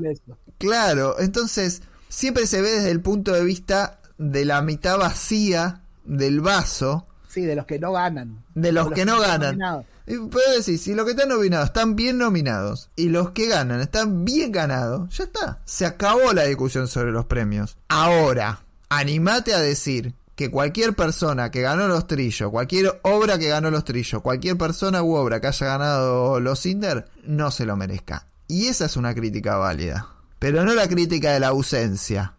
Claro, entonces siempre se ve desde el punto de vista de la mitad vacía del vaso. Sí, de los que no ganan. De los, que, no ganan. Y puedo decir, si los que están nominados están bien nominados y los que ganan están bien ganados, ya está. Se acabó la discusión sobre los premios. Ahora, animate a decir que cualquier persona que ganó los trillos, cualquier obra que ganó los trillos, cualquier persona u obra que haya ganado los Cinder, no se lo merezca. Y esa es una crítica válida. Pero no la crítica de la ausencia.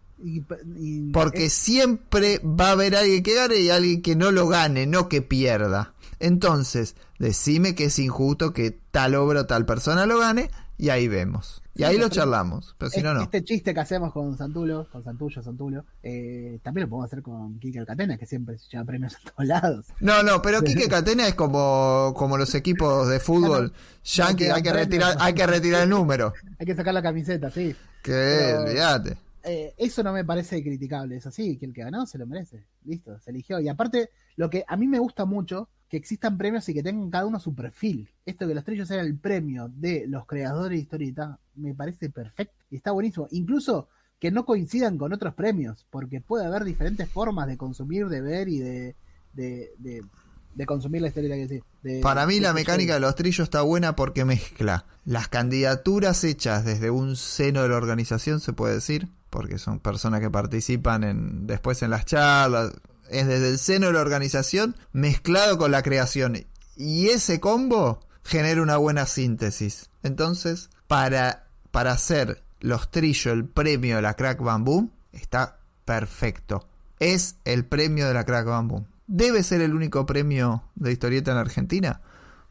Porque siempre va a haber alguien que gane y alguien que no lo gane, no que pierda. Entonces, decime que es injusto que tal obra o tal persona lo gane y ahí vemos. Y ahí lo charlamos, pero si no, no. Este chiste que hacemos con Santulo, con Santullo, Santulo, eh, también lo podemos hacer con Kike Catena, que siempre se lleva premios a todos lados. No, no, pero Kike Catena es como, como los equipos de fútbol. Ya hay que retirar, hay que retirar el número. hay que sacar la camiseta, sí. Que olvídate. Eh, eso no me parece criticable, es así, que el que ganó se lo merece. Listo, se eligió. Y aparte, lo que a mí me gusta mucho que existan premios y que tengan cada uno su perfil. Esto que los trillos sean el premio de los creadores de historieta me parece perfecto y está buenísimo. Incluso que no coincidan con otros premios, porque puede haber diferentes formas de consumir, de ver y de, de, consumir la historieta que sí. Para mí la mecánica de los trillos está buena porque mezcla las candidaturas hechas desde un seno de la organización, se puede decir, porque son personas que participan en después en las charlas, es desde el seno de la organización mezclado con la creación. Y ese combo genera una buena síntesis. Entonces, para, para hacer los trillos el premio de la Crack Bamboo, está perfecto. Es el premio de la Crack Bamboo. ¿Debe ser el único premio de historieta en Argentina?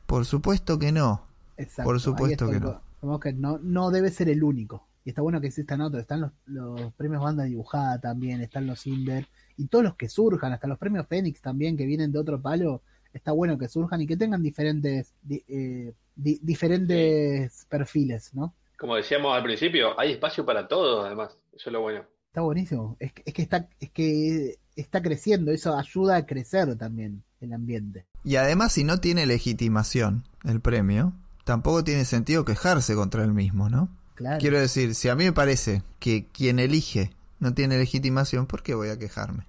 Por supuesto que no. Exacto, Por supuesto que no. co- como que no, no debe ser el único. Y está bueno que existan otros. Están los, los premios banda dibujada también, están los Inder y todos los que surjan, hasta los premios Fénix también que vienen de otro palo. Está bueno que surjan y que tengan diferentes di- eh, di- diferentes perfiles, ¿no? Como decíamos al principio, hay espacio para todos, además. Eso es lo bueno. Está buenísimo. Es que, es que está es que está creciendo, eso ayuda a crecer también el ambiente. Y además, si no tiene legitimación el premio, tampoco tiene sentido quejarse contra el mismo, ¿no? Claro. Quiero decir, si a mí me parece que quien elige no tiene legitimación, ¿por qué voy a quejarme?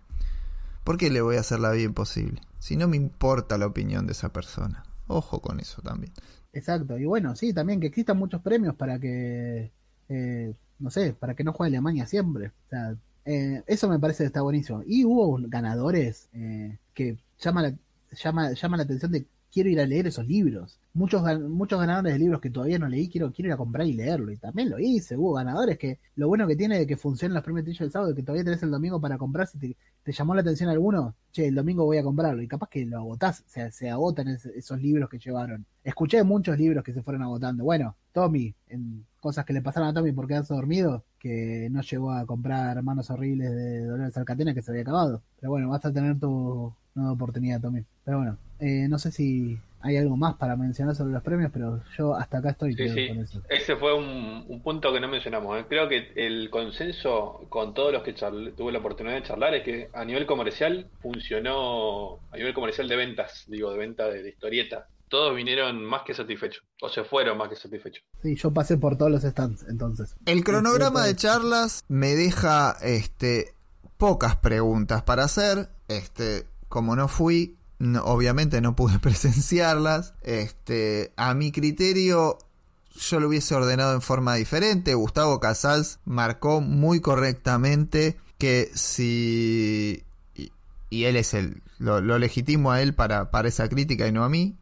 ¿Por qué le voy a hacer la vida imposible? Si no me importa la opinión de esa persona. Ojo con eso también. Exacto, y bueno, sí, también que existan muchos premios para que, eh, no sé, para que no juegue Alemania siempre. O sea, eh, eso me parece que está buenísimo. Y hubo ganadores eh, que llama la, llama, la atención de quiero ir a leer esos libros. Muchos, muchos ganadores de libros que todavía no leí, quiero, quiero ir a comprar y leerlo. Y también lo hice, hubo ganadores que lo bueno que tiene de que funcionen los premios Trillo del sábado, que todavía tenés el domingo para comprar, si te, llamó la atención alguno, che, el domingo voy a comprarlo. Y capaz que lo agotás, o sea, se agotan es- esos libros que llevaron. Escuché muchos libros que se fueron agotando. Bueno, Tommy, en cosas que le pasaron a Tommy por quedarse dormido, que no llegó a comprar Manos Horribles de Dolores Alcatena que se había acabado. Pero bueno, vas a tener tu nueva oportunidad, Tommy. Pero bueno, eh, no sé si hay algo más para mencionar sobre los premios, pero yo hasta acá estoy Sí, sí. con eso. Ese fue un, un punto que no mencionamos. ¿eh? Creo que el consenso con todos los que tuve la oportunidad de charlar es que a nivel comercial funcionó, a nivel comercial de ventas, digo, de venta de, de historieta. Todos vinieron más que satisfechos, o se fueron más que satisfechos. Sí, yo pasé por todos los stands, entonces. El cronograma de charlas me deja este pocas preguntas para hacer. Este, como no fui, obviamente no pude presenciarlas. Este, a mi criterio yo lo hubiese ordenado en forma diferente. Gustavo Casals marcó muy correctamente que si y, él es el lo, lo legitimo a él para, para esa crítica y no a mí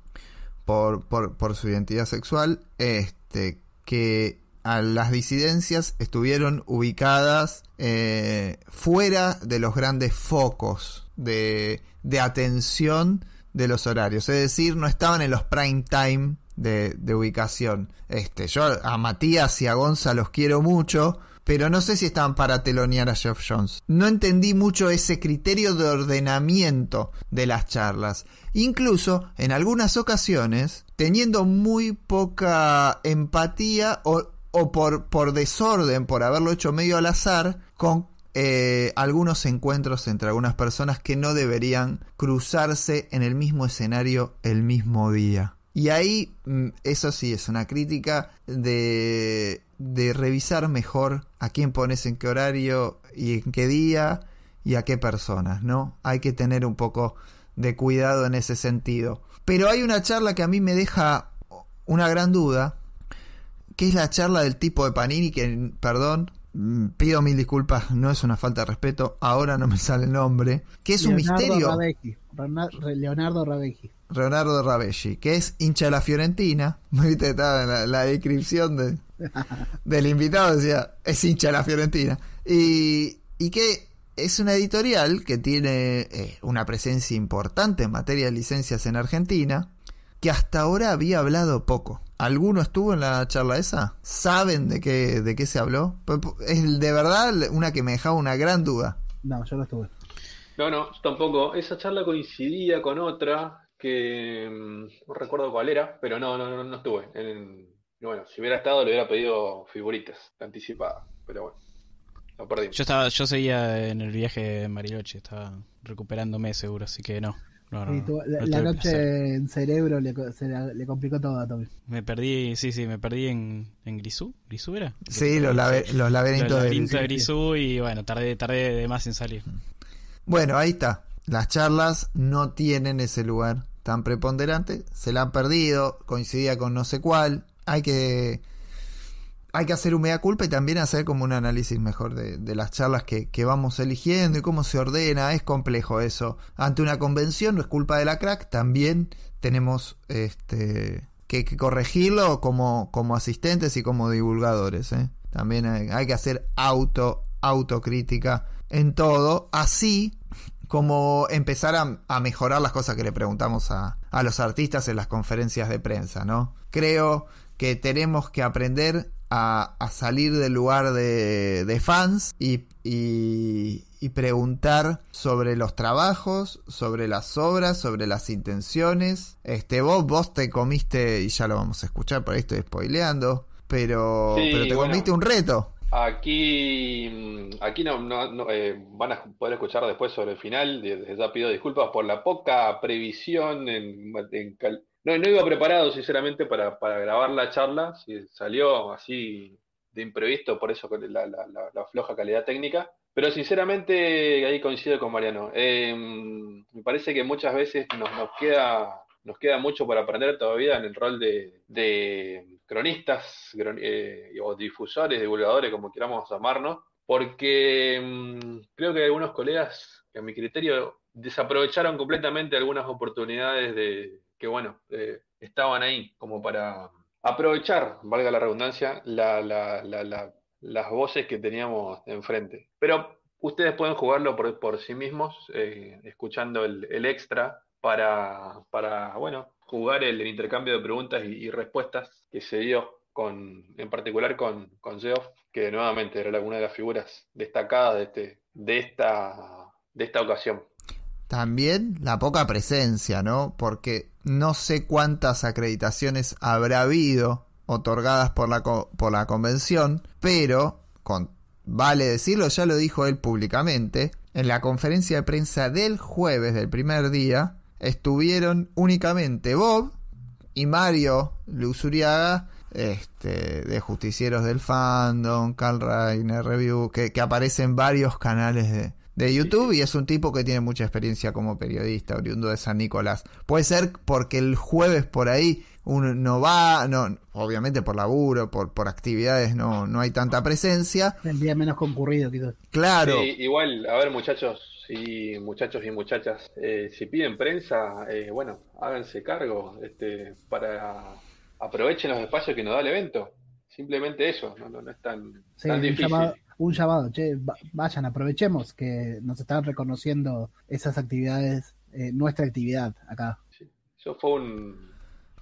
por, por, por su identidad sexual, este, que a las disidencias estuvieron ubicadas eh, fuera de los grandes focos de, de atención de los horarios, es decir, no estaban en los prime time de, de ubicación. Este, yo a Matías y a Gonza los quiero mucho, pero no sé si estaban para telonear a Jeff Jones. No entendí mucho ese criterio de ordenamiento de las charlas. Incluso en algunas ocasiones, teniendo muy poca empatía o, o por, por desorden, por haberlo hecho medio al azar, con eh, algunos encuentros entre algunas personas que no deberían cruzarse en el mismo escenario el mismo día. Y ahí, mm, eso sí, es una crítica de, de revisar mejor a quién pones en qué horario y en qué día y a qué personas, ¿no? Hay que tener un poco de cuidado en ese sentido. Pero hay una charla que a mí me deja una gran duda, que es la charla del tipo de Panini, que, perdón, mm, pido mil disculpas, no es una falta de respeto, ahora no me sale el nombre, que es un misterio. Leonardo Rabecchi. Leonardo Rabelli, que es hincha de la Fiorentina. Viste, estaba en la, la descripción de, del invitado, decía, es hincha de la Fiorentina. Y, y que es una editorial que tiene eh, una presencia importante en materia de licencias en Argentina, que hasta ahora había hablado poco. ¿Alguno estuvo en la charla esa? ¿Saben de qué, de qué se habló? Es de verdad una que me dejaba una gran duda. No, yo no estuve. No, no, yo tampoco. Esa charla coincidía con otra que mm, no recuerdo cuál era, pero no, no, no, no estuve. En- bueno, si hubiera estado le hubiera pedido figuritas anticipadas, pero bueno, lo perdí. Yo estaba, yo seguía en el viaje de Mariloche, estaba recuperándome seguro, así que no. No, no, Sí, no, tuvo- la, noche placer. en cerebro le, co- se la- le complicó todo a Tommy. Me perdí, sí, sí, me perdí en, en Grisú. ¿Grisú era? Sí, los, labe- los laberintos Los de. Grisú y bueno, tardé, tardé de más en salir. Bueno, ahí está. Las charlas no tienen ese lugar tan preponderante. Se la han perdido. Coincidía con no sé cuál. Hay que. Hay que hacer un culpa y también hacer como un análisis mejor de, las charlas que, vamos eligiendo y cómo se ordena. Es complejo eso. Ante una convención no es culpa de la crack. También tenemos este que, corregirlo como, como asistentes y como divulgadores. ¿eh? También hay, que hacer auto autocrítica en todo. Así como empezar a, a mejorar las cosas que le preguntamos a, a los artistas en las conferencias de prensa, ¿no? Creo que tenemos que aprender a, a salir del lugar de, de fans y, y, y preguntar sobre los trabajos, sobre las obras, sobre las intenciones. Este, vos, vos te comiste, y ya lo vamos a escuchar, por ahí estoy spoileando, pero, Sí, pero te bueno. comiste un reto. Aquí, mm, aquí no, no- no, eh, van a poder escuchar después sobre el final. Ya pido disculpas por la poca previsión. En, en cal- no, no iba preparado, sinceramente, para, para grabar la charla. Salió así de imprevisto, por eso la, la- floja calidad técnica. Pero sinceramente, ahí coincido con Mariano. Eh, me parece que muchas veces nos, queda, mucho por aprender todavía en el rol de, cronistas cron- eh, o difusores, divulgadores, como queramos llamarnos, porque mm, creo que algunos colegas, a mi criterio, desaprovecharon completamente algunas oportunidades de que, bueno, eh, estaban ahí como para aprovechar, valga la redundancia, la, la- la- la- las voces que teníamos enfrente. Pero ustedes pueden jugarlo por, por sí mismos, eh, escuchando el, extra para, para, bueno, jugar el, intercambio de preguntas y, respuestas que se dio con, en particular con, con que nuevamente era una de las figuras destacadas de este, de esta, de esta ocasión. También la poca presencia, ¿no? Porque no sé cuántas acreditaciones habrá habido otorgadas por la, por la convención, pero, con, vale decirlo, ya lo dijo él públicamente, en la conferencia de prensa del jueves del primer día estuvieron únicamente Bob y Mario Luzuriaga, este, de Justicieros del Fandom, Carl Reiner Review, que, que aparece en varios canales de, de YouTube y es un tipo que tiene mucha experiencia como periodista, oriundo de San Nicolás. Puede ser porque el jueves por ahí uno no va, no, obviamente por laburo, por, por actividades no, no hay tanta presencia. El día menos concurrido, quizás. Claro, Sí, igual, a ver muchachos y muchachos y muchachas, eh, si piden prensa, eh, bueno, háganse cargo, este, para aprovechen los espacios que nos da el evento. Simplemente eso, no, no, no es tan, Sí, tan un difícil. llamado, un llamado, che, va- vayan, aprovechemos que nos están reconociendo esas actividades, eh, nuestra actividad acá. Eso fue un,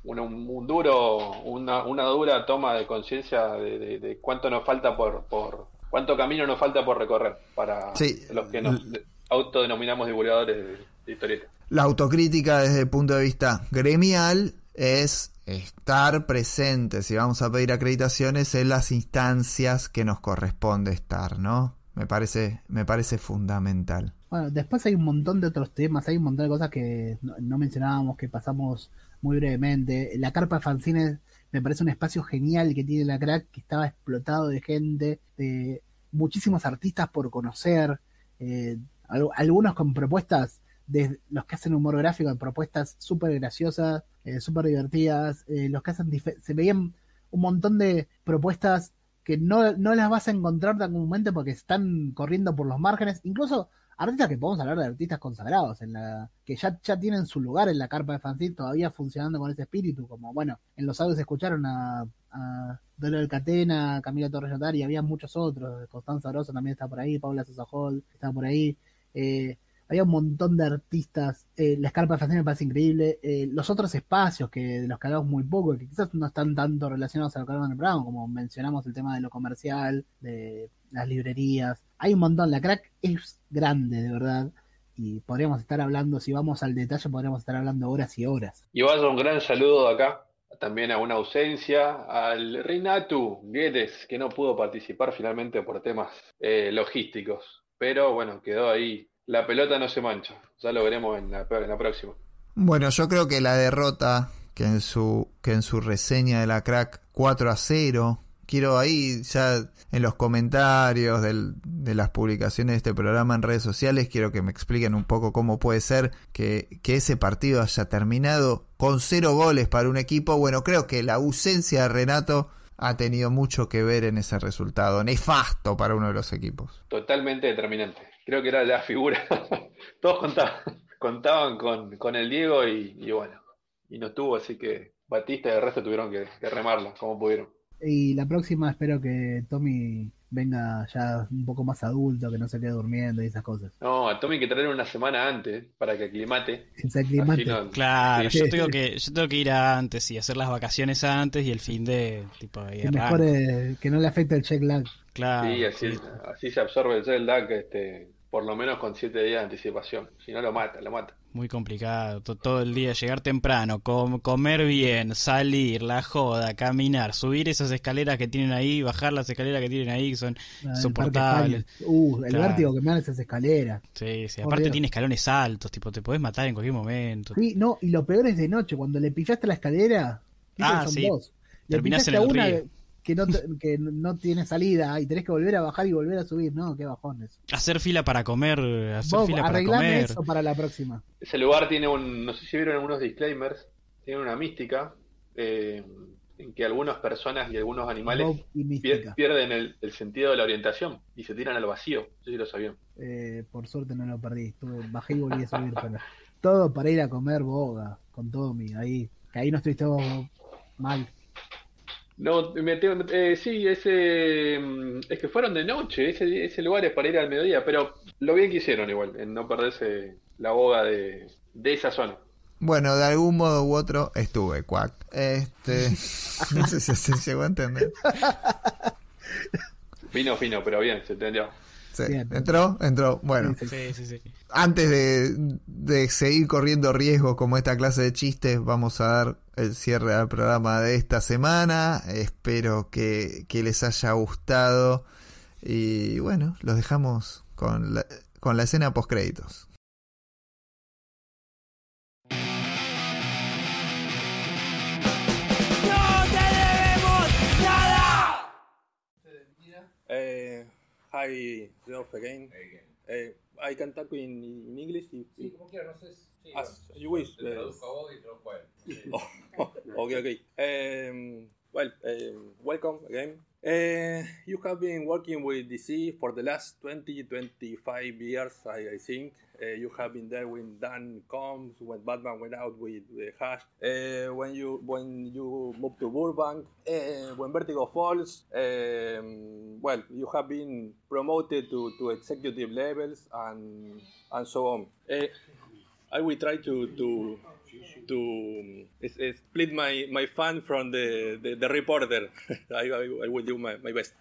una- un, un duro, una, una dura toma de conciencia de, de- de cuánto nos falta por, por, cuánto camino nos falta por recorrer para Sí. los que nos de- autodenominamos divulgadores de, de historietas. la autocrítica desde el punto de vista gremial es estar presentes y vamos a pedir acreditaciones en las instancias que nos corresponde estar, ¿no? Me parece, me parece fundamental. Bueno, después hay un montón de otros temas, hay un montón de cosas que no, mencionábamos, que pasamos muy brevemente. La carpa de me parece un espacio genial que tiene la crack, que estaba explotado de gente, de muchísimos artistas por conocer, eh, al- algunos con propuestas, de los que hacen humor gráfico, en propuestas súper graciosas, eh, súper divertidas, eh, los que hacen, se veían un montón de propuestas que no, no las vas a encontrar tan comúnmente porque están corriendo por los márgenes, incluso artistas que podemos hablar de artistas consagrados, en la que ya, ya tienen su lugar en la carpa de fanzine, todavía funcionando con ese espíritu, como bueno, en los audios escucharon a, a Dolor Catena, a Camila Torres Notari, y había muchos otros, Constanza Rosa también está por ahí, Paula Sosa Hall está por ahí, eh, había un montón de artistas, eh, la escarpa de fanzine me parece increíble, eh, los otros espacios que de los que hablamos muy poco, que quizás no están tanto relacionados a lo que hablamos en programa, como mencionamos el tema de lo comercial, de las librerías, hay un montón, la crack es grande, de verdad, y podríamos estar hablando, si vamos al detalle, podríamos estar hablando horas y horas. Y vaya un gran saludo de acá, también a una ausencia, al Reinatu Guedes, que no pudo participar finalmente por temas eh, logísticos. Pero bueno, quedó ahí. La pelota no se mancha. Ya lo veremos en la, en la próxima. Bueno, yo creo que la derrota que en su, que en su reseña de la crack 4 a 0, quiero ahí ya en los comentarios del- de las publicaciones de este programa en redes sociales, quiero que me expliquen un poco cómo puede ser que, que ese partido haya terminado con cero goles para un equipo. Bueno, creo que la ausencia de Renato ha tenido mucho que ver en ese resultado nefasto para uno de los equipos. Totalmente determinante. Creo que era la figura. Todos contaban, contaban con, con el Diego y, y bueno, y no estuvo, así que Batista y el resto tuvieron que, que remarla como pudieron. Y la próxima espero que Tommy venga ya un poco más adulto, que no se quede durmiendo y esas cosas. No, a Tommy hay que traer una semana antes para que aclimate. Se aclimate. No- Claro, Sí. yo tengo que yo tengo que ir antes y hacer las vacaciones antes y el fin de tipo ahí Que mejor eh, que no le afecte el check lag. Claro. Sí, así, así se absorbe el jet lag este, por lo menos con siete días de anticipación. Si no, lo mata, lo mata. Muy complicado, to- todo el día, llegar temprano, com- comer bien, salir, la joda, caminar, subir esas escaleras que tienen ahí, bajar las escaleras que tienen ahí, que son Ah, insoportables. Uh, el Claro. vértigo que me dan esas escaleras. Sí, sí, aparte tiene escalones altos, tipo, te podés matar en cualquier momento. Sí, no, y lo peor es de noche, cuando le pifiaste la escalera, Ah, que son sí. dos. Le Terminás en el una río. Que no, te- que no tiene salida y tenés que volver a bajar y volver a subir, no, qué bajones. Hacer fila para comer, hacer fila para arreglame comer. eso para la próxima. Ese lugar tiene un, no sé si vieron algunos disclaimers, tiene una mística eh, en que algunas personas y algunos animales y pier- pierden el, el sentido de la orientación y se tiran al vacío. No sé si lo sabían. Eh, por suerte no lo perdí, estuve, bajé y volví a subir, pero todo para ir a comer boga con Tommy, ahí, que ahí no estuviste mal. No, me tengo- eh, sí, ese, mm, es que fueron de noche, ese, ese lugar es para ir al mediodía, pero lo bien que hicieron igual, en no perderse la boga de, de esa zona. Bueno, de algún modo u otro estuve, Quack. Este. No sé si se llegó a entender. Fino, fino, pero bien, se entendió. Sí. ¿Entró? Entró. Bueno. Sí, sí, sí. Antes de, de seguir corriendo riesgos como esta clase de chistes, vamos a dar el cierre al programa de esta semana. Espero que, que les haya gustado. Y bueno, los dejamos con la, con la escena post créditos. Hi, Rolf again. Eh, I can talk in, in English if, Sí, if- como quieras, no sé. Sí, as bueno, you wish. Te eh. traduzco a vos y traduzco a él. Oh, okay, okay. Um, well, um, welcome again. Uh, you have been working with DC for the last 20, 25 years, I, I think. Uh, you have been there when Dan comes, when Batman went out with the Hash, uh, when you when you moved to Burbank, uh, when Vertigo falls. Um, well, you have been promoted to, to executive levels and and so on. Uh, I will try to to to split my, my fun from the, the, the reporter. I, I, I will do my, my best.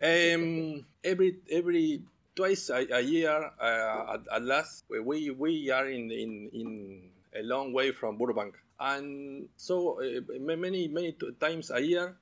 Um, every every twice a, a year, uh, at, at last, we we are in, in in a long way from Burbank, and so uh, many many times a year.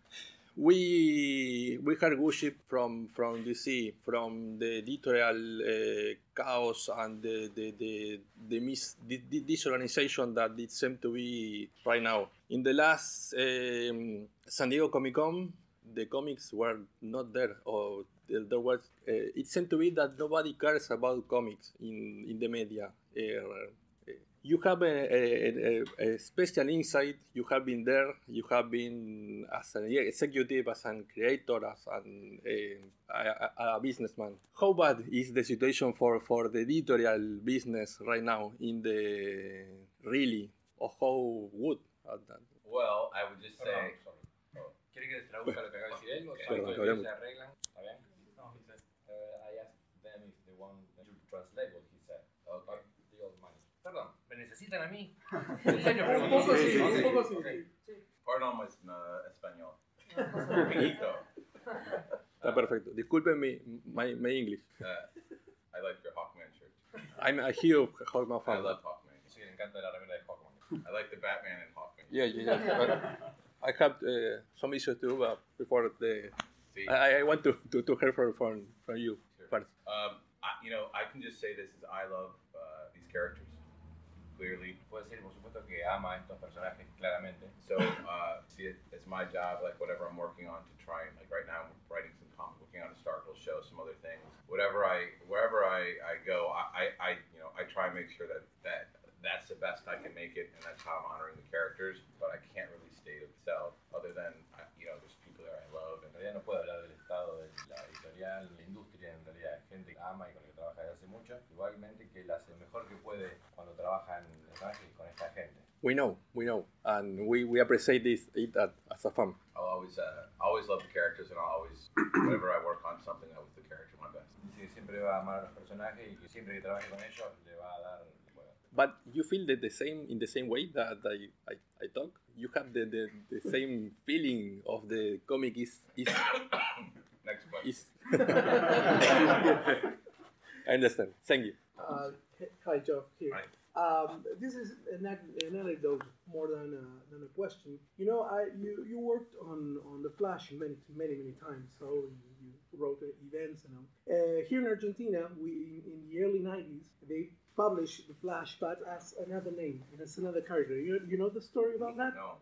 We we heard worship from from DC, from the editorial uh, chaos and the the the, the mis, the, the disorganization that it seems to be right now. In the last um, San Diego Comic Con, the comics were not there, or there was. Uh, it seemed to be that nobody cares about comics in in the media. Uh, you have a, a, a, a special insight. You have been there. You have been as an executive, as an creator, as an, a, a, a businessman. How bad is the situation for, for the editorial business right now in the really, or how good? at that? Well, I would just say. ¿Quiere que les traduzca lo que acaba de decir él? O sea, Perdón, que hablemos. se arreglan. ¿Está bien? No, he said, uh, I asked them if they want to translate what he said. Okay. The old money. Perdón, ¿me necesitan a mí? ¿En serio? Un poco sí, Ok, un poco sí. ok. Pardon my uh, español. Amiguito. Está perfecto. Disculpen mi, my, my English. Uh, I like your Hawkman shirt. I'm a huge Hawkman I fan. love Hawkman. Sí, le encanta la remera de Hawkman. I like the Batman and Hawkman. Yeah, yeah, yeah. But I have uh, some issues too, but before the, See. I, I want to, to, to hear from, from, from you first. Um, I, you know, I can just say this is I love uh, these characters. Clearly. Puede decir, por supuesto, que ama estos personajes, claramente. So, uh, see, it, it's my job, like whatever I'm working on, to try and like right now, I'm writing some comic, working on a Starkville show, some other things. Whatever I, wherever I, I go, I, I, you know, I try and make sure that that that's the best I can make it, and that's how I'm honoring the characters. But I can't really state it itself, other than you know, there's people that I love, and realidad no puedo hablar del estado la industria, en realidad, gente que ama y con la que trabaja desde hace mucho. Igualmente que él hace lo mejor que puede cuando trabaja en con esta gente. We know, we know, and we, we appreciate this it at, as a fan. I'll always, uh, always love the characters, and I'll always, whenever I work on something that was the character my best. Dice que siempre va a amar a los personajes y que siempre que trabaje con ellos le va a dar. But you feel that the same in the same way that I, I, I talk? You have the, the, the same feeling of the comic is is Next question. is I understand. Thank you. Uh, hi, Joe. Here. Um, this is an, an anecdote more than a, than a question. You know, I you, you worked on, on the Flash many many many times. So you, you wrote uh, events and all. Uh, here in Argentina, we in the early '90s they published the Flash, but as another name and as another character. You, you know the story about that? No.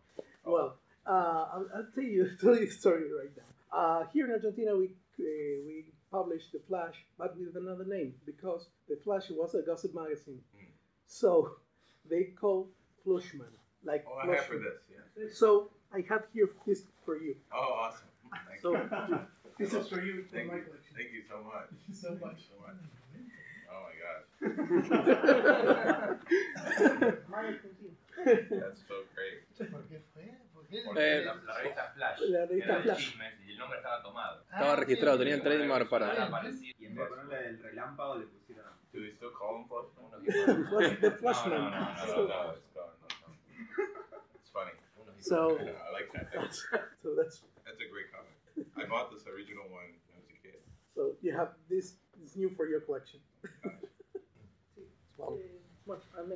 Well, uh, I'll, I'll tell you tell you the story right now. Uh, here in Argentina, we uh, we published the Flash, but with another name because the Flash was a gossip magazine. So they called Flushman, like Oh, I have for this, yeah. So I have here this for you. Oh, awesome. Thank So you. this is for you. Thank for my you. collection. Thank you so much. so much. So much. Oh my gosh. That's so great. Eh, la, la revista Flash. La revista era de Flash. chismes y el nombre estaba tomado. Estaba registrado, tenía el trademark para. Aparecía. Y en vez de ponerle el relámpago le pusieron. The No, Flashman. no, no, no, no, no, it's gone. no, no. It's funny. So- I like that. That's, So that's that's a great comic. I bought this original one when I was a kid. so you have this is new for your collection. Eh, bueno, en.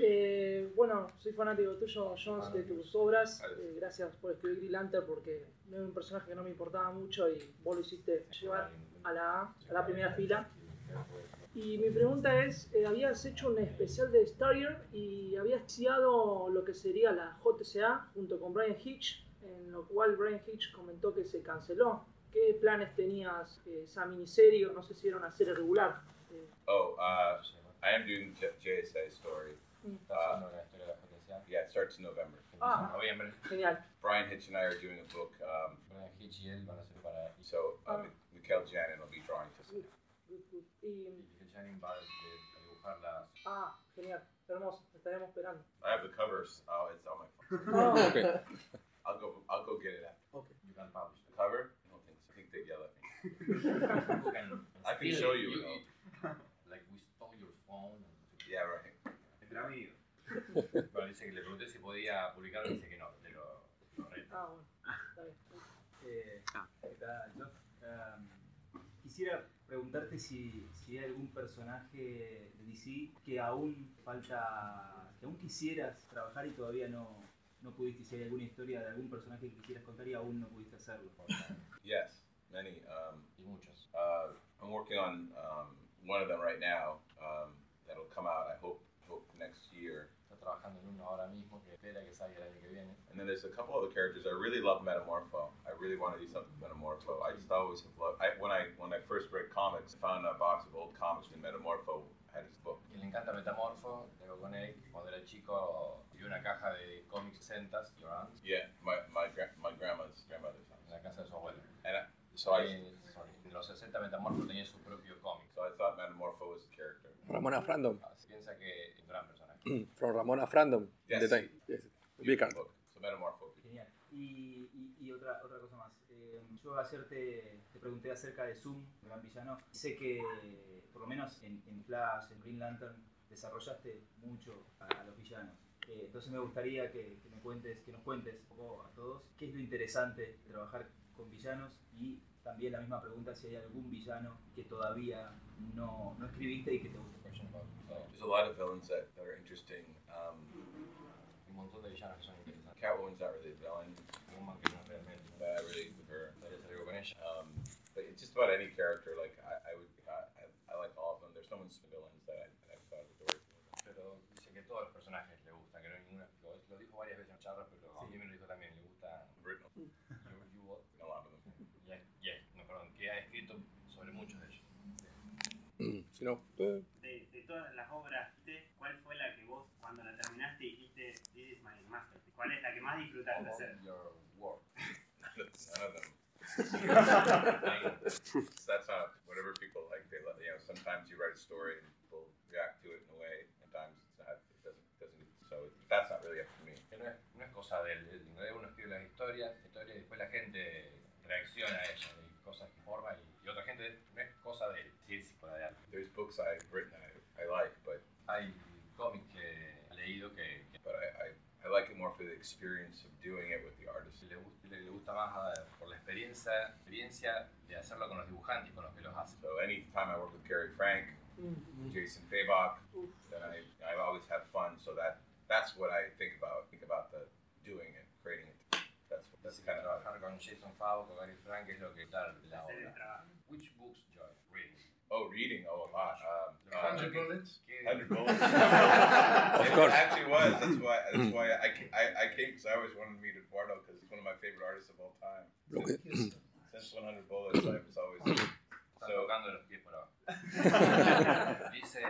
Eh, bueno, soy fanático tuyo, Jones, de tus obras. Eh, gracias por escribir Green Lantern porque no era un personaje que no me importaba mucho y vos lo hiciste llevar a la, a la primera fila. Y mi pregunta es, eh, habías hecho un especial de Starrier y habías iniciado lo que sería la JCA junto con Brian Hitch, en lo cual Brian Hitch comentó que se canceló. ¿Qué planes tenías eh, esa miniserie? o No sé si era una serie regular. Eh, Oh, uh, I am doing J- JSA story. Mm. Uh, yeah, it starts in November. Ah. Noviembre. Genial. Brian Hitch and I are doing a book. Um, Brian Hitch y él van a ser para. so uh, Mi- Mikhail Janin will be drawing to las. ah, genial, hermoso, estaremos esperando. I have the covers. Oh, it's on my phone. Oh. Okay. I'll go. I'll go get it after. Okay. You can publish The cover? I don't think so. I think they yell at me. Can I can show it. you. You- si, si hay algún personaje de DC que aún falta, que aún quisieras trabajar y todavía no, no pudiste, si hay alguna historia de algún personaje que quisieras contar y aún no pudiste hacerlo. Yes, many. Um, y muchos. Uh, I'm working on um, one of them right now. Um, that'll come out. I hope hope next year. Está trabajando en uno ahora mismo que espera que salga el año que viene. And then there's a couple other characters. I really love Metamorpho. I really want to do something with Metamorpho. I just always have loved. I, when I when I first read comics, I found a box of old comics and Metamorpho had his book. Que le encanta Metamorfo, tengo con él. Cuando era chico, vio una caja de cómics 60s, Yoran, Yeah, my my gra- my grandma's grandmother's house. en la casa de su abuela. And I, so I Eh, sorry, en los 60 Metamorfo tenía su propio cómic. so I thought Metamorpho was a character. Ramona Frandom. Se piensa que es un gran personaje. From Ramona Frandom. Yes. The time. Yes. Big art. book. So Metamorpho. Genial. Y, y, y yo ayer te, te pregunté acerca de Zoom, gran villano. Sé que, por lo menos en, en Flash, en Green Lantern, desarrollaste mucho a, a los villanos. Eh, entonces me gustaría que, que me cuentes, que nos cuentes un poco a todos qué es lo interesante de trabajar con villanos y también la misma pregunta si hay algún villano que todavía no, no escribiste y que te guste. There's a lot of villains that, that are interesting. Um, Un montón de villanos que son interesantes. Catwoman's not really a villain. Woman que no es realmente. but I with her. Um, but it's just about any character. Like I, I would, I, I- I like all of them. There's some villains that I, that I've thought adored. Pero dice que todos los personajes le gustan, que no hay ninguna. Lo, lo dijo varias veces en charla, pero a mí me lo dijo también. Le gusta. You, you what? A lot of them. Yeah, yeah, no, perdón, que ha escrito sobre muchos de ellos. Si no, eh, De, de todas las obras. ¿cuál fue la que vos, cuando la terminaste, dijiste, This is my masterpiece? ¿Cuál es la que más disfrutaste hacer? Your work. None of them that's a not, really up to me. No es, cosa del, del inglés. Uno escribe las historias, historias y después la gente reacciona a ellas y cosas que forma y, otra gente no es cosa del físico de arte. There's books I've written I, I like, but hay cómics que he leído que I, I, I like it more for the experience of doing it with the artist. le, gusta, le gusta más eh, por la experiencia, experiencia de hacerlo con los dibujantes, con los que los hacen. So anytime I work with Gary Frank, Jason Fabok, then I, I always have fun. So that that's what I think about. Think about the doing it, creating it. That's that's kind of Trabajar con Jason Favre, con Gary Frank es lo que está la obra. Which books, Joy? Reading. Oh, reading. Oh, a lot. Um, uh, Hundred bullets? Hundred bullets. of course. It actually was. That's why. That's why I I, I came because I always wanted to meet Eduardo because he's one of my favorite artists of all time. Since, since 100 bullets, I was always. So tocando los pies por abajo. Dice.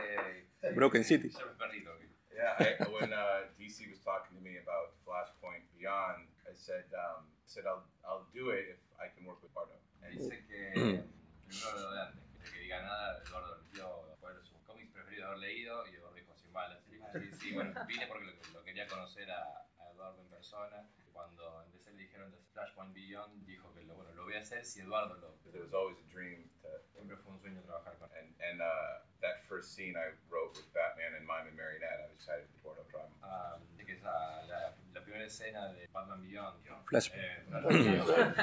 Broken City. Ser perrito. ok. yeah, I, when uh, DC was talking to me about Flashpoint Beyond, I said um, I said I'll I'll do it if I can work with Eduardo. Me dice que primero lo de que que diga nada, Eduardo eligió cuál es su cómic preferido haber leído y Eduardo dijo sin balas. Sí, sí, sí, bueno, vine porque lo, lo quería conocer a, a Eduardo en persona. Cuando empecé le dijeron de Flashpoint Beyond, dijo que lo, bueno, lo voy a hacer si Eduardo lo... It was always a dream to. Siempre fue un sueño trabajar con él. And and uh, that first scene I wrote with Batman and Mime and Marionette, I was excited for Eduardo Prime. Ah, dice que esa, la, la primera escena de Batman Beyond. Flash. Eh, Flashpoint.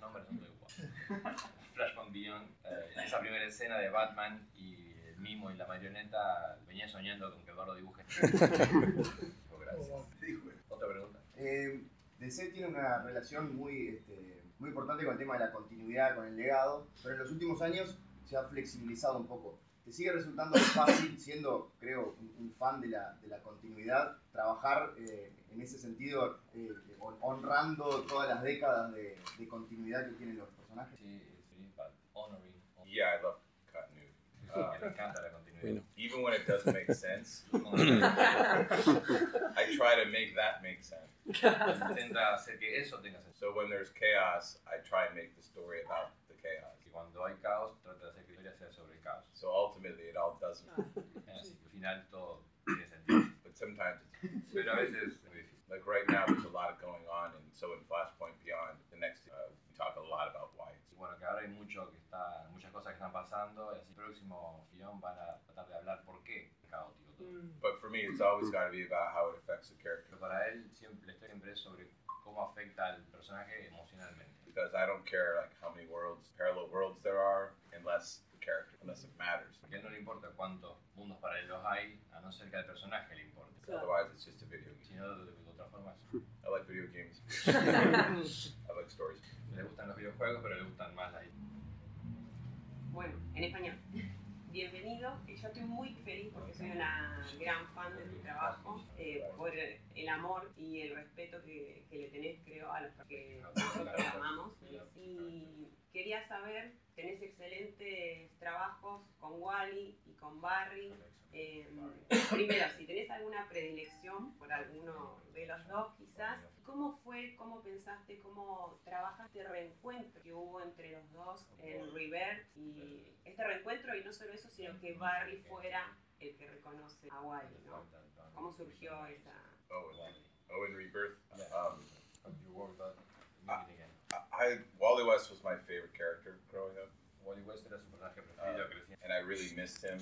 Nombres son muy guapos. Flashpoint Beyond. eh, esa primera escena de Batman y el mimo y la marioneta venía soñando con que Eduardo dibuje. Oh, gracias. Otra pregunta. Eh, DC tiene una relación muy, este, muy importante con el tema de la continuidad, con el legado, pero en los últimos años se ha flexibilizado un poco. ¿Te sigue resultando fácil, siendo, creo, un, un fan de la, de la continuidad, trabajar eh, en ese sentido, eh, hon- honrando todas las décadas de, de continuidad que tienen los personajes? Sí, sí, honoring. Yeah, I love continuity. Uh, me encanta la continuidad. Even when it doesn't make sense, I try to make that make sense. Intenta hacer que eso tenga sentido. So when there's chaos, I try and make the story about the chaos. Y cuando hay caos, trata de hacer que la historia sea sobre el caos. So ultimately, it all doesn't. Así que al final todo tiene sentido. But sometimes, it's, Pero a veces es muy difícil. like right now, there's a lot going on, and so in Flashpoint Beyond, the next uh, we talk a lot about why. Y bueno, que ahora hay mucho que está, muchas cosas que están pasando, y así el próximo guion van a tratar de hablar por qué es caótico todo. But for me, it's always got to be about how it affects the character. Pero para él siempre, siempre es sobre cómo afecta al personaje emocionalmente. Because I don't care like how many worlds, parallel worlds there are, unless character, unless it matters. Porque a él no le importa cuántos mundos paralelos hay, a no ser que al personaje le importe. Otherwise, it's just a video game. Si no, de, de otra forma, I like video games. I like stories. le gustan los videojuegos, pero le gustan más la Bueno, en español. Bienvenido. Yo estoy muy feliz porque soy una gran fan de tu trabajo, eh, por el amor y el respeto que, que le tenés, creo, a los que nosotros amamos. Y quería saber, tenés excelentes trabajos con Wally y con Barry. Eh, primero, si tenés alguna predilección por alguno de los dos, quizás, ¿cómo fue, cómo pensaste, cómo trabajaste el reencuentro que hubo entre los dos en River y este reencuentro y no solo eso, sino que Barry fuera el que reconoce a Wally, ¿no? ¿Cómo surgió esa...? And, in Rebirth. Um, You work about I, I, Wally West was my favorite character growing up. Wally West era su personaje preferido, creciendo. and I really missed him.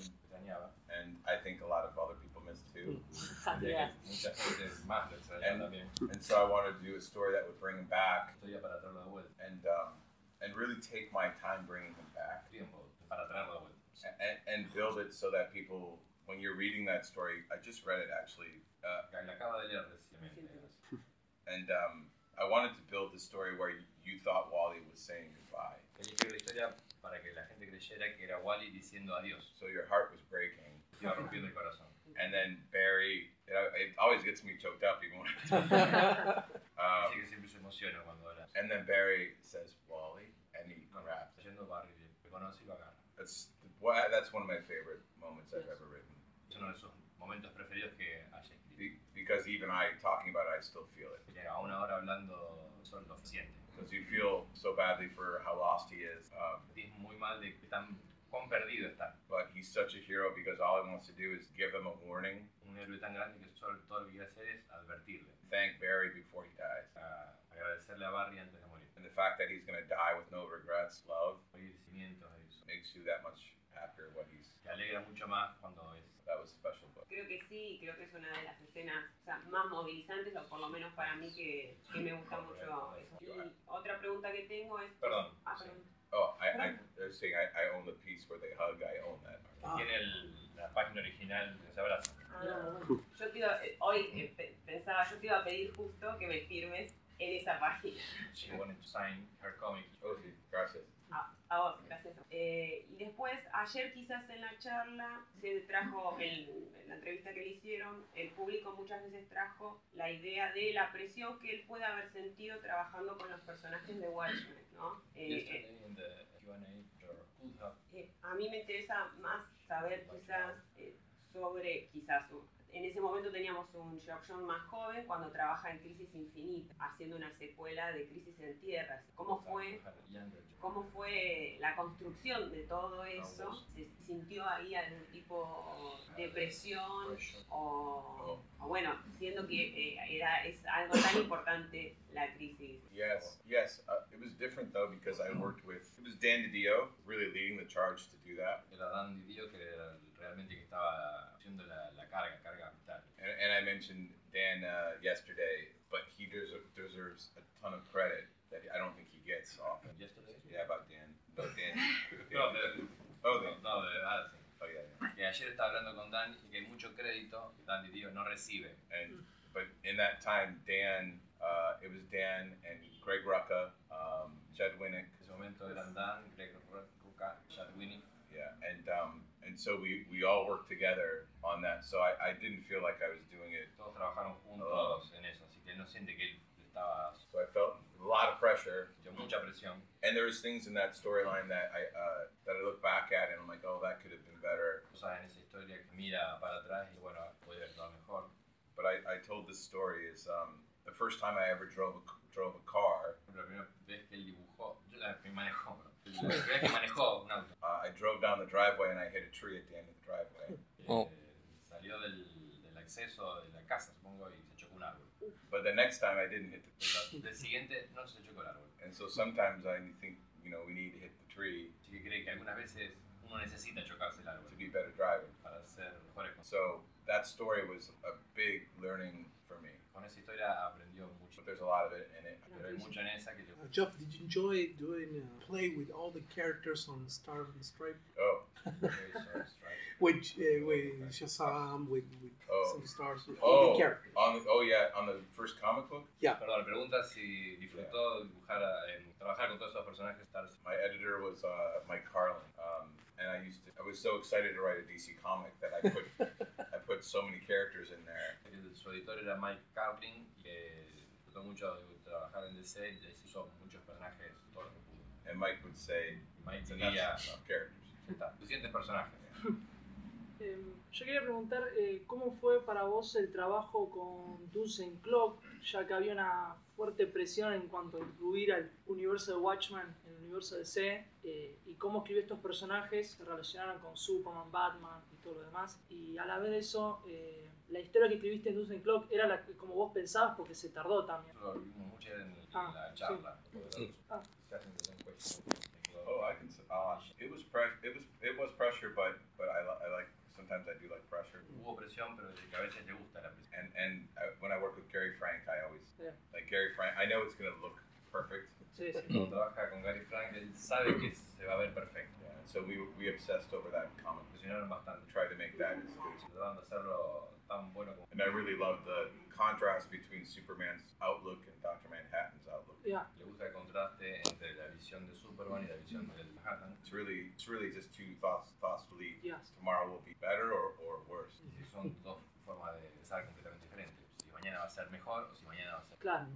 And I think a lot of other people missed too. Yeah. Mucha gente más lo extrañaba and, and so I wanted to do a story that would bring him back Historia para traerlo de vuelta. and um, and really take my time bringing him back Tiempo para traerlo de vuelta. and, and build it so that people, when you're reading that story, I just read it actually, uh, La acaba de leer recientemente. and um, I wanted to build the story where you, you thought Wally was saying goodbye. Quería escribir la historia para que la gente creyera que era Wally diciendo adiós. So your heart was breaking. Iba rompiendo el corazón. And then Barry, it, it always gets me choked up even when I um, Así que siempre se emociona cuando habla. And then Barry says Wally, and he grabs. Está yendo Barry, le reconoce y lo agarra. That's that's one of my favorite moments I've ever written. Es uno de esos momentos preferidos que haya escrito. Because even I talking about it, I still feel it. Que aún ahora hablando solo lo siente. Because you feel so badly for how lost he is. Um, muy mal de tan cuán perdido está. but he's such a hero because all he wants to do is give him a warning, Un héroe tan grande que solo todo lo que quiere hacer es advertirle. thank Barry before he dies. a agradecerle a Barry antes de morir. And the fact that he's going to die with no regrets, love, Agradecimientos a eso. makes you that much happier what he's. Te alegra mucho más cuando es. That was a special book. Creo que sí, creo que es una de las escenas o sea, más movilizantes, o por lo menos para mí que, que me gusta mucho eso. Y otra pregunta que tengo es... Perdón. Ah, perdón. Oh, I, I, saying I, I own the piece where they hug. I own that. Tiene el- la página original de ese abrazo. Ah, Yo te iba, eh, hoy eh, pe- pensaba, yo te iba a pedir justo que me firmes en esa página. She wanted to sign her comic. Oh, sí, gracias. A, a vos, gracias. Eh, y después, ayer quizás en la charla se trajo, el- en la entrevista que le hicieron, el público muchas veces trajo la idea de la presión que él puede haber sentido trabajando con los personajes de Watchmen, ¿no? Eh, eh, eh, a mí me interesa más saber quizás eh, sobre, quizás, en ese momento teníamos un John más joven cuando trabaja en Crisis Infinita, haciendo una secuela de Crisis en Tierras. ¿Cómo fue, cómo fue la construcción de todo eso? ¿Se sintió ahí algún tipo de presión? O, o bueno, siendo que eh, era, es algo tan importante la crisis. Yes, yes. Uh, it was different though because I worked with. It was Dan DiDio really leading the charge to do that. Era Dan Didio que realmente que estaba haciendo la, la carga, carga vital. And, and I mentioned Dan uh, yesterday, but he deserves, deserves a ton of credit that I don't think he gets often. Yesterday? Yeah, about Dan. No, Dan. No, de, oh, Dan. no, de verdad, sí. Oh, yeah, yeah. Que ayer estaba hablando con Dan y que mucho crédito Dan Didio no recibe. And but in that time, Dan, uh, it was Dan and Greg Rucka, um, Chad Winnick. En ese momento eran Dan, Greg Rucka, Chad Winnick. Yeah, and um, and so we, we all worked together on that. So I, I didn't feel like I was doing it. Todos trabajaron juntos en eso, así que no siente que estaba So I felt a lot of pressure. mucha presión. And there was things in that storyline that I uh, that I look back at and I'm like, oh, that could have been better. Cosas en esa historia que mira para atrás y bueno, puede haber estado mejor. But I, I told this story is um, the first time I ever drove a, drove a car. La primera vez que él dibujó, yo la manejó, ¿no? la primera vez que manejó un auto. Uh, I drove down the driveway and I hit a tree at the end of the driveway. Eh, salió del, del acceso de la casa, supongo, y se chocó un árbol. But the next time I didn't hit the El del siguiente no se chocó el árbol. And so sometimes I think, you know, we need to hit the tree Así que cree que algunas veces uno necesita chocarse el árbol to be better driving. para ser mejores. So that story was a big learning for me. Con esa historia aprendió mucho. There's a lot of it in it. Pero hay mucho en esa que le Uh, Jeff, did you enjoy doing uh, play with all the characters on Star and Stripe? Oh. With uh, with Shazam, with with Oh. some stars, with Oh, all the characters. on the, oh yeah, on the first comic book. Yeah. Perdón, pregunta si disfrutó dibujar, a- en trabajar con todos esos personajes Stars. My editor was uh, Mike Carlin, and I used to. I was so excited to write a DC comic that I put I put so many characters in there. El- Su editor era Mike Carlin, que disfrutó mucho de trabajar en DC y hizo muchos personajes, todo lo que pudo. And Mike would say, Mike "It's diría, enough, characters." está, suficientes personajes. Eh, yo quería preguntar eh, cómo fue para vos el trabajo con Dusen Clock, ya que había una fuerte presión en cuanto a incluir al universo de Watchmen en el universo de DC, eh, y cómo escribió estos personajes se relacionaron con Superman, Batman y todo lo demás. Y a la vez de eso, eh, la historia que escribiste en Dusen Clock era la que como vos pensabas porque se tardó también. Lo vimos mucho en Ah, la charla. Sí. Ah. Oh, I can. Uh, it was press. It was it was pressure, but but I, I like sometimes I do like pressure. Hubo presión, pero de que a veces le gusta la presión. And and I, when I work with Gary Frank, I always Yeah. like Gary Frank. I know it's gonna look perfect. Sí, sí. Cuando mm. trabaja con Gary Frank, él sabe que se va a ver perfecto. Yeah, so we we obsessed over that comic. Presionaron bastante. Tried to make that as good as Tratando de hacerlo tan bueno como. Um, and I really love the contrast between Superman's outlook and Dr. Manhattan's outlook. Yeah. Le gusta el contraste entre la visión de Superman y la visión de Manhattan. It's really it's really just two thoughts thoughts to leave. Yes. Tomorrow will be better or, or worse. Sí, son dos formas de pensar completamente diferentes. Si mañana va a ser mejor o si mañana va a ser Claro.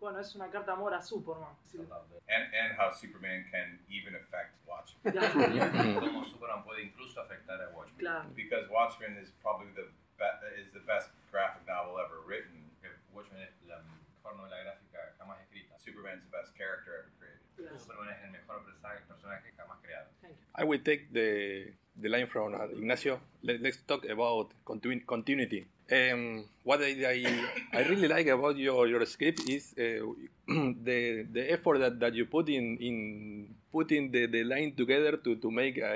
Bueno, es una carta amor a Superman. Sí. And and how Superman can even affect Watchmen. Cómo Superman puede incluso afectar a Watchmen. Claro. Because Watchmen is probably the be- is the best graphic novel ever written. Que Watchmen es la mejor novela gráfica jamás escrita. Superman's the best character ever created. Superman es el mejor personaje jamás creado. I will take the the line from uh, Ignacio. Let, let's talk about continu- continuity. Um, what I, I, I really like about your, your script is uh, the the effort that, that you put in in putting the, the line together to, to make uh,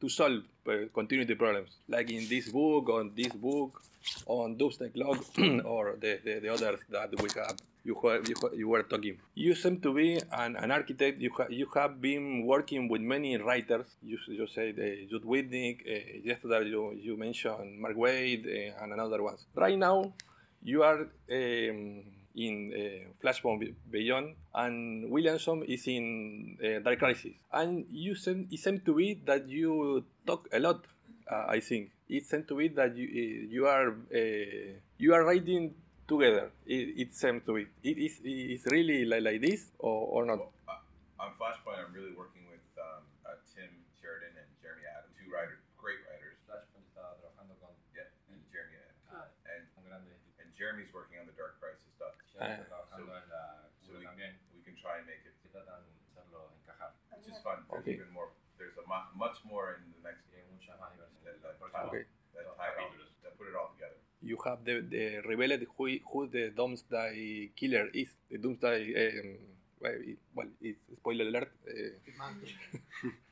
to solve uh, continuity problems, like in this book, on this book, on Doomsday Clock, or the, the, the others that we have. You, you, you were talking. You seem to be an, an architect. You, ha- you have been working with many writers. You, you say the Jude Whitnick. Uh, yesterday you, you mentioned Mark Wade uh, and another ones. Right now, you are um, in uh, Flashpoint Beyond, and Williamson is in uh, Dark Crisis. And you seem, it seems to be that you talk a lot. Uh, I think it seems to be that you uh, you are uh, you are writing together. It, it seems to be. It is it's really like, like this or, or not. On Flashpoint, I'm really working with um, uh, Tim Sheridan and Jeremy Adams, two writers, great writers. Flashpoint estaba trabajando con Yeah, and Jeremy Adams. And, and Jeremy's working on the Dark Crisis stuff. Jeremy está trabajando so we, we can try and make it. que tratan de hacerlo encajar. Which is fun. There's Okay. even more. There's a mu- much more in the next. Hay mucha más diversión. That, that, Okay. that, all, that put it all together. You have the, the revealed who, who the Doomsday Killer is. The Doomsday. Um, well, it's spoiler alert. Uh,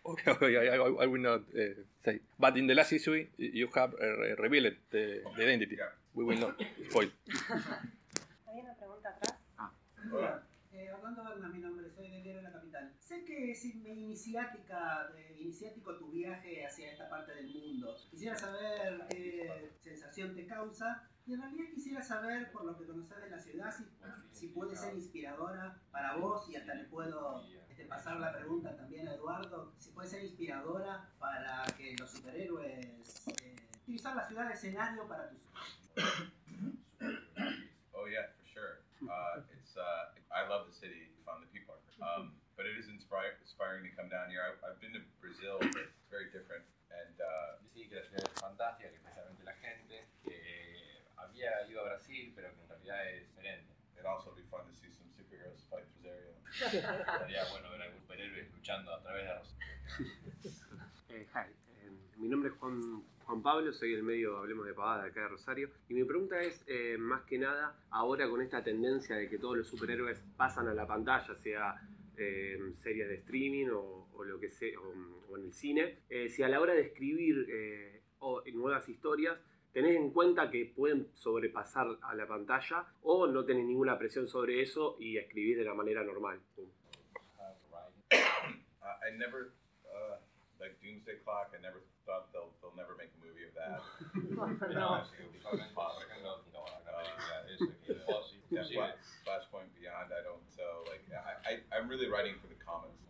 okay, okay, I, I, I will not uh, say. But in the last issue, you have uh, revealed the, the identity. We will not spoil. Pregunta atrás. Hola. Eh, Orlando Berna, mi nombre, soy del diario La Capital. Sé que es in- iniciática, eh, iniciático tu viaje hacia esta parte del mundo. Quisiera saber qué sensación te causa y en realidad quisiera saber, por lo que conoces de la ciudad, si, si puede ser inspiradora para vos y hasta le puedo este, pasar la pregunta también a Eduardo, si puede ser inspiradora para que los superhéroes eh, utilizar la ciudad de escenario para tus Oh yeah. Uh, it's uh, I love the city, fun the people are. Um, but it is inspire, inspiring to come down here. I, I've been to Brazil, but it's very different. And uh, Sí, que la ciudad es fantástica, que especialmente la gente, que había ido a Brasil, pero que en realidad es diferente. it'd also be fun to see some superheroes fight through area. Sería bueno ver a algún superhéroe luchando a través de Rosario. Eh, hi, eh, mi nombre es Juan, Juan Pablo, soy del medio Hablemos de Pavada de acá de Rosario. Y mi pregunta es, eh, más que nada, ahora con esta tendencia de que todos los superhéroes pasan a la pantalla, sea eh, series de streaming o, lo que sea, o, en el cine, eh, si a la hora de escribir eh, o nuevas historias, tenés en cuenta que pueden sobrepasar a la pantalla o no tenés ninguna presión sobre eso y escribís de la manera normal. Thought they'll they'll never make a movie of that. No, sí, usualmente, por ejemplo, no, la película de eso, que vos, Yeah, inclusive, Fla- Flashpoint Beyond. I don't. So like I, I I'm really writing for the comics.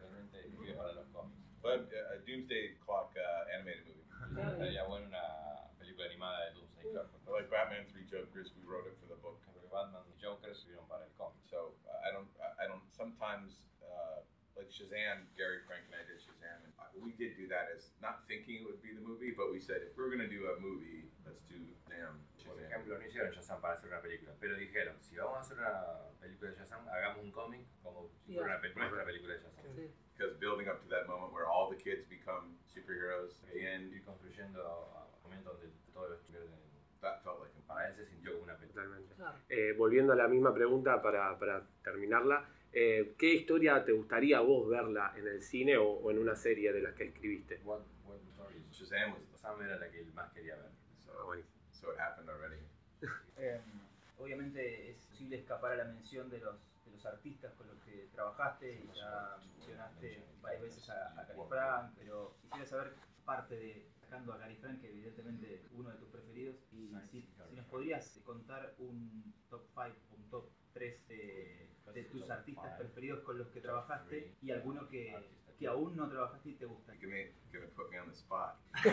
realmente escribe para los cómics. But uh, a Doomsday Clock uh, animated movie. Sería bueno una película animada de Doomsday Clock. Like Batman Three Jokers, we wrote it for the book. Porque Batman y Joker escribieron para el cómic. So uh, I don't. I- I don't. Sometimes, uh, like Shazam, Gary Frank and I did Shazam, and we did do that as not thinking it would be the movie, but we said if we're gonna do a movie, let's do damn Por Shazam. ejemplo, no hicieron Shazam para hacer una película, pero dijeron, si vamos a hacer una película de Shazam, hagamos un cómic como si fuera una pe- nuestra película de Shazam. Because building up to that moment where all the kids become superheroes end, Ir construyendo a un momento donde todos los chicos that felt like para él se sintió como una película. Totalmente. Eh, volviendo a la misma pregunta para, para terminarla, eh, ¿qué historia te gustaría vos verla en el cine o, o en una serie de las que escribiste? What, what story? Shazam was Shazam era la que más quería ver. so, so it happened already. Eh, obviamente es posible escapar a la mención de los, de los artistas con los que trabajaste y ya mencionaste varias veces a, a Cary Frank, pero quisiera saber parte de sacando a Cary Frank, que evidentemente es uno de tus preferidos, y si, si nos podrías contar un top 5, un top 3 de, de tus artistas preferidos con los que trabajaste y alguno que, que aún no trabajaste y te gusta. You're gonna, gonna put me on the spot.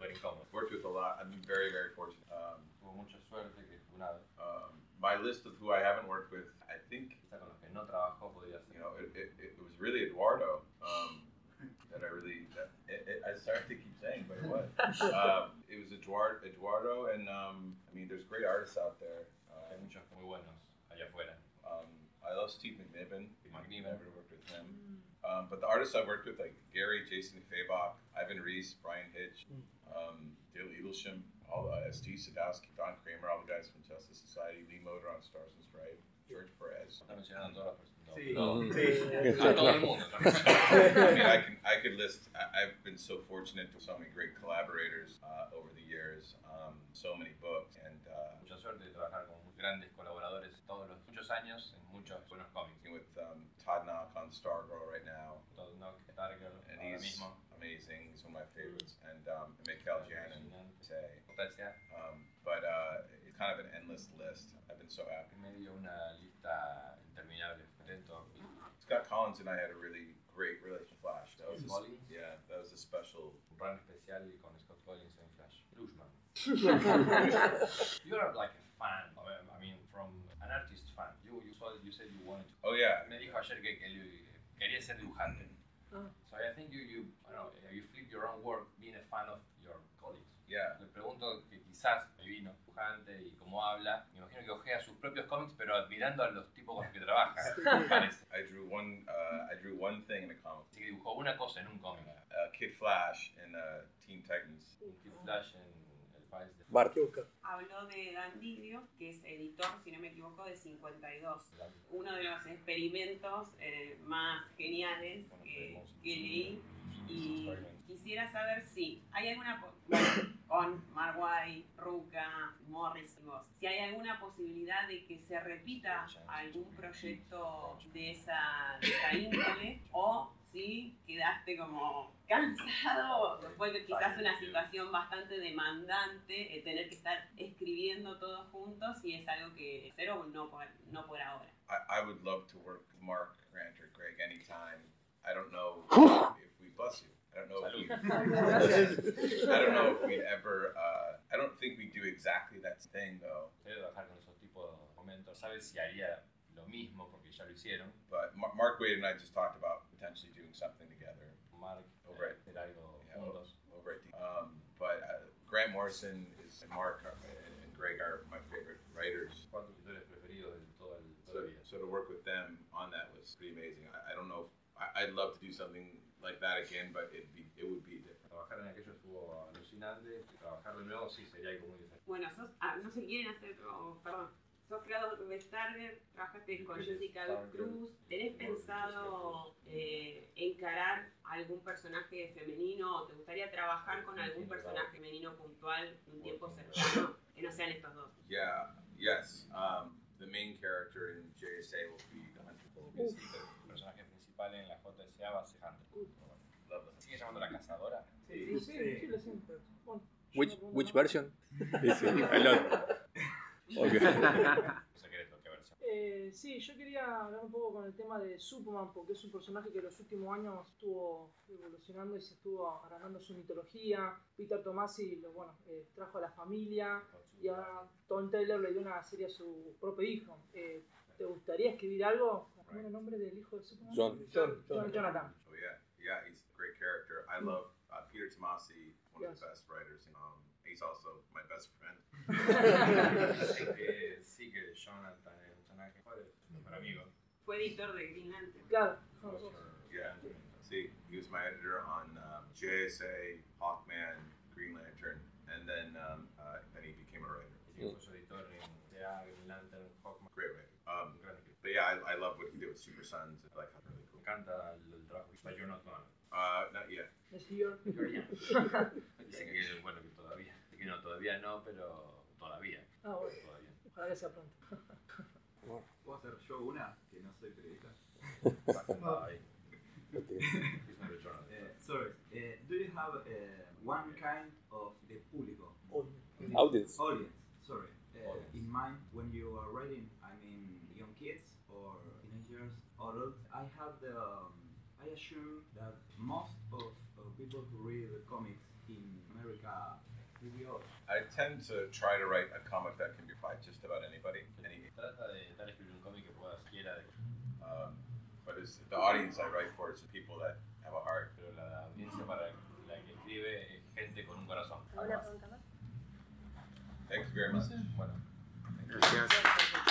Lugar incómodo. Worked with a lot. I've been very, very fortunate. Um, mucha suerte que una um, my list of who I haven't worked with, I think, con los que no trabajó podría ser. you know, it, it, it was really Eduardo um, that I really, that, it, it, I started to keep saying, but it was. um, it was Eduardo, Eduardo, and um, I mean, there's great artists out there. Hay muchos muy buenos allá afuera. um, I love Steve McNiven. McNiven. Never worked with him. Um, but the artists I've worked with, like Gary, Jason Fabach, Ivan Reese, Brian Hitch, um, Dale Eaglesham, all the uh, Steve Sadowski, Don Kramer, all the guys from Justice Society, Lee Motor on Stars and Stripes, George Perez. Está mencionando todos los, Sí. No. Sí. A todo el. I mean, I, can, I could list, I, I've been so fortunate to so many great collaborators uh, over the years, um, so many books, and uh, Mucha suerte de trabajar con muy grandes colaboradores todos los muchos años en muchos buenos cómics. with um, Todd Knock on Stargirl right now. Todd Knock, Stargirl, and ahora he's mismo. amazing. He's one of my favorites. And um, Mikhail Janin, say. Potencia. Um, but uh, it's kind of an endless list. I've been so happy. En medio una lista interminable. Atento. Scott Collins and I had a really great relationship. Flash. That was a, yeah, that was a special. Un run especial con Scott Collins en Flash. Lushman. You're like You said you wanted to. Oh yeah. Me dijo ayer que, quería ser dibujante. Ah. So I think you you I don't know you flip your own work being a fan of your colleagues. Yeah. Le pregunto que quizás me vino dibujante y cómo habla. Me imagino que ojea sus propios cómics, pero admirando a los tipos con los que trabaja. parece. I drew one. Uh, I drew one thing in a comic. Así que dibujó una cosa en un cómic. Uh, Kid Flash in uh, Teen Titans. Kid Flash en Bart. Habló de Dan Didio, que es editor, si no me equivoco, de 52. Uno de los experimentos eh, más geniales que, que leí. Y quisiera saber si hay alguna. con Marguay, Ruca, Morris y vos. Si hay alguna posibilidad de que se repita algún proyecto de esa, de esa índole o si quedaste como cansado después de quizás una situación bastante demandante, eh, tener que estar escribiendo todos juntos y es algo que cero no por, no por ahora. I, I would love to work with Mark, Grant, or Greg anytime. I don't know if we bust you. I don't know if we. I don't know if we'd ever. Uh, I don't think we do exactly that thing though. Trabajar con esos tipos de momentos. ¿Sabes si haría lo mismo? Porque ya lo hicieron. But Mar- Mark Wade and I just talked about potentially doing something together. Over at hacer algo yeah, over at the, um, but uh, Grant Morrison is and Mark are, and Greg are my favorite writers. ¿Cuántos escritores preferidos de todo el So, toda la vida? so to work with them on that was pretty amazing. I, I don't know. If, I, I'd love to do something like that again, but it'd be it would be different. Trabajar en aquello estuvo alucinante. Trabajar de nuevo sí sería algo. Bueno, sos, ah, no se quieren hacer, oh, perdón, sos creador de Stargirl, trabajaste con Jessica Cruz, ¿tenés pensado eh, encarar algún personaje femenino o te gustaría trabajar con algún personaje femenino puntual en un tiempo cercano que no sean estos dos? Yeah. Yes. Um, the main character in JSA will be the Hunter. El personaje principal en la JSA va a ser Hunter. ¿Sigue llamando la cazadora? Sí, sí, sí, lo siento. Which which version? A lot. Eh, sí, yo quería hablar un poco con el tema de Superman, porque es un personaje que en los últimos años estuvo evolucionando y se estuvo agrandando su mitología. Peter Tomasi, lo, bueno, eh, trajo a la familia y ahora Tom Taylor le dio una serie a su propio hijo. Eh, ¿Te gustaría escribir algo? ¿Cómo era el nombre del hijo de Superman? John. John, John- Jonathan. Oh yeah, yeah. He's a great character. I love uh, Peter Tomasi, one of Yes. the best writers. Um, he's also my best friend. Así que sí que Jonathan es un personaje super amigo. Fue editor de Green Lantern. Claro. Yeah. See, he was my editor on um, JSA, Hawkman, Green Lantern, and then um, uh, then he became a writer. Sí, fue editor en sea Green Lantern, Hawkman. Great writer. Um, but yeah, I, I love what he did with Super Sons. I like how really Me cool. encanta el, el trabajo que hizo You're Not Gone. Uh, not yet. Next year. Dice que, bueno, que todavía. Que no, todavía no, pero todavía. Ah, bueno. Todavía. Ojalá que sea pronto. ¿Puedo hacer yo una? Que no soy periodista. Ahí. Eh, sorry. Eh, do you have eh, one kind of the público? Audience. Audience. Sorry. Eh, in mind when you are writing, I mean young kids or teenagers, adults. I have the. Um, I assume that most of, of people who read the comics in America really. I tend to try to write a comic that can be by just about anybody. Any, Trata de tal escribir un cómic que pueda siquiera um, but it's, the audience I write for is the people that have a heart. pero la audiencia para la que escribe es gente con un corazón. ¿Alguna pregunta más? Thanks very much. Bueno. Gracias.